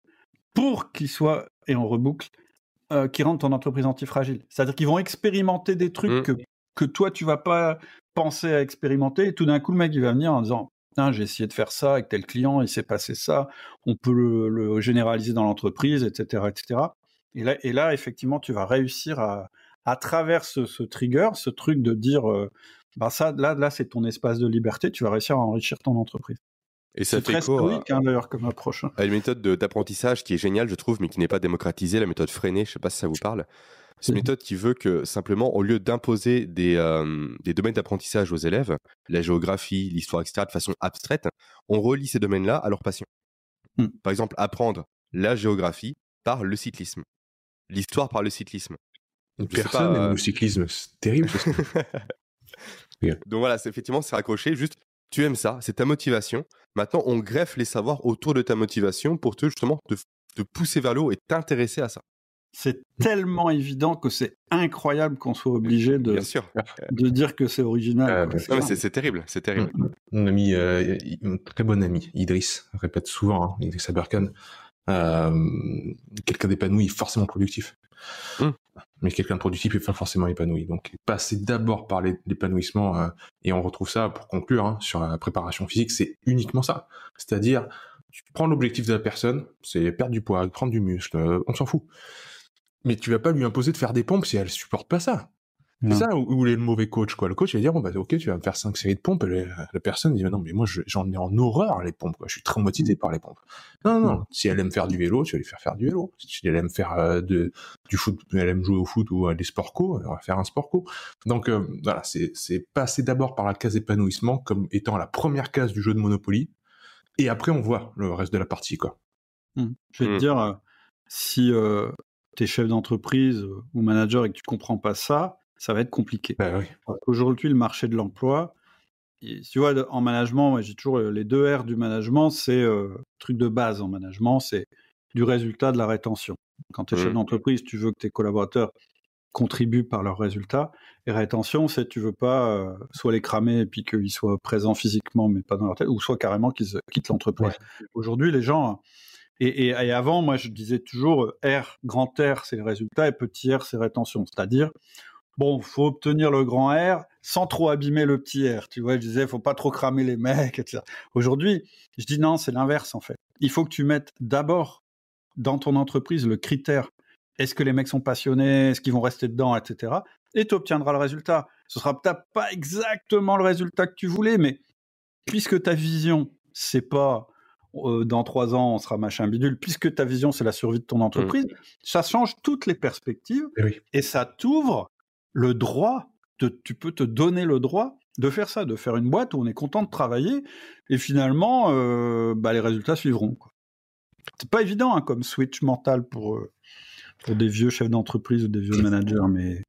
pour qu'ils soient, et on reboucle, euh, qui rendent ton entreprise antifragile. C'est-à-dire qu'ils vont expérimenter des trucs Mm. que, que toi, tu vas pas penser à expérimenter, et tout d'un coup, le mec, il va venir en disant j'ai essayé de faire ça avec tel client, il s'est passé ça, on peut le, le généraliser dans l'entreprise, etc., etc. Et là, et là, effectivement, tu vas réussir à, à travers ce, ce trigger, ce truc de dire, euh, bah ça, là, là, c'est ton espace de liberté, tu vas réussir à enrichir ton entreprise. Et ça fait très stoïque, hein, d'ailleurs, comme approche. hein. à une méthode de- d'apprentissage qui est géniale, je trouve, mais qui n'est pas démocratisée, la méthode freinée, je sais pas si ça vous parle. C'est une Mhm. méthode qui veut que simplement, au lieu d'imposer des, euh, des domaines d'apprentissage aux élèves, la géographie, l'histoire, etc., de façon abstraite, on relie ces domaines-là à leur passion. Mhm. Par exemple, apprendre la géographie par le cyclisme, l'histoire par le cyclisme. Personne pas, n'aime euh, le cyclisme, c'est terrible. Donc voilà, c'est effectivement, c'est raccroché. Juste, tu aimes ça, c'est ta motivation. Maintenant, on greffe les savoirs autour de ta motivation pour te justement te, te pousser vers le haut et t'intéresser à ça. C'est tellement évident que c'est incroyable qu'on soit obligé de, Bien sûr. de dire que c'est original. Ah, C'est énorme. c'est terrible, c'est terrible. Mon ami, euh, un très bon ami, Idriss, répète souvent, hein, Idriss Aberkan, euh, quelqu'un d'épanoui, forcément productif. Mm. Mais quelqu'un de productif n'est pas forcément épanoui. Donc, passer d'abord par l'épanouissement, euh, et on retrouve ça pour conclure hein, sur la préparation physique, c'est uniquement ça. C'est-à-dire, tu prends l'objectif de la personne, c'est perdre du poids, prendre du muscle, on s'en fout. Mais tu vas pas lui imposer de faire des pompes si elle supporte pas ça. C'est ça où, où est le mauvais coach, quoi. Le coach, il va dire, bon, bah, ok, tu vas me faire cinq séries de pompes, et la, la personne dit, non, mais moi, je- j'en ai en horreur, les pompes, quoi. Je suis traumatisé par les pompes. Non, non, non. Si elle aime faire du vélo, tu vas lui faire faire du vélo. Si elle aime faire euh, de, du foot, elle aime jouer au foot ou à des sports co, elle va faire un sport co. Donc, euh, voilà, c'est, c'est passer d'abord par la case épanouissement comme étant la première case du jeu de Monopoly. Et après, on voit le reste de la partie, quoi. Hmm. Je vais te dire, euh, si euh, tu es chef d'entreprise euh, ou manager et que tu comprends pas ça, ça va être compliqué. Bah oui. Qu'aujourd'hui, le marché de l'emploi, et tu vois, en management, j'ai toujours euh, les deux R du management, c'est euh, truc de base en management, c'est du résultat de la rétention. Quand tu es chef Mhm. d'entreprise, tu veux que tes collaborateurs contribuent par leurs résultats. Et rétention, c'est tu veux pas euh, soit les cramer et puis qu'ils soient présents physiquement mais pas dans leur tête, ou soit carrément qu'ils quittent l'entreprise. Aujourd'hui, les gens et, avant, moi, je disais toujours euh, R, grand R, c'est le résultat, et petit R, c'est rétention. C'est-à-dire, bon, faut obtenir le grand R sans trop abîmer le petit R. Tu vois, je disais, faut pas trop cramer les mecs, etc. Aujourd'hui, je dis non, c'est l'inverse, en fait. Il faut que tu mettes d'abord dans ton entreprise le critère. Est-ce que les mecs sont passionnés? Est-ce qu'ils vont rester dedans, etc. Et tu obtiendras le résultat. Ce sera peut-être pas exactement le résultat que tu voulais, mais puisque ta vision, c'est pas euh, dans trois ans, on sera machin bidule, puisque ta vision, c'est la survie de ton entreprise, ça change toutes les perspectives Eh oui. et ça t'ouvre le droit, de, tu peux te donner le droit de faire ça, de faire une boîte où on est content de travailler et finalement, euh, bah, les résultats suivront. C'est pas évident hein, comme switch mental pour, euh, pour des vieux chefs d'entreprise ou des vieux managers, mais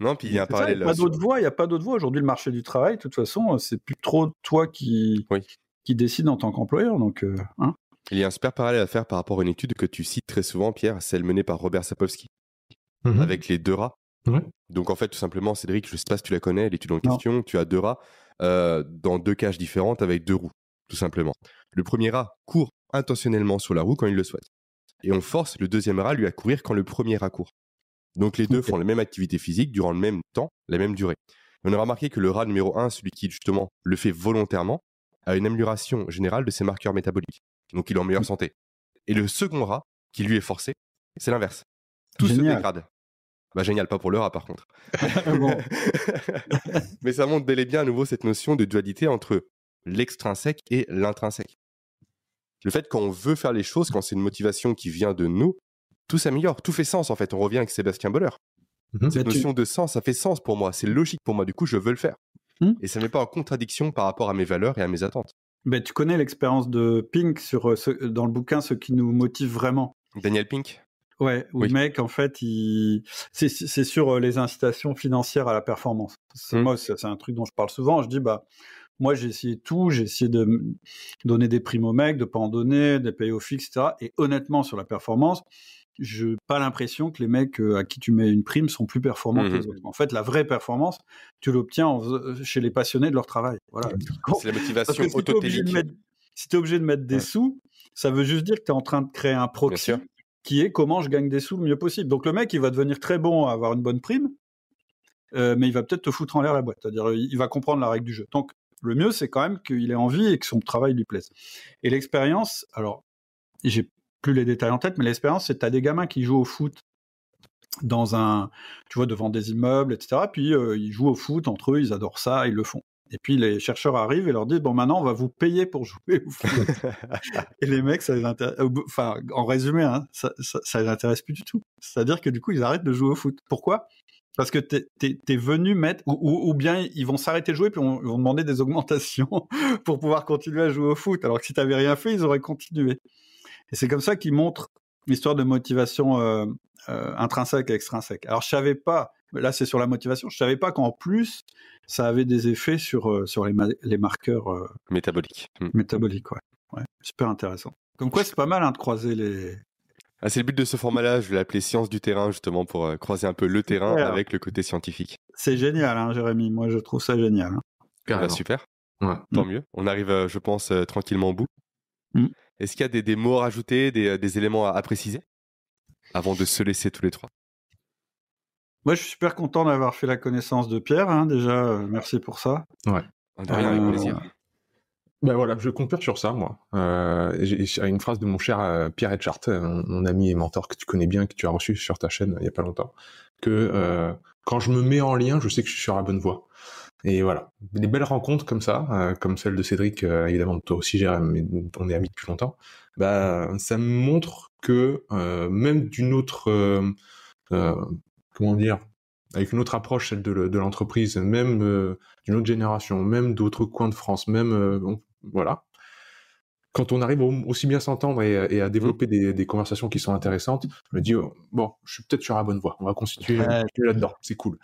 Non, puis il y a un il n'y a pas d'autre voie. Il n'y a pas d'autre voie. Aujourd'hui, le marché du travail, de toute façon, c'est plus trop toi qui, Oui. Qui décide en tant qu'employeur. Donc, euh, hein. Il y a un super parallèle à faire par rapport à une étude que tu cites très souvent, Pierre, celle menée par Robert Sapolsky. Mhm. avec les deux rats. Ouais. Donc en fait, tout simplement, Cédric, je sais pas si tu la connais, l'étude en Non. question, tu as deux rats euh, dans deux cages différentes avec deux roues, tout simplement. Le premier rat court intentionnellement sur la roue quand il le souhaite. Et on force le deuxième rat lui à courir quand le premier rat court. Donc les deux font la même activité physique durant le même temps, la même durée. On a remarqué que le rat numéro 1, celui qui justement le fait volontairement, a une amélioration générale de ses marqueurs métaboliques. Donc il est en meilleure santé. Et le second rat, qui lui est forcé, c'est l'inverse. Tout se dégrade. Bah génial, pas pour le rat par contre. Bon. Mais ça montre bel et bien à nouveau cette notion de dualité entre l'extrinsèque et l'intrinsèque. Le fait qu'on veut faire les choses, quand c'est une motivation qui vient de nous, tout s'améliore, tout fait sens en fait. On revient avec Sébastien Boller. Mhm. Cette notion de sens, ça fait sens pour moi, c'est logique pour moi, du coup je veux le faire. Hmm. Et ça ne met pas en contradiction par rapport à mes valeurs et à mes attentes. Ben, tu connais l'expérience de Pink sur, euh, ce- dans le bouquin, ce qui nous motive vraiment. Daniel Pink? Ouais, où Oui. le mec, en fait, il... c'est, sur euh, les incitations financières à la performance. C'est, Mm. Moi, c'est, un truc dont je parle souvent. Je dis, bah, moi, j'ai essayé tout. J'ai essayé de donner des primes aux mecs, de pas en donner, de les payer au fixe, etc. Et honnêtement, sur la performance, je n'ai pas l'impression que les mecs euh, à qui tu mets une prime sont plus performants que Mhm. les autres. En fait, la vraie performance, tu l'obtiens en fais- chez les passionnés de leur travail. Voilà. C'est la motivation que si tu es obligé de autotélique. mettre, si des Ouais. sous, ça veut juste dire que tu es en train de créer un proxy qui est comment je gagne des sous le mieux possible. Donc le mec, il va devenir très bon à avoir une bonne prime, euh, mais il va peut-être te foutre en l'air la boîte. C'est-à-dire, il il va comprendre la règle du jeu. Donc le mieux, c'est quand même qu'il ait envie et que son travail lui plaise. Et l'expérience, alors, j'ai plus les détails en tête, mais l'expérience, c'est que tu as des gamins qui jouent au foot dans un, tu vois, devant des immeubles, etc. Puis euh, ils jouent au foot entre eux, ils adorent ça, ils le font. Et puis les chercheurs arrivent et leur disent bon maintenant on va vous payer pour jouer au foot. et les mecs ça les intéresse. Enfin en résumé hein, ça, ça, ça les intéresse plus du tout. C'est-à-dire que du coup ils arrêtent de jouer au foot. Pourquoi? Parce que t'es es, venu mettre ou, ou, ou bien ils vont s'arrêter de jouer puis on, ils vont demander des augmentations pour pouvoir continuer à jouer au foot. Alors que si t'avais rien fait ils auraient continué. Et c'est comme ça qu'ils montrent l'histoire de motivation euh, euh, intrinsèque et extrinsèque. Alors je savais pas, là c'est sur la motivation, je savais pas qu'en plus ça avait des effets sur, euh, sur les, ma- les marqueurs euh, Métabolique. Hmm. métaboliques. Ouais. Ouais, super intéressant. Comme quoi c'est pas mal hein, de croiser les... Ah, c'est le but de ce format-là, je vais l'appeler science du terrain, justement, pour euh, croiser un peu le terrain avec le côté scientifique. C'est génial, hein, Jérémy. Moi je trouve ça génial. hein. Ah bah, super, Ouais. tant Mm. mieux. On arrive, euh, je pense, euh, tranquillement au bout. Mm. Est-ce qu'il y a des, des mots à rajouter, des, euh, des éléments à, à préciser avant de se laisser tous les trois? Moi je suis super content d'avoir fait la connaissance de Pierre. hein, déjà, euh, merci pour ça. De rien, avec Euh, plaisir. Ben voilà, je conclure sur ça, moi. Euh, j'ai une phrase de mon cher euh, Pierre Etchart, mon, mon ami et mentor que tu connais bien, que tu as reçu sur ta chaîne euh, il y a pas longtemps, que euh, quand je me mets en lien, je sais que je suis sur la bonne voie. Et voilà, des belles rencontres comme ça, euh, comme celle de Cédric, euh, évidemment, toi aussi, Jérôme, mais on est amis depuis longtemps, bah, ça me montre que euh, même d'une autre, euh, comment dire, avec une autre approche, celle de, le- de l'entreprise, même d'une autre génération, même d'autres coins de France, même, bon, voilà. Quand on arrive au- aussi bien s'entendre et, et à développer des, des conversations qui sont intéressantes, je me dis, oh, bon, je suis peut-être sur la bonne voie, on va continuer, Ouais. là-dedans, c'est cool.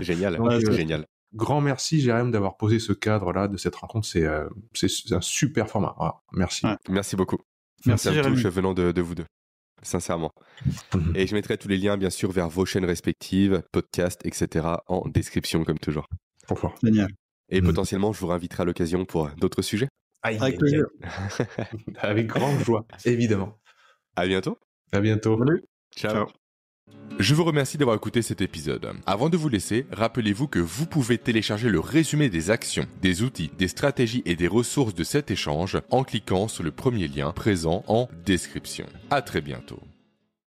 Génial, c'est génial. Grand merci, Jérôme, d'avoir posé ce cadre-là de cette rencontre, c'est euh, c'est c'est un super format. Voilà, merci. Ouais. Merci beaucoup. Merci, Jérémy. touche venant de, de vous deux, sincèrement. Mhm. Et je mettrai tous les liens, bien sûr, vers vos chaînes respectives, podcasts, etc., en description, comme toujours. Fort. Génial. Et Mhm. potentiellement, je vous réinviterai à l'occasion pour d'autres sujets. Avec plaisir. Avec grande joie, évidemment. À bientôt. À bientôt. Salut. Ciao. Ciao. Je vous remercie d'avoir écouté cet épisode. Avant de vous laisser, rappelez-vous que vous pouvez télécharger le résumé des actions, des outils, des stratégies et des ressources de cet échange en cliquant sur le premier lien présent en description. À très bientôt.